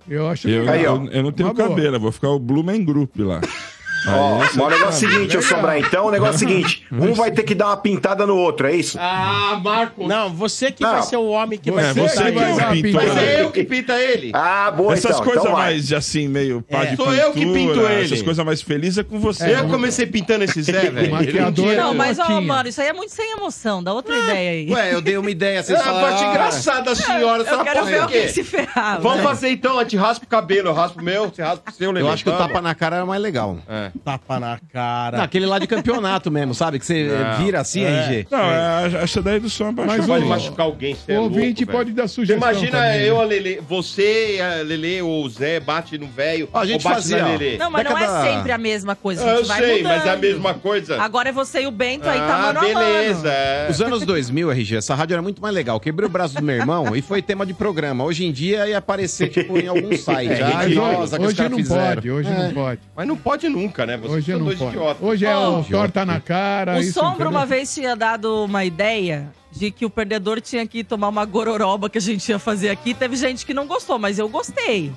Eu acho Eu, que Aí, ó. eu, eu não tenho Uma boa. cabelo, eu vou ficar o Blumen Group lá. Ó, mas o é negócio é o seguinte, eu sobrar então, o negócio é o seguinte: um vai ter que dar uma pintada no outro, é isso? Ah, Marco! Não, você que Não. vai ser o homem que É, vai você pintar que vai dar uma Mas é eu que pinta ele. Ah, boa Essas então. coisas então vai. mais assim, meio pá É. de Sou eu que pinto ele. Essas coisas mais felizes é com você. eu comecei pintando esse Zé, velho. maquiador é Não, o mas, ó, mano, isso aí é muito sem emoção. Dá outra ideia aí. Ué, eu dei uma ideia, É vocês a falaram. parte ah, engraçada da senhora. Eu quero ver alguém se ferrar. Vamos fazer então, a gente raspa o cabelo, eu raspo o meu, você raspa o seu, Eu acho que o tapa na cara era mais legal. É. Tapa na cara. Não, aquele lá de campeonato mesmo, sabe? Que você Não. vira assim, É. RG. Não, é, essa daí do som é Mas. Pode o- machucar alguém, você o é louco, ouvinte velho. pode dar sugestão. imagina também, eu, né? a Lelê, você, a Lelê ou o Zé bate no velho, Ó, a gente ou bate fazia, na ó. Lelê. Não, mas não é sempre a mesma coisa. A Eu gente vai sei, mudando. mas é a mesma coisa. Agora é você e o Bento aí, tá ah, mano a mano. beleza. é. Os anos 2000, RG, essa rádio era muito mais legal. Quebrei o braço do meu irmão e foi tema de programa. Hoje em dia ia aparecer, tipo, em algum site. É, ah, ridículo. nossa, que os Hoje caras não fizeram. pode, hoje É. não pode. Mas não pode nunca, né? Vocês Hoje são não dois pode. idiotas. Hoje é o torta na cara. O isso, Sombra entendeu? uma vez tinha dado uma ideia de que o perdedor tinha que tomar uma gororoba que a gente ia fazer aqui. Teve gente que não gostou, mas eu gostei.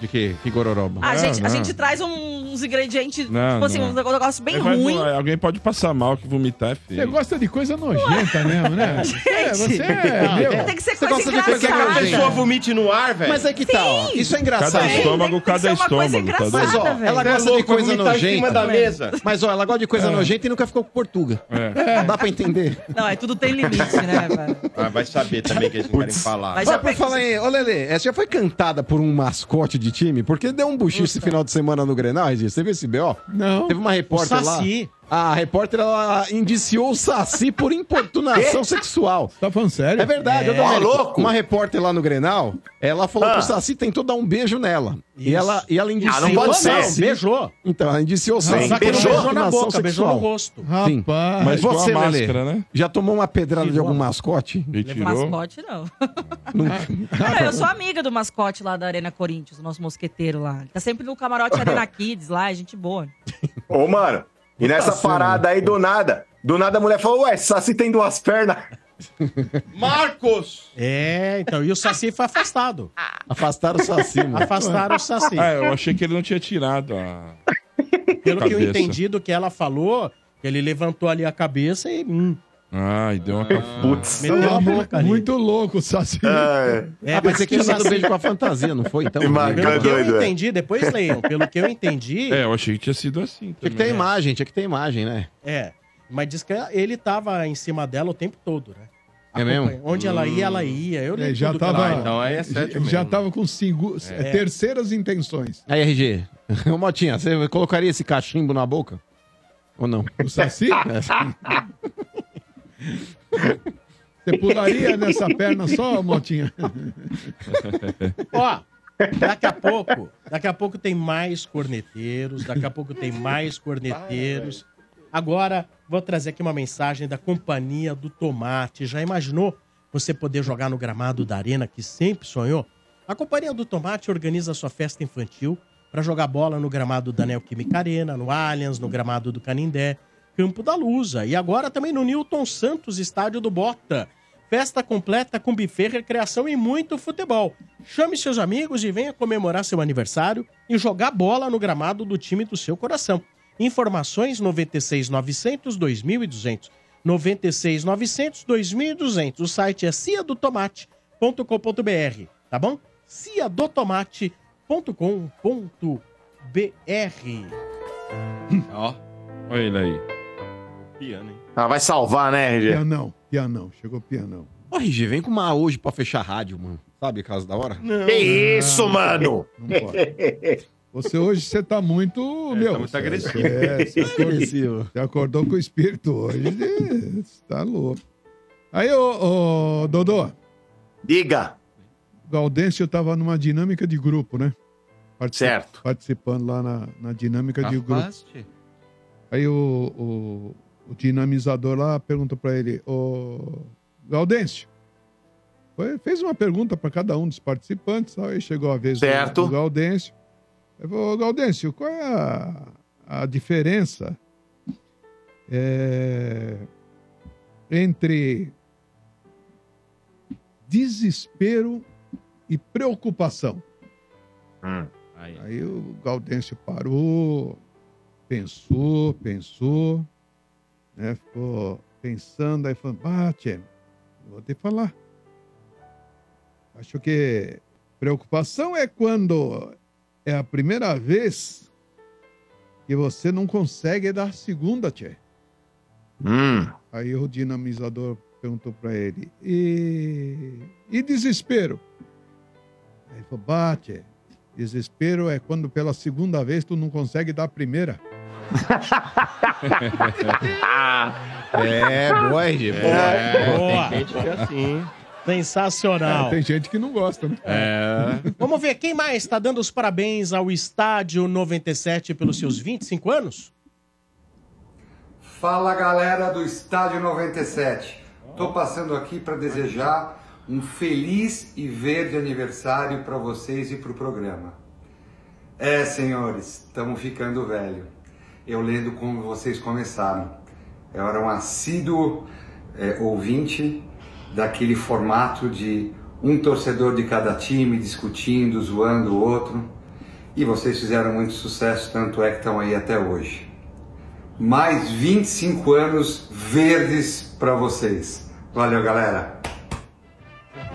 De que? Que gororoba? A, Não, gente, a não. gente traz uns ingredientes, Não, tipo assim, não. um negócio bem vai- ruim. Alguém pode passar mal que vomitar é Você feio. gosta de coisa nojenta mesmo, né? É, você é, Tem que ser Você coisa gosta de coisa Quer que a engraçada. nojenta? pessoa vomite no ar, velho? Mas é que tá, ó. Isso é engraçado. Cada estômago, tem que cada ser uma coisa estômago. Tá engraçada? Mas, ó, velho. ela Você é gosta de louco, coisa vomitar em cima da nojenta. mesa. Mas, ó, ela gosta de coisa nojenta e nunca ficou com portuga. É. Não dá pra entender. Não, é tudo tem limite, né, velho? Ah, vai saber também que eles não querem falar. Mas Vai já por falar aí, ô Lelê, essa já foi cantada por um mascote de time? Porque deu um buchicho esse final de semana no Grenal, Regis. Você viu esse B.O.? Não. Teve uma repórter O Saci. lá. A repórter ela indiciou o Saci por importunação sexual. Tá falando sério? É verdade, É. ô Domênico. Ó, louco. Uma repórter lá no Grenal, ela falou Ah. que o Saci tentou dar um beijo nela. E ela, e ela indiciou. Ah, não pode ser. Saci. Beijou. Então, ela indiciou o Saci. Não beijou? beijou na boca, beijou no sexual. rosto. Sim. Rapaz. Mas você, Lelê, né? já tomou uma pedrada de Tirou. algum mascote? Ele tirou. Mascote, não. É, eu sou amiga do mascote lá da Arena Corinthians, o nosso mosqueteiro lá. Ele Tá sempre no camarote Arena Kids lá, é gente boa. Ô, mano, e nessa parada aí, do nada, do nada a mulher falou, ué, Saci tem duas pernas. Marcos! É, então. E o Saci foi afastado. Afastaram o Saci, mano. Afastaram o Saci. Ah, eu achei que ele não tinha tirado a. Pelo que eu cabeça. entendi do que ela falou, ele levantou ali a cabeça e. Hum, Ai, deu uma cafona. Putz. meteu a boca ali. Muito louco o Saci. É, É, ah, pensei que tinha porque o dado Saci- beijo com a fantasia, não foi? Então. Pelo que eu doido, é. entendi, depois leiam. Pelo que eu entendi, É, eu achei que tinha sido assim. Tinha que ter também. imagem, tinha que ter imagem, né? é. Mas diz que ele tava em cima dela o tempo todo, né? É mesmo? Onde ela ia, ela ia. Eu li já tava, Ah, então aí é certo ele já mesmo. tava com cinco, terceiras intenções. Aí, RG, ô Motinha, você colocaria esse cachimbo na boca? Ou não? O Saci? Você pularia nessa perna só, Motinha? Ó, daqui a pouco, daqui a pouco tem mais corneteiros, daqui a pouco tem mais corneteiros. Agora, vou trazer aqui uma mensagem da Companhia do Tomate. Já imaginou você poder jogar no gramado da arena que sempre sonhou? A Companhia do Tomate organiza sua festa infantil para jogar bola no gramado da Neoquímica Arena, no Allianz, no gramado do Canindé, Campo da Lusa e agora também no Newton Santos, estádio do Bota. Festa completa com buffet, recreação e muito futebol. Chame seus amigos e venha comemorar seu aniversário e jogar bola no gramado do time do seu coração. Informações 96 900 2200. 96 900 2200. O site é ciadotomate.com.br, tá bom? ciadotomate.com.br. Ó. Olha ele aí. Piano, hein? Ah, vai salvar, né, RG? Pianão, pianão. Chegou pianão. Ô, RG, vem com uma hoje pra fechar a rádio, mano. Sabe, caso da hora? Que isso, mano? Não pode. Você hoje, você tá muito, meu... tá muito você- agressivo. É, você, acordou, Agressivo. você acordou com o espírito hoje. Você tá louco. Aí, ô, ô Dodô, Diga. o Gaudêncio tava numa dinâmica de grupo, né? Partici- Certo. Participando lá na, na dinâmica de grupo. Aí o, o, o dinamizador lá perguntou pra ele, ô Gaudêncio, foi- fez uma pergunta para cada um dos participantes, aí chegou a vez do- Certo. do, Gaudêncio. Ele falou, "Ô, Gaudêncio, qual é a, a diferença é, entre desespero e preocupação? Aí o Gaudêncio parou, pensou, pensou, né? Ficou pensando, aí falou, ah, tchê, vou te falar. Acho que preocupação é quando é a primeira vez que você não consegue dar a segunda, tchê. Hum. Aí o dinamizador perguntou pra ele, e, e desespero? Aí ele falou, bate, desespero é quando pela segunda vez tu não consegue dar a primeira. É, boa, RG. É, Boa. tem gente que é assim. Sensacional. É, tem gente que não gosta, né? É. Vamos ver quem mais está dando os parabéns ao Estádio 97 pelos seus 25 anos? Fala galera do Estádio 97. Tô passando aqui para desejar um feliz e verde aniversário para vocês e para o programa. É, senhores, estamos ficando velho. Eu lendo como vocês começaram. Eu era um assíduo é, ouvinte daquele formato de um torcedor de cada time discutindo, zoando o outro. E vocês fizeram muito sucesso, tanto é que estão aí até hoje mais 25 anos verdes para vocês. Valeu, galera.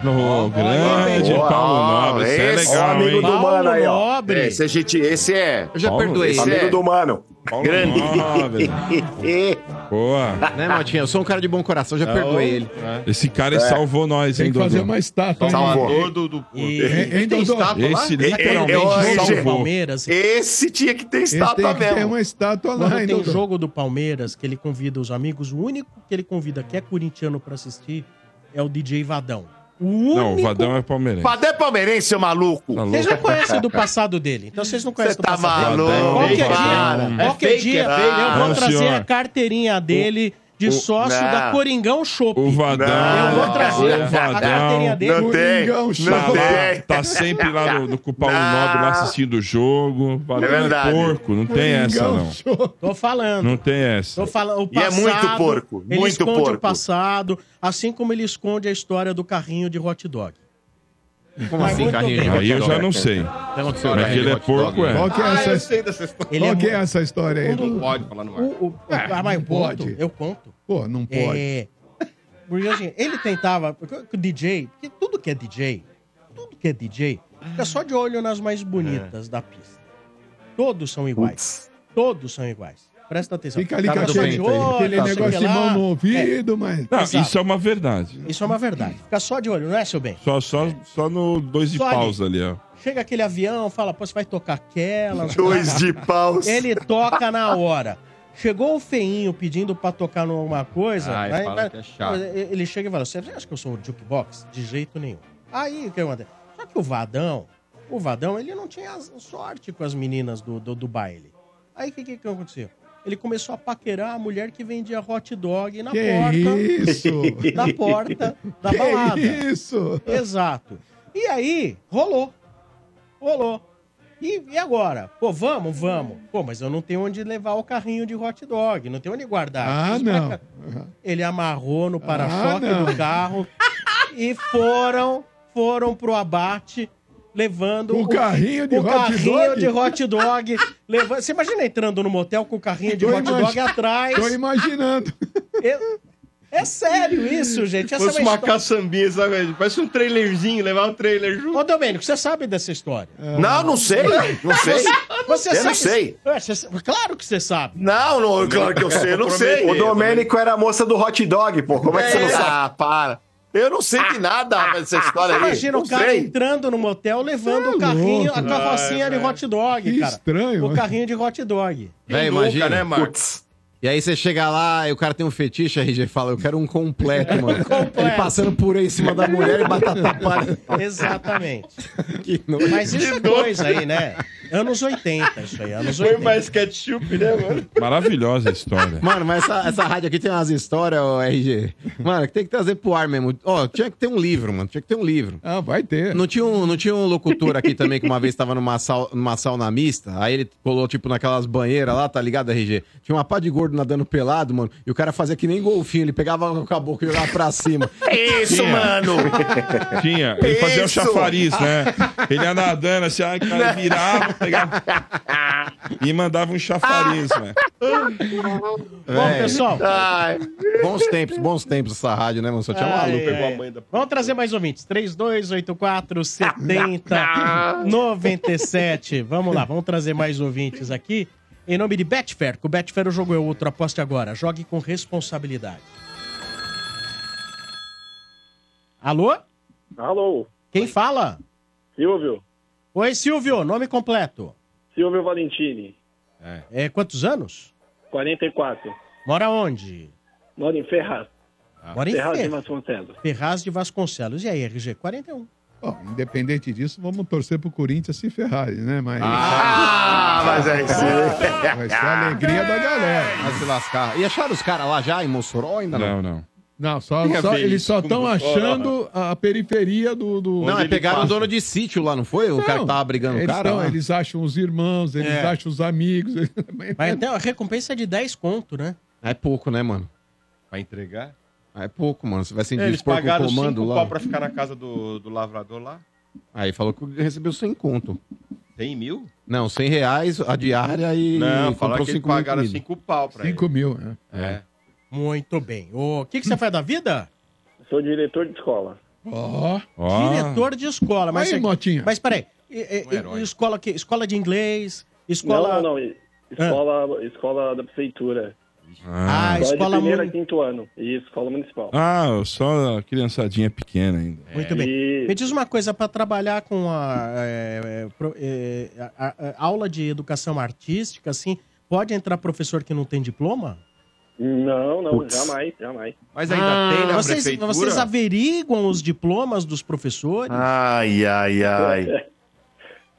No grande Boa, Paulo Nobre. É esse legal, amigo hein? do mano aí, ó. Nobre. Esse, a gente, esse é. Eu já Paulo, perdoei esse ele. Amigo do mano. Paulo Grande. Nobre. Boa. Né, Motinha? Eu sou um cara de bom coração, já perdoei ele. Esse cara salvou nós, Tem hein, que fazer Dodô? uma estátua. Salvador do, do E- Hein, hein, Dodô? Esse literalmente salvou. Palmeiras. Esse tinha que ter estátua tem que ter mesmo. uma estátua lá, hein, tem jogo do Palmeiras, que ele convida os amigos, o único que ele convida que é corintiano pra assistir é o DJ Vadão. O único... Não, o Vadão é palmeirense. Padê palmeirense, seu maluco. Tá Vocês não conhecem do passado dele, então vocês não conhecem Você do tá passado dele. maluco, Qualquer para. dia, É qualquer fake, dia é fake. eu vou trazer senhor. a carteirinha dele de sócio não. da Coringão Shop. O Vadão. Eu vou trazer o a carteirinha Vadão. dele. Não tem, Coringão, não Tá, lá, tá sempre lá no, no com o Paulo Não. Nobre lá assistindo o jogo. Vadão É verdade. porco, não tem essa não. Show. Tô falando. Não tem essa. Tô falando, o E é passado, muito porco, Ele muito esconde porco. o passado, assim como ele esconde a história do carrinho de hot dog. Como assim, carrinho de Aí eu já não sei. O que aconteceu? Mas que ele é porco, é. Qual que é Ah, eu essa, sei dessa história. Ele qual é que é essa história aí? Não pode falar no ar. O, o, o, Ah, mas eu não conto, pode. eu conto. Pô, não pode. É, porque assim, ele tentava, porque o DJ, porque tudo que é DJ, tudo que é DJ, fica só de olho nas mais bonitas da pista. Todos são iguais. Todos são iguais. Presta atenção. Fica ali com Fica só aquele, de olho, aquele não sei o negócio que de mão lá. no ouvido, mas... Não, Exato. isso é uma verdade. É, isso é uma verdade. Fica só de olho, não é, seu bem? Só, só, só no dois de Só ali. pausa ali, ó. Chega aquele avião, fala, pô, você vai tocar aquela. Dois de paus. Ele toca na hora. Chegou o feinho pedindo pra tocar numa coisa. Ai, vai- fala vai- que é chato. Ele chega e fala: Você acha que eu sou o jukebox? De jeito nenhum. Aí o que acontece? Só que o Vadão, o Vadão, ele não tinha sorte com as meninas do, do, do baile. Aí o que, que, que aconteceu? Ele começou a paquerar a mulher que vendia hot dog na Que porta. isso? Na porta da Que balada. isso? Exato. E aí, rolou. Rolou. E, e agora? Pô, vamos, vamos. Pô, mas eu não tenho onde levar o carrinho de hot dog, não tenho onde guardar. Ah, pra não. cá. Ele amarrou no para-choque Ah, do carro e foram, foram pro abate levando o carrinho de o hot carrinho dog? de hot dog. levando, você imagina entrando no motel com o carrinho de Tô hot dog atrás. Tô imaginando. Eu- É sério isso, gente. Essa Fosse é uma história- caçambinha, sabe? Parece um trailerzinho, levar um trailer junto. Ô, Domênico, você sabe dessa história? Não, não sei. Não sei. Você Eu sabe... não sei. Claro que você sabe. Não, não, claro que eu sei, eu não sei. O Domênico era a moça do hot dog, pô. Como é que você não sabe? Ah, para. Eu não sei de nada rapaz, dessa história aí. Imagina não o cara sei. entrando no motel levando o carrinho, a carrocinha de hot dog, Que cara. estranho, O mano. carrinho de hot dog. Véi, Nunca, imagina. né, Marcos? E aí você chega lá e o cara tem um fetiche, a RG fala, eu quero um completo, mano. Ele passando por aí em cima da mulher e batata palha. Exatamente. Que nojo. Mas isso é coisa aí, né? Anos 80, isso aí, anos 80. Foi mais ketchup, né, mano? Maravilhosa a história. Mano, mas essa, essa rádio aqui tem umas histórias, ô RG. Mano, que tem que trazer pro ar mesmo. Ó, tinha que ter um livro, mano. Tinha que ter um livro. Ah, vai ter. Não tinha um, não tinha um locutor aqui também que uma vez tava numa, sal, numa sauna mista, aí ele colou, tipo, naquelas banheiras lá, tá ligado, RG? Tinha uma pá de gordo nadando pelado, mano, e o cara fazia que nem golfinho, ele pegava com a boca e jogava pra cima. Isso, Tinha. mano. Tinha. Ele fazia o Isso. chafariz, né? Ele ia nadando assim, ai, cara, virava, pegava. E mandava um chafariz, velho. Bom, pessoal, Ai. Bons tempos, bons tempos essa rádio, né, mano? Só tinha Ai, maluco. a mãe da- vamos trazer mais ouvintes. 3284 70 97. Vamos lá, vamos trazer mais ouvintes aqui. Em nome de Betfair, com o Betfair o jogo é outro, aposte agora. Jogue com responsabilidade. Alô? Alô, Quem fala? Silvio. Oi, Silvio, nome completo. Silvio Valentini, É, quantos anos? 44. Mora onde? Moro em Ferraz. Mora em Ferraz de Fer- Vasconcelos. Ferraz de Vasconcelos. E aí, RG? 41. Bom, independente disso, vamos torcer pro Corinthians se Ferrari, né? Mas Ah, mas é isso. vai ser a alegria da galera. Vai se lascar. E acharam os caras lá já em Mossoró ainda não? Não, não. Não, só, só- eles só estão achando a periferia do. do Não, é pegaram o dono de sítio lá, não foi? O cara que tava brigando com o eles, cara. tão- lá. eles acham os irmãos, eles É. acham os amigos. Mas até a recompensa é de 10 conto, né? É pouco, né, mano? Pra entregar? É pouco, mano. Você vai se É, eles indispor com o pagaram comando cinco lá. pau pra ficar na casa do, do lavrador lá. Aí falou que recebeu 100 conto. 100 mil? Não, 100 reais a diária e Não, comprou falaram que eles 5 mil pagaram comida. 5 pau pra 5 mil, né? ele. É. Muito bem. O que, que você faz da vida? Sou diretor de escola. Ó, Ó. Diretor de escola. Mas, Aí, você- Motinha. mas peraí. E- e- Um e- escola, que, escola de inglês? Escola. Não, não, não. Escola, escola da prefeitura. Ah, Escola escola de primeiro a quinto ano. Isso, escola municipal. Ah, só a criançadinha pequena ainda. Muito bem. E- Me diz uma coisa, para trabalhar com a, é, é, é, a- a- a aula de educação artística, assim, pode entrar professor que não tem diploma? Não, não, Putz. jamais, jamais. Mas ainda Ah, tem na vocês, prefeitura? vocês averiguam os diplomas dos professores? Ai, ai, ai.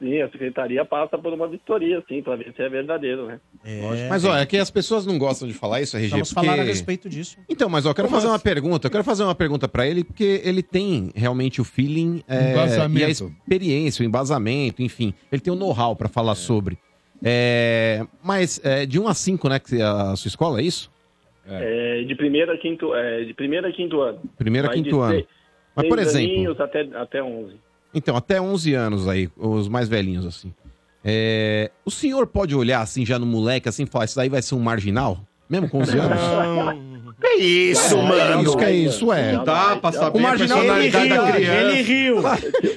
Sim, a secretaria passa por uma vistoria, sim, para ver se é verdadeiro, né? É, Mas, ó, é que as pessoas não gostam de falar isso, RG. Vamos porque... falar a respeito disso. Então, mas ó, eu quero Como fazer uma assim? pergunta. Eu quero fazer uma pergunta pra ele, porque ele tem realmente o feeling é, Embasamento. e a experiência, o embasamento, enfim. Ele tem o know-how pra falar sobre. É, mas é, de 1 a 5, né, que a sua escola, é isso? É, de primeiro a quinto, é, de primeiro a quinto ano. Primeiro a quinto de ano. seis- Mas, por exemplo- até, até 11. Então, até 11 anos aí, os mais velhinhos, assim. É, o senhor pode olhar, assim, já no moleque, assim, e falar, isso daí vai ser um marginal? Mesmo com 11 anos? Que isso, É, mano? Isso que é isso, é. Não dá pra saber O marginal a personalidade Ele da riu, criança. ele riu.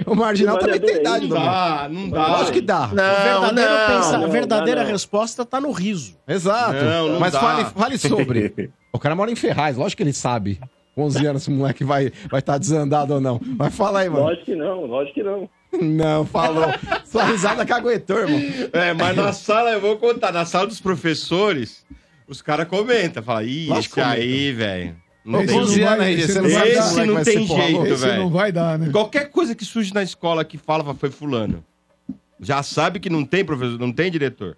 O marginal também tem idade, Não dá, não dá. Lógico que dá. O verdadeiro não, pensa- a não, verdadeira não, não. resposta tá no riso. Exato. Não, não Mas dá. fale, fale sobre. o cara mora em Ferraz, lógico que ele sabe. Com 11 anos, esse moleque vai estar vai tá desandado ou não. Mas fala aí, mano. Lógico que não, lógico que não. Não, falou. Sua risada caguetou, irmão. É, mas na sala, eu vou contar, na sala dos professores, os caras comentam, falam, ih, Lógico esse que comentam. aí, velho. Não Esse tem não 11 vai- anos aí, esse você não vai Esse não tem jeito, velho. não vai dar, né? Qualquer coisa que surge na escola que fala, foi fulano. Já sabe que não tem professor, não tem diretor.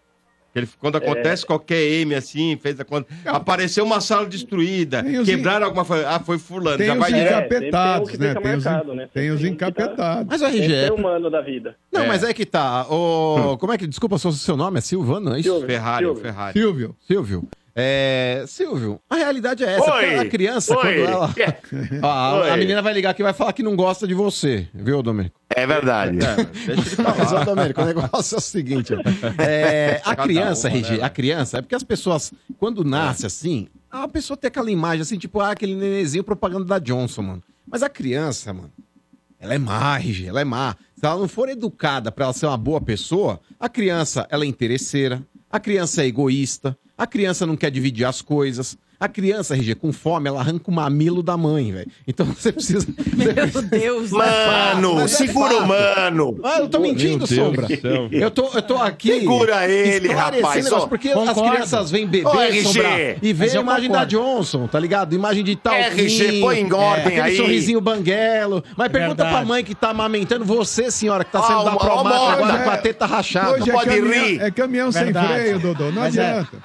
Ele, quando acontece qualquer M assim, fez a conta. Apareceu uma sala destruída, Tem os quebraram alguma coisa. Ah, foi fulano. Tem já os vai É, encapetados, sempre tem um né? que Tem fica os, marcado, né? tem os Tem um que tá- encapetados. Mas o RG. É- é o humano da vida. Não, É. mas é que tá. O... Como é que. Desculpa, seu, seu nome é Silvano, é isso? Silvio. Ferrari, o Silvio. Ferrari. Silvio, Silvio. É, Silvio, a realidade é essa. Oi! A criança, Oi! quando ela. Ó, a, a menina vai ligar aqui e vai falar que não gosta de você, viu, Domênico? É verdade. É, deixa Mas, ô, Domênico, o negócio é o seguinte: ó. É, a criança, uma, RG, né, a criança, é porque as pessoas, quando nasce assim, a pessoa tem aquela imagem assim, tipo, ah, aquele nenenzinho propaganda da Johnson, mano. Mas a criança, mano, ela é má, RG, ela é má. Se ela não for educada pra ela ser uma boa pessoa, a criança, ela é interesseira, a criança é egoísta, a criança não quer dividir as coisas. A criança, RG, com fome, ela arranca o mamilo da mãe, velho. Então você precisa. Meu Deus. Mano, Mas é segura o mano. Ah, eu tô mentindo, Sombra. Eu tô, eu tô aqui. Segura ele, rapaz, negócio, ó. porque Concordo. as crianças vêm beber, Ô, RG, Sombra, e vê a imagem concordo. da Johnson, tá ligado? Imagem de tal. RG, põe em ordem aquele aí. sorrisinho banguelo. Mas pergunta Verdade. pra mãe que tá amamentando você, senhora, que tá saindo Ó, da promata agora é. com a teta rachada. Hoje é pode caminhão, rir. é caminhão sem freio, Dodô. Não Mas é- adianta.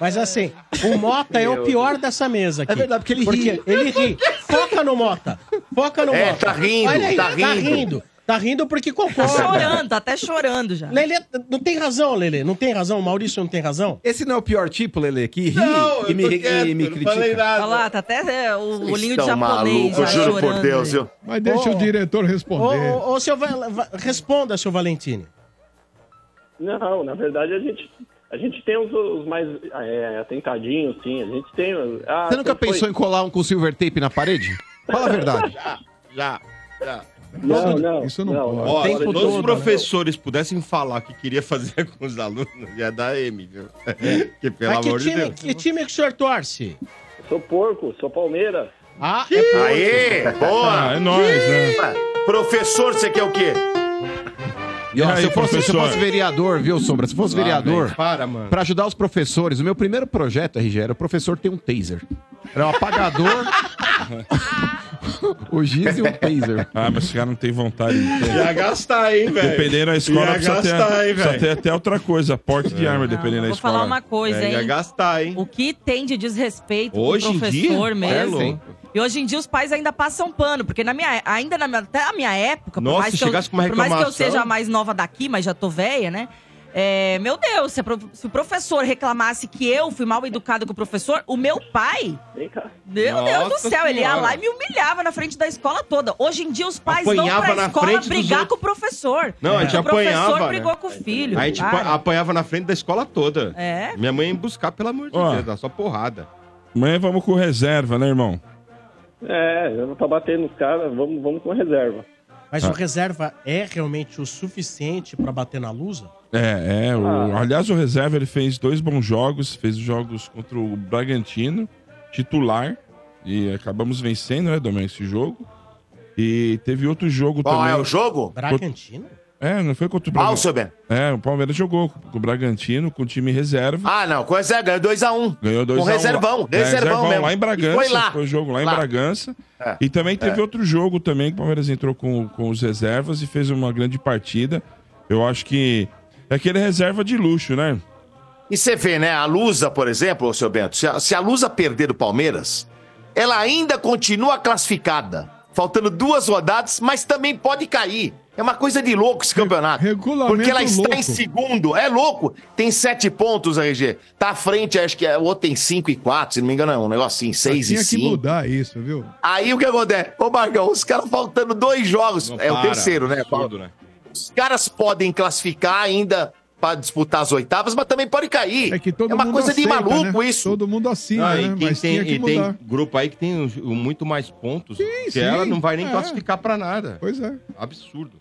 Mas assim, o Mota é o pior dessa mesa aqui. É verdade, porque ele porque ri. ele ri. Foca no Mota. Foca no É, Mota. tá rindo, Olha aí, tá Tá rindo. rindo. Tá rindo porque Tá concorda. chorando, tá até chorando já. Lelê, não tem razão, Lelê. Não tem razão. O Maurício não tem razão. Esse não é o pior tipo, Lele, que ri Não, e me, tô e quieto, me não falei critica. nada. Olha lá, tá até é, o olhinho de japonês malucos, já juro chorando. por Deus, viu? Mas deixa Ô, o diretor Ô, responder. ô, ô, seu Va- Va- responda, seu Valentini. Não, na verdade a gente, a gente tem os, os mais é, atentadinhos, sim. A gente tem. Ah, Você nunca foi- pensou em colar um com silver tape na parede? Fala a verdade. Já, já. Não, não. Isso não não, pode. não. Ó, se todos todo, os né? professores pudessem falar o que queria fazer com os alunos, ia dar M, viu? que pelo Mas que amor de time, Deus. que time que o senhor torce? Sou porco, sou Palmeiras. Ah, é Aê, boa. Ah, é nóis, né? Professor, você quer o quê? E, ó, E aí, se, eu fosse, se eu fosse vereador, viu, Sombra? Se fosse Ah, vereador, para, mano. pra ajudar os professores, o meu primeiro projeto, RG, era o professor ter um taser. Era um apagador, o giz e um taser. Ah, mas esse cara não tem vontade de ter. Ia gastar, hein, velho? Dependendo da escola, Ia precisa ter, gastar, hein, precisa ter até outra coisa, porte de arma, Não, dependendo da vou escola. falar uma coisa, É, ia hein? gastar, hein? O que tem de desrespeito Hoje com em o dia? professor É mesmo. louco. E hoje em dia os pais ainda passam pano, porque na minha, ainda na minha, até a minha época, Nossa, por, mais que eu, chegasse com uma por mais que eu seja a mais nova daqui, mas já tô velha, né? É, meu Deus, se, se o professor reclamasse que eu fui mal educada com o professor, o meu pai, Vem cá. meu Deus do Nossa céu, ele ia Senhora. lá e me humilhava na frente da escola toda. Hoje em dia os pais Apanhava vão pra escola brigar com o professor. Não, a gente o professor apanhava, né? brigou com o filho. A gente Para. pa- apanhava na frente da escola toda. É. Minha mãe ia me buscar, pelo amor de Ó. Deus, dá só porrada. Amanhã vamos com reserva, né, irmão? É, eu não tá batendo nos caras, vamos, vamos com reserva. Mas Ah. o reserva é realmente o suficiente pra bater na lusa? É, é. O, Ah. aliás, o reserva ele fez dois bons jogos. Fez os jogos contra o Bragantino, titular. E acabamos vencendo, né, Domingos, esse jogo. E teve outro jogo Qual também. é o jogo? Bragantino? É, não foi contra o Bragantino. seu? É, o Palmeiras jogou com o Bragantino, com o time reserva. Ah, não, com reserva, ganhou 2x1. Ganhou dois Com a um reservão, lá. É, reservão mesmo. Lá em Bragança. E foi lá. Foi o jogo lá, em Lá. Bragança. É. E também teve É. outro jogo também que o Palmeiras entrou com, com os reservas e fez uma grande partida. Eu acho que é aquele reserva de luxo, né? E você vê, né? A Lusa, por exemplo, seu Bento, se a, se a Lusa perder do Palmeiras, ela ainda continua classificada. Faltando duas rodadas, mas também pode cair. É uma coisa de louco esse campeonato. regulamento Porque ela está louco. em segundo. É louco. Tem sete pontos, RG. Tá à frente, acho que é, o outro tem cinco e quatro, se não me engano, é um negócio assim, seis e Tinha que cinco. mudar isso, viu? Aí o que acontece? Ô, Margão, os caras faltando dois jogos. Não é o para, terceiro, né? absurdo, né? Os caras podem classificar ainda para disputar as oitavas, mas também pode cair. É, que todo uma mundo coisa de aceita, maluco né? isso. Todo mundo assina, Ah, e né? quem Mas tem, tinha que e tem grupo aí que tem muito mais pontos, que sim, ela não vai nem é. classificar pra nada. Pois é. Absurdo.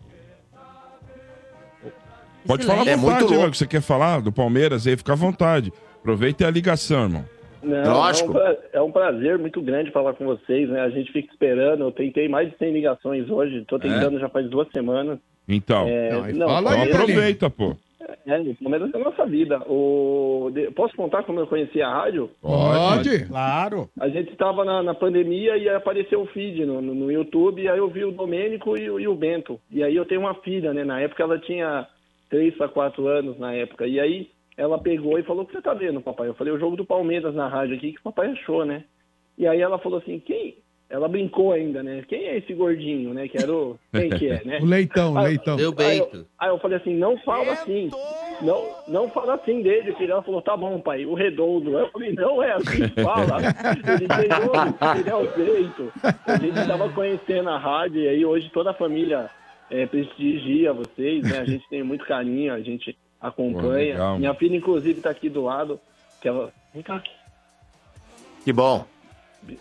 Pode falar à É muito vontade, irmão, louco. que você quer falar do Palmeiras aí, fica à vontade. Aproveita a ligação, irmão. Não, Lógico. É um, pra- é um prazer muito grande falar com vocês, né? A gente fica esperando. Eu tentei mais de 100 ligações hoje. Tô tentando já faz duas semanas. Então, É, Não, e não, fala então aí, aproveita, pô. É, o Palmeiras é a nossa vida. O... de- Posso contar como eu conheci a rádio? Pode. Claro. A gente estava na, na pandemia e apareceu o feed no, no, no YouTube, e aí eu vi o Domênico e, o- e o Bento. E aí eu tenho uma filha, né? Na época ela tinha 3 para 4 anos na época. E aí ela pegou e falou: O que você tá vendo, papai? Eu falei: O jogo do Palmeiras na rádio aqui, que o papai achou, né? E aí ela falou assim: Quem? Ela brincou ainda, né? Quem é esse gordinho, né? Que era o. Quem que é, né? O leitão, o Aí- leitão. Aí eu, aí eu falei assim, não fala assim. Não, não fala assim dele, filho. Ela falou, tá bom, pai, o redondo. Eu falei, não é assim que fala. Ele tem nome, ele é o jeito. A gente tava conhecendo a rádio e aí hoje toda a família é, prestigia vocês, né? A gente tem muito carinho, a gente acompanha. legal, Minha filha, inclusive, tá aqui do lado. Que ela... Vem cá. Que bom.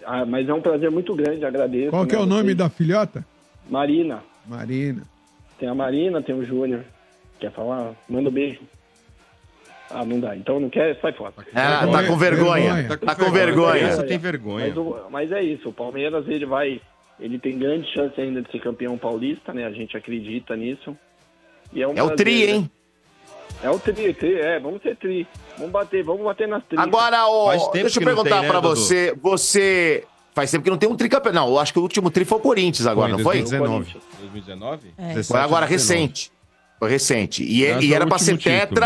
Ah, mas é um prazer muito grande, agradeço. Qual que é né, o nome vocês. da filhota? Marina. Marina. Tem a Marina, tem o Júnior. Quer falar? Manda um beijo. Ah, não dá. Então não quer, sai fora. Ah, tá com vergonha. Tá com vergonha. Essa tem vergonha. Mas, o- mas é isso, o Palmeiras ele vai. Ele tem grande chance ainda de ser campeão paulista, né? A gente acredita nisso. E é, um É o prazer, tri, né? hein? É o tri, tri, é, vamos ser tri. Vamos bater, vamos bater nas tri. Agora, deixa eu perguntar tem, né, pra Dudu? você. Você. Faz tempo que não tem um tricampeão. Não, eu acho que o último tri foi o Corinthians agora, não foi? 2019. É. Foi agora recente. Foi recente. E, Esse e é era o pra ser último título.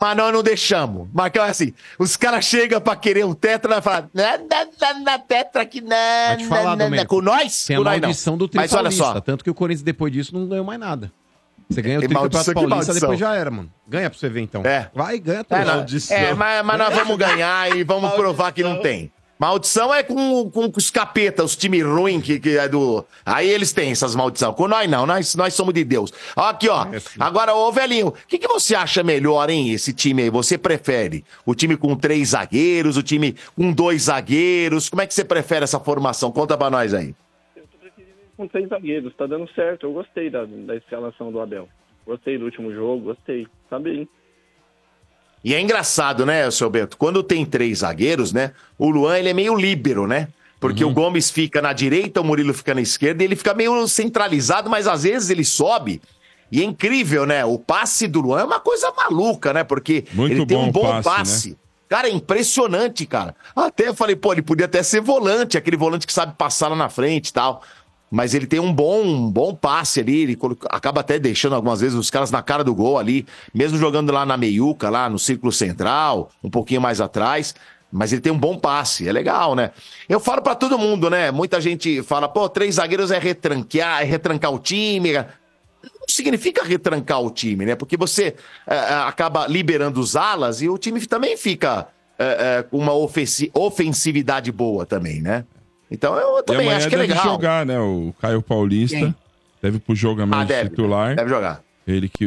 Mas nós não deixamos. Marcão é assim: os caras chegam pra querer um tetra e falam: na, na, na, tetra falar, na, na, Com nós? Tem a Com nós não. maldição do Mas olha só. Tanto que o Corinthians, depois disso, não ganhou mais nada. Você ganha o tri campeonato paulista, depois já era, mano. Ganha pra você ver, então. É. Vai, ganha tudo. É, é, mas, mas nós vamos ganhar e vamos provar que não tem. Maldição é com, com os capeta, os times ruins que, que é do. Aí eles têm essas maldições. Com nós não, nós, nós somos de Deus. Aqui, ó. Agora, ô velhinho, o que, que você acha melhor, hein, esse time aí? Você prefere o time com três zagueiros, o time com dois zagueiros? Como é que você prefere essa formação? Conta pra nós aí. Com três zagueiros, tá dando certo. Eu gostei da, da escalação do Abel. Gostei do último jogo, gostei. Tá bem. E é engraçado, né, seu Bento? Quando tem três zagueiros, né? O Luan, ele é meio líbero, né? Porque o Gomes fica na direita, o Murilo fica na esquerda, e ele fica meio centralizado, mas às vezes ele sobe. E é incrível, né? O passe do Luan é uma coisa maluca, né? Porque Muito ele tem um bom passe, passe. né? Cara, é impressionante, cara. Até eu falei, pô, ele podia até ser volante, aquele volante que sabe passar lá na frente e tal. Mas ele tem um bom, um bom passe ali, ele acaba até deixando algumas vezes os caras na cara do gol ali, mesmo jogando lá na meiuca, lá no círculo central, um pouquinho mais atrás. Mas ele tem um bom passe, é legal, né? Eu falo pra todo mundo, né? Muita gente fala, pô, três zagueiros é retranquear, é retrancar o time. Não significa retrancar o time, né? Porque você é, é, acaba liberando os alas e o time também fica é, é, com uma ofensi- ofensividade boa também, né? Então eu também acho que é deve legal. jogar, né? O Caio Paulista. Quem? Deve pro jogo amanhã Ah, de deve. titular. Deve jogar. Ele que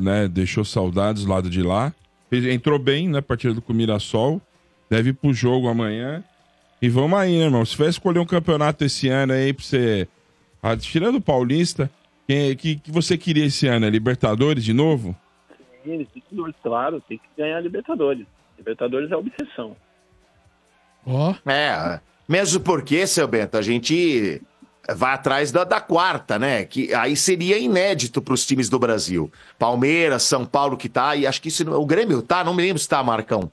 né, deixou saudades do lado de lá. Entrou bem na partida com o Mirassol. Deve ir pro jogo amanhã. E vamos aí, né, irmão? Se for escolher um campeonato esse ano aí pra você. Ah, tirando o Paulista, quem que, que você queria esse ano? É Libertadores de novo? Libertadores, claro, tem que ganhar Libertadores. Libertadores é obsessão. Ó. É, mesmo porque, seu Bento, a gente vai atrás da, da quarta, né? Que aí seria inédito para os times do Brasil. Palmeiras, São Paulo que tá, e acho que isso, o Grêmio tá, não me lembro se tá, Marcão.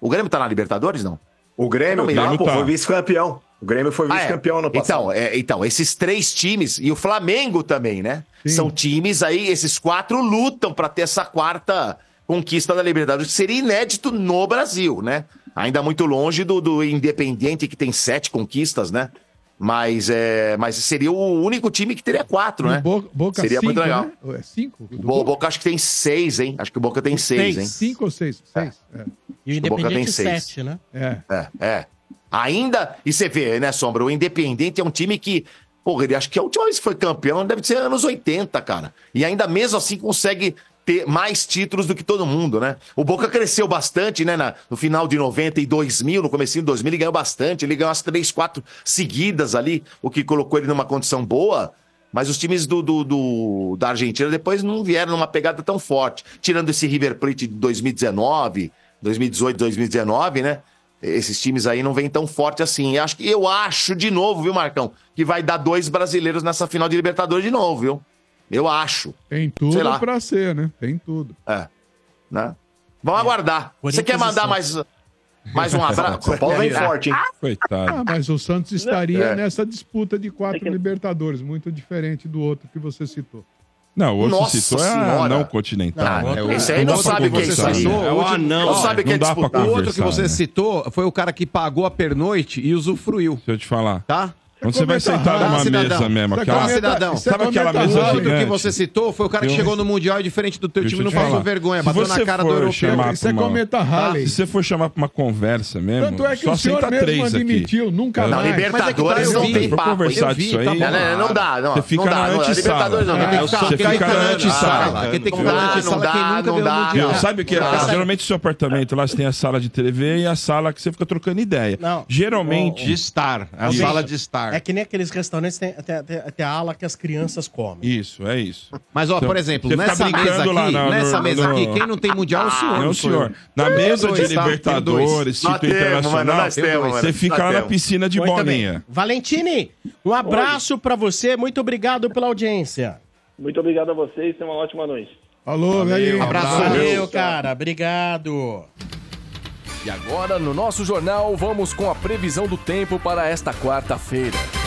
O Grêmio tá na Libertadores, não? O Grêmio, Não me tá, pô, foi vice-campeão. O Grêmio foi Ah, é. vice-campeão no passado. Então, é, então, esses três times, e o Flamengo também, né? São times aí, esses quatro lutam para ter essa quarta conquista da Libertadores, que seria inédito no Brasil, né? Ainda muito longe do, do Independiente, que tem sete conquistas, né? Mas, é, mas seria o único time que teria quatro, né? Bo- Boca seria muito cinco, legal. né? É cinco? O Bo- Boca acho que tem seis, hein? Acho que o Boca tem seis, hein? Cinco ou seis? Seis. É. E o o Boca tem Independente seis. 7, né? É. É, é. Ainda, e você vê, né, Sombra? O Independente é um time que, porra, ele acho que a última vez que foi campeão deve ser anos 80, cara. E ainda mesmo assim consegue ter mais títulos do que todo mundo, né? O Boca cresceu bastante, né? na- no final de 90 e 2000, no comecinho de 2000, ele ganhou bastante. Ele ganhou umas três, quatro seguidas ali, o que colocou ele numa condição boa. Mas os times do, do- do- da Argentina depois não vieram numa pegada tão forte. Tirando esse River Plate de 2019, 2018, 2019, né? Esses times aí não vêm tão forte assim. Eu acho, eu acho de novo, viu, Marcão? Que vai dar dois brasileiros nessa final de Libertadores de novo, viu? Eu acho. Tem Sei tudo lá. pra ser, né? Tem tudo. É. Né? Vamos aguardar. Você quer mandar mais, mais um abraço? São Paulo vem forte, hein? Coitado. Ah, mas o Santos estaria É. nessa disputa de quatro Libertadores, muito diferente do outro que você citou. Não, o outro Nossa citou é a Senhora. não continental. Não, né? é o- Esse aí não pra sabe o que é né? É o anão. Não sabe o que é Não dá pra disputar. O outro que você né? citou foi o cara que pagou a pernoite e usufruiu. Deixa eu te falar. Tá? Quando você vai sentar numa mesa mesmo, aquela... Ah, cidadão. Sabe aquela mesa O que gigante? você citou foi o cara que chegou no Mundial e diferente do teu time não passou vergonha, bateu na cara do europeu. Isso é cometa Halley. Se você for chamar pra uma conversa mesmo, Tanto é que só o senhor senta mesmo três admitiu, aqui. nunca Não, mais. Libertadores é tá, não tem papo. conversar Eu vi, disso aí, tá. Não, não, não dá, não. Você fica Não dá, na não dá. antessala. Libertadores não, É, ficar- Você tem que fica na antessala. antessala. Quem tem que Não ficar na dá, antessala não quem dá, nunca não deu dá. Sabe o que? Não dá. Geralmente o seu apartamento lá você tem a sala de TV e a sala que você fica trocando ideia. Não. Geralmente. De estar. A sala de estar. É que nem aqueles restaurantes tem, tem, tem, tem a ala que as crianças comem. Isso, é isso. Mas, ó, Então, por exemplo, nessa mesa aqui, lá na- nessa no- mesa no- aqui, quem não tem Mundial é o senhor. Não, não sou eu. senhor. Na mesa dois, de tá? Libertadores, título internacional, você fica lá na piscina de Muito bem. bolinha. Valentini, um abraço pra você. Muito obrigado pela audiência. Muito obrigado a vocês, tenham uma ótima noite. Alô, velho. abraço. Valeu, cara. Obrigado. E agora, no nosso jornal, vamos com a previsão do tempo para esta quarta-feira.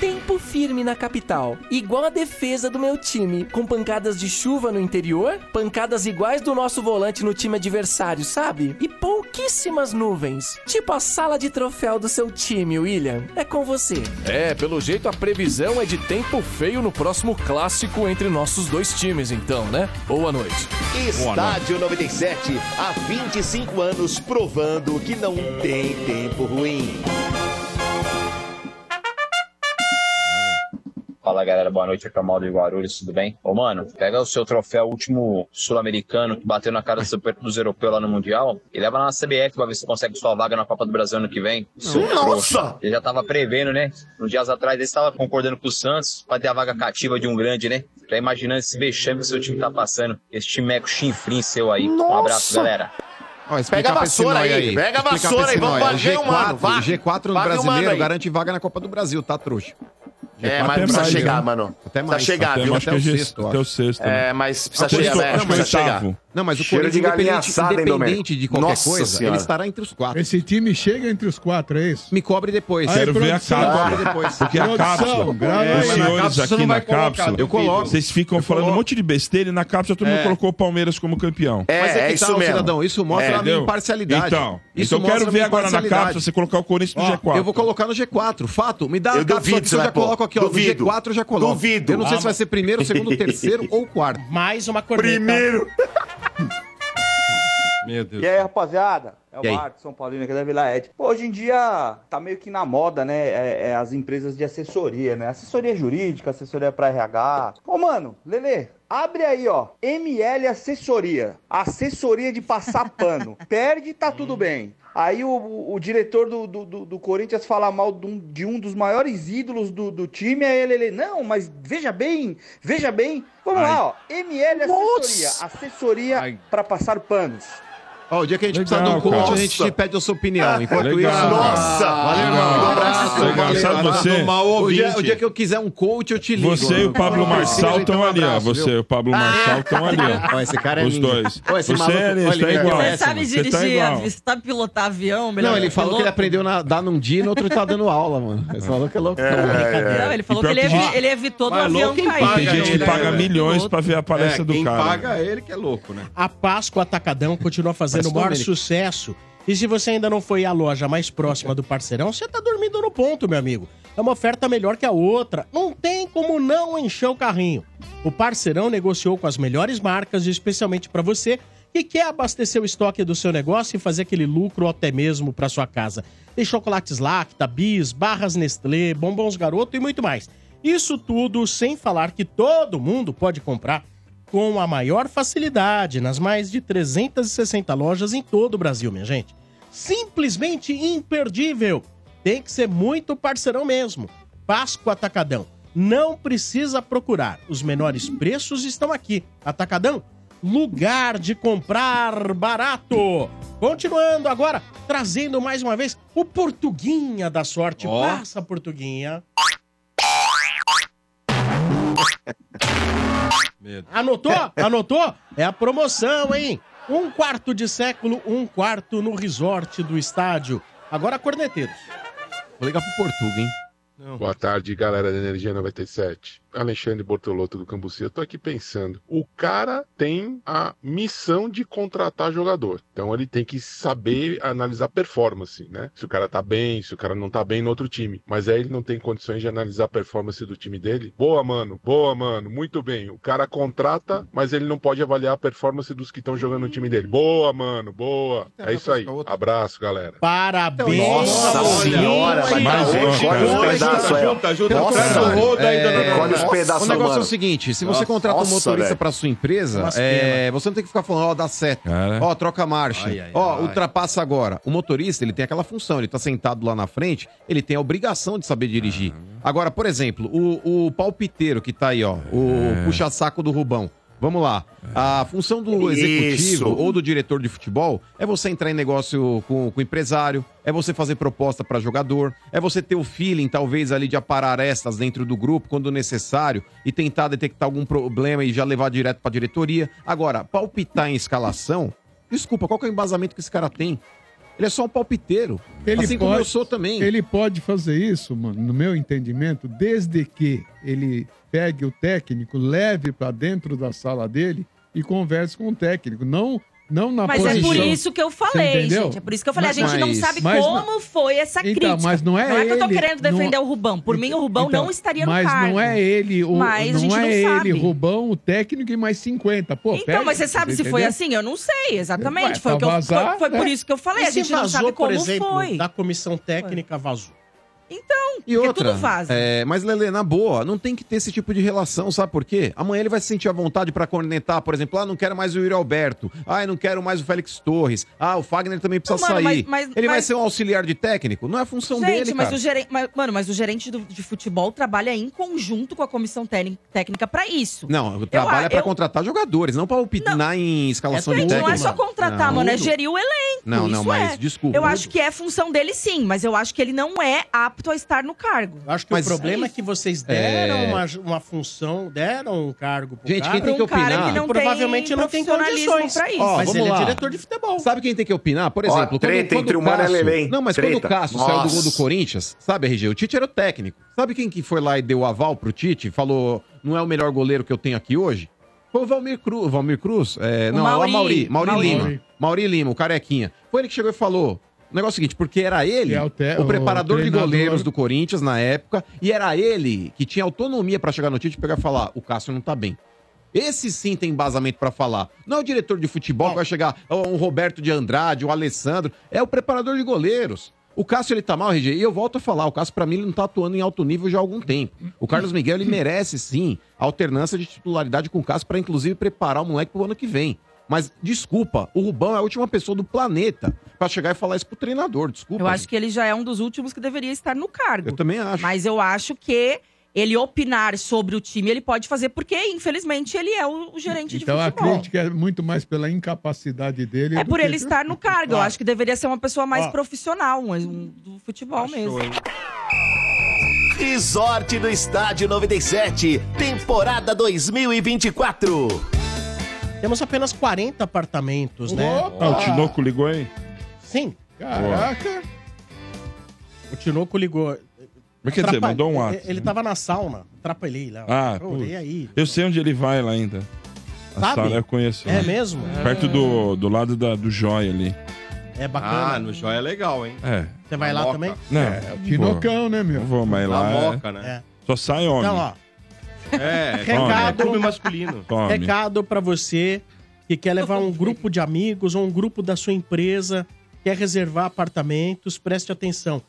Tempo firme na capital, igual a defesa do meu time, com pancadas de chuva no interior, pancadas iguais do nosso volante no time adversário, sabe? E pouquíssimas nuvens, tipo a sala de troféu do seu time, William. É com você. É, pelo jeito a previsão é de tempo feio no próximo clássico entre nossos dois times, então, né? Boa noite. Estádio 97, há 25 anos provando que não tem tempo ruim. Fala galera, boa noite, aqui é o Maldo de Guarulhos, tudo bem? Ô mano, pega o seu troféu, último sul-americano que bateu na cara do- dos europeus lá no Mundial e leva lá na CBF pra ver se consegue sua vaga na Copa do Brasil ano que vem. Seu Nossa! trouxa. Ele já tava prevendo, né? Uns dias atrás ele estava concordando com o Santos pra ter a vaga cativa de um grande, né? Já imaginando esse vexame que o seu time tá passando. Esse timeco chinfrim seu aí. Um abraço, galera. Ó, Pega a vassoura nóia aí, pega a vassoura aí, vamos varrer o mano, G4, varre. G4 no mano brasileiro aí. garante vaga na Copa do Brasil, tá, trouxa? É, G4 mas precisa mais, chegar, né? mano. Até Precisa mais. chegar, Até, viu? acho que Até é o sexto, até o sexto. né? É, mas precisa chegar, velho. mas Precisa chegar. Não, mas o Cheiro Corinthians, de galinha independente, assada, hein, independente Domênico? de qualquer Nossa coisa, Senhora. ele estará entre os quatro. Esse time chega entre os quatro, é isso? Me cobre depois. Aí, Quero ver a produção. cápsula. Cobre depois. Porque a Produção, cápsula, grava os aí. senhores Na cápsula você aqui não na vai colocar, cápsula, eu coloco. vocês ficam falando um monte de besteira e na cápsula todo mundo É. colocou o Palmeiras como campeão. É, Mas é, é que isso mesmo. cidadão? Isso mostra É. a minha Entendeu? imparcialidade. Então, isso então eu quero mostra a ver minha agora na imparcialidade. cápsula você colocar o Corinthians no Ó, G4. Eu vou colocar no G4, fato. Me dá Eu a cápsula duvido, que você eu já vai pôr. coloco aqui, ó. Duvido. No G4 eu já coloco. Duvido. Eu não sei Ah, se vai ser primeiro, segundo, terceiro ou quarto. Mais uma corneta. Primeiro. Meu Deus. E aí, rapaziada? É o? Marcos, São Paulino aqui da Vila Ed. Pô, hoje em dia tá meio que na moda, né? É, é as empresas de assessoria, né? Assessoria jurídica, assessoria pra RH. Ô, mano, Lele, abre aí, ó. ML Assessoria. Assessoria de passar pano. Perde, tá tudo bem. Aí o, o- diretor do, do, do- Corinthians fala mal de um, de um dos maiores ídolos do, do time, aí ele, ele, não, mas veja bem, veja bem. Vamos lá, ó. ML Assessoria. Assessoria pra passar panos. Ó, o dia que a gente Legal, precisar de um coach, a gente te pede a sua opinião. Enquanto Legal. isso. Nossa! Valeu, irmão. Um abraço. Legal. valeu. Sabe você? O dia, o dia que eu quiser um coach, eu te ligo. Você e o Pablo Marçal estão ali, ó. Você e o Pablo Marçal estão ali, ó. Esse cara é Os dois. Você maluco, é ele é é igual. Você sabe Você tá dirigir, igual. você sabe pilotar avião, melhor Não, ele que falou que ele aprendeu a dar num dia e no outro ele tá dando aula, mano. Esse maluco é louco. Não, ele falou que ele, que ele evitou do avião quem cair. paga Tem gente que ele, paga né, milhões pra ver a É, palestra do quem cara. paga é ele que é louco, né? A Páscoa Atacadão continua fazendo o Parece maior sucesso. E se você ainda não foi à loja mais próxima do parceirão, você tá dormindo no ponto, meu amigo. É uma oferta melhor que a outra. Não tem como não encher o carrinho. O parceirão negociou com as melhores marcas, especialmente para você que quer abastecer o estoque do seu negócio e fazer aquele lucro até mesmo para sua casa. Tem chocolates Lacta, Bis, barras Nestlé, bombons Garoto e muito mais. Isso tudo sem falar que todo mundo pode comprar com a maior facilidade nas mais de 360 lojas em todo o Brasil, minha gente. Simplesmente imperdível. Tem que ser muito parceirão mesmo. Páscoa Atacadão. Não precisa procurar. Os menores preços estão aqui. Atacadão, lugar de comprar barato. Continuando agora, trazendo mais uma vez o Portuguinha da Sorte. Ó. Passa, Portuguinha. Deus. Anotou? Anotou? É a promoção, hein? Um quarto de século, um quarto no resort do estádio. Agora, corneteiros. Vou ligar pro Portuga, hein? Boa tarde, galera da Energia 97. Alexandre Bortolotto do Cambuci, eu tô aqui pensando. O cara tem a missão de contratar jogador. Então ele tem que saber analisar performance, né? Se o cara tá bem, se o cara não tá bem no outro time. Mas aí ele não tem condições de analisar a performance do time dele. Boa, mano. Boa, mano. Muito bem. O cara contrata, mas ele não pode avaliar a performance dos que estão jogando no time dele. Boa, mano. Boa. É isso aí. Abraço, galera. Parabéns! Nossa senhora, vai Mas hoje. pedaços aí, ó. junta, junta, O aí, dona- é, Olha os pedaços, O negócio é mano. o seguinte, se você Nossa, contrata um motorista pra sua empresa, é, você não tem que ficar falando, ó, dá seta, ó, troca marcha, Ai, ai, ó, ai. ultrapassa agora. O motorista, ele tem aquela função, ele tá sentado lá na frente, ele tem a obrigação de saber dirigir. Agora, por exemplo, o, o palpiteiro que tá aí, ó, o É. puxa-saco do Rubão. Vamos lá. A função do Isso. executivo ou do diretor de futebol é você entrar em negócio com, com o empresário, é você fazer proposta para jogador, é você ter o feeling, talvez, ali de aparar arestas dentro do grupo quando necessário e tentar detectar algum problema e já levar direto para diretoria. Agora, palpitar em escalação, desculpa, qual que é o embasamento que esse cara tem? Ele é só um palpiteiro. Ele assim pode, como eu sou também. Ele pode fazer isso, mano, no meu entendimento, desde que ele pegue o técnico, leve pra dentro da sala dele e converse com o técnico. Não, não na Mas posição. é por isso que eu falei, entendeu? gente. É por isso que eu falei. Mas- a gente não mas- sabe mas como foi essa Então, crítica. mas não é que eu tô ele- querendo defender não- o Rubão. Por mim, o Rubão Então, não estaria no mas cargo. não é ele, o, Mas a não gente é não ele, sabe. Rubão, o técnico e mais 50. Pô, Então, pega, mas você sabe se foi assim? Eu não sei, exatamente. Ué, foi o que pra eu- vazar, foi, foi por né? isso que eu falei. E A se gente não vazou, sabe por como exemplo, foi. da comissão técnica vazou. Então, E porque outra, tudo vaza. é, mas Lele, na boa, não tem que ter esse tipo de relação, sabe por quê? Amanhã ele vai se sentir à vontade pra cornetar, por exemplo, ah, não quero mais o Yuri Alberto, ah, não quero mais o Félix Torres, ah, o Fagner também precisa Não, mano, sair. mas- mas- ele vai mas- ser um auxiliar de técnico? Não é a função Gente, dele, mas cara. o gerente, mas, mano, mas o gerente do- de futebol trabalha em conjunto com a comissão técnica, para isso. Não, trabalha eu- contratar jogadores, não pra opinar em escalação de Gente, técnico. não é só contratar, Não. mano, é gerir o elenco. Não, não, isso mas é. desculpa. Eu acho que é função dele sim, mas eu acho que ele não é apto a estar no cargo. Acho que Mas o problema é, isso. que vocês deram É. uma, uma função, deram um cargo pro Gente, cara. quem tem que um opinar? que não provavelmente tem não tem condições. pra isso. Ó, mas vamos ele lá. é diretor de futebol. Sabe quem tem que opinar? Por Ó, exemplo, treta entre o Mano e Cássio- Lelém. Não, mas quando o Treta. Cássio saiu do gol Nossa. do Corinthians, sabe, RG? O Tite era o técnico. Sabe quem que foi lá e deu o aval pro Tite? Falou, não é o melhor goleiro que eu tenho aqui hoje? Foi o Valmir Cruz. Valmir Cruz? É, O não, Mauri. é o Mauri. Mauri, Mauri. Lima. Mauri Lima, o carequinha. Foi ele que chegou e falou. O negócio é o seguinte, porque era ele, é o te- o o preparador de treinador. goleiros do Corinthians na época, e era ele que tinha autonomia pra chegar no Tite e pegar e falar: o Cássio não tá bem. Esse sim tem embasamento pra falar. Não é o diretor de futebol que vai chegar, um Roberto de Andrade, um Alessandro. É o preparador de goleiros. O Cássio, ele tá mal, RG, e eu volto a falar, o Cássio, pra mim, ele não tá atuando em alto nível já há algum tempo. O Carlos Miguel, ele merece, sim, alternância de titularidade com o Cássio pra, inclusive, preparar o moleque pro ano que vem. Mas, desculpa, o Rubão é a última pessoa do planeta pra chegar e falar isso pro treinador, desculpa. Eu acho que ele já é um dos últimos que deveria estar no cargo. Eu também acho. Mas eu acho que ele opinar sobre o time, ele pode fazer, porque, infelizmente, ele é o, o gerente Então de a futebol. crítica é muito mais pela incapacidade dele. É por que- ele estar no cargo. Eu acho que deveria ser uma pessoa mais Ó. profissional, um, um do futebol mesmo. Resort do Estádio 97, temporada 2024. Temos apenas 40 apartamentos, né? Ah, o Tinoco ligou aí? Sim. Caraca. O Tinoco ligou. Mas quer dizer, Atrapa- mandou um ele- WhatsApp. Ele tava na sauna. Atrapalhei lá. Ah, Pô, putz. e aí? Eu sei onde ele vai lá ainda. A Sabe? sala eu conheço. É lá. mesmo? Perto do, do lado da, do Joia ali. É bacana. Ah, no Joia é legal, hein? É. Você vai lá Moca. também? Não, É, o Tinocão, né, vou. meu? Não vou, mas Na lá é- Moca, né? É. só sai homem. Então, ó. É, Recado- é clube masculino. Tome. Recado pra você que quer levar um grupo de amigos ou um grupo da sua empresa, quer reservar apartamentos, preste atenção.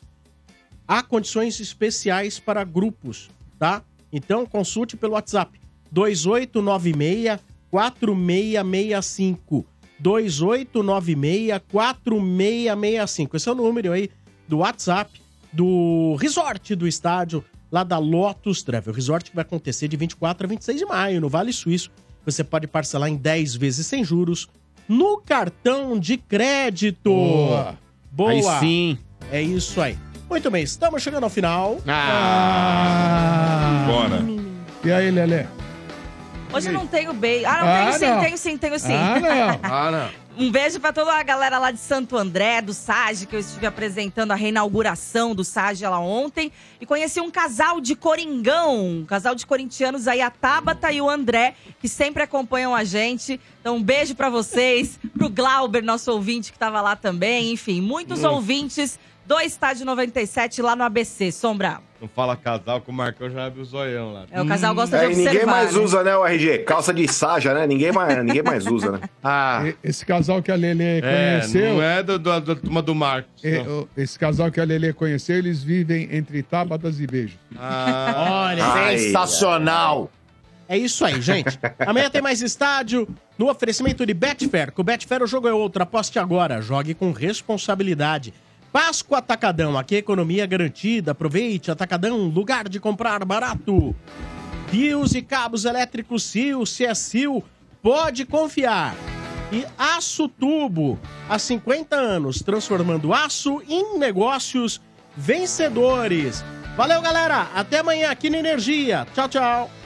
Há condições especiais para grupos, tá? Então consulte pelo WhatsApp 2896 4665. 2896 4665. Esse é o número aí do WhatsApp do resort do estádio lá da Lotus Travel. Resort que vai acontecer de 24 a 26 de maio no Vale Suíço. Você pode parcelar em 10 vezes sem juros no cartão de crédito. Boa. Boa. Aí sim. É isso aí. Muito bem, estamos chegando ao final. Ah. Bora. E aí, Lelé? Hoje eu não tenho beijo. Ah, não, Ah, tenho sim, não. tenho sim, tenho sim. Ah, não. Ah, não. Um beijo pra toda a galera lá de Santo André, do SAG, que eu estive apresentando a reinauguração do SAG lá ontem. E conheci um casal de Coringão, um casal de corintianos aí, a Tabata e o André, que sempre acompanham a gente. Então, um beijo pra vocês, pro Glauber, nosso ouvinte, que tava lá também. Enfim, muitos Hum. ouvintes do Estádio 97 lá no ABC. Sombra. Não fala casal que o Marcão já abre o zoião lá. É, o casal gosta de É, e ninguém mais né? usa, né, o RG? Calça de saja, né? Ninguém mais, ninguém mais usa, né? Ah. Esse casal que a Lelê É, conheceu. não é do, do, da turma do Marcos. é, esse casal que a Lelê conheceu, eles vivem entre tábatas e beijos. Ah, Olha, Sensacional! É isso aí, gente. Amanhã tem mais estádio no oferecimento de Betfair. Com o Betfair o jogo é outro. Aposte agora. Jogue com responsabilidade. Páscoa Atacadão. Aqui economia garantida. Aproveite. Atacadão, lugar de comprar barato. Fios e cabos elétricos Sil. Se é Sil, pode confiar. E Aço Tubo. Há 50 anos, transformando aço em negócios vencedores. Valeu, galera. Até amanhã aqui na Energia. Tchau, tchau.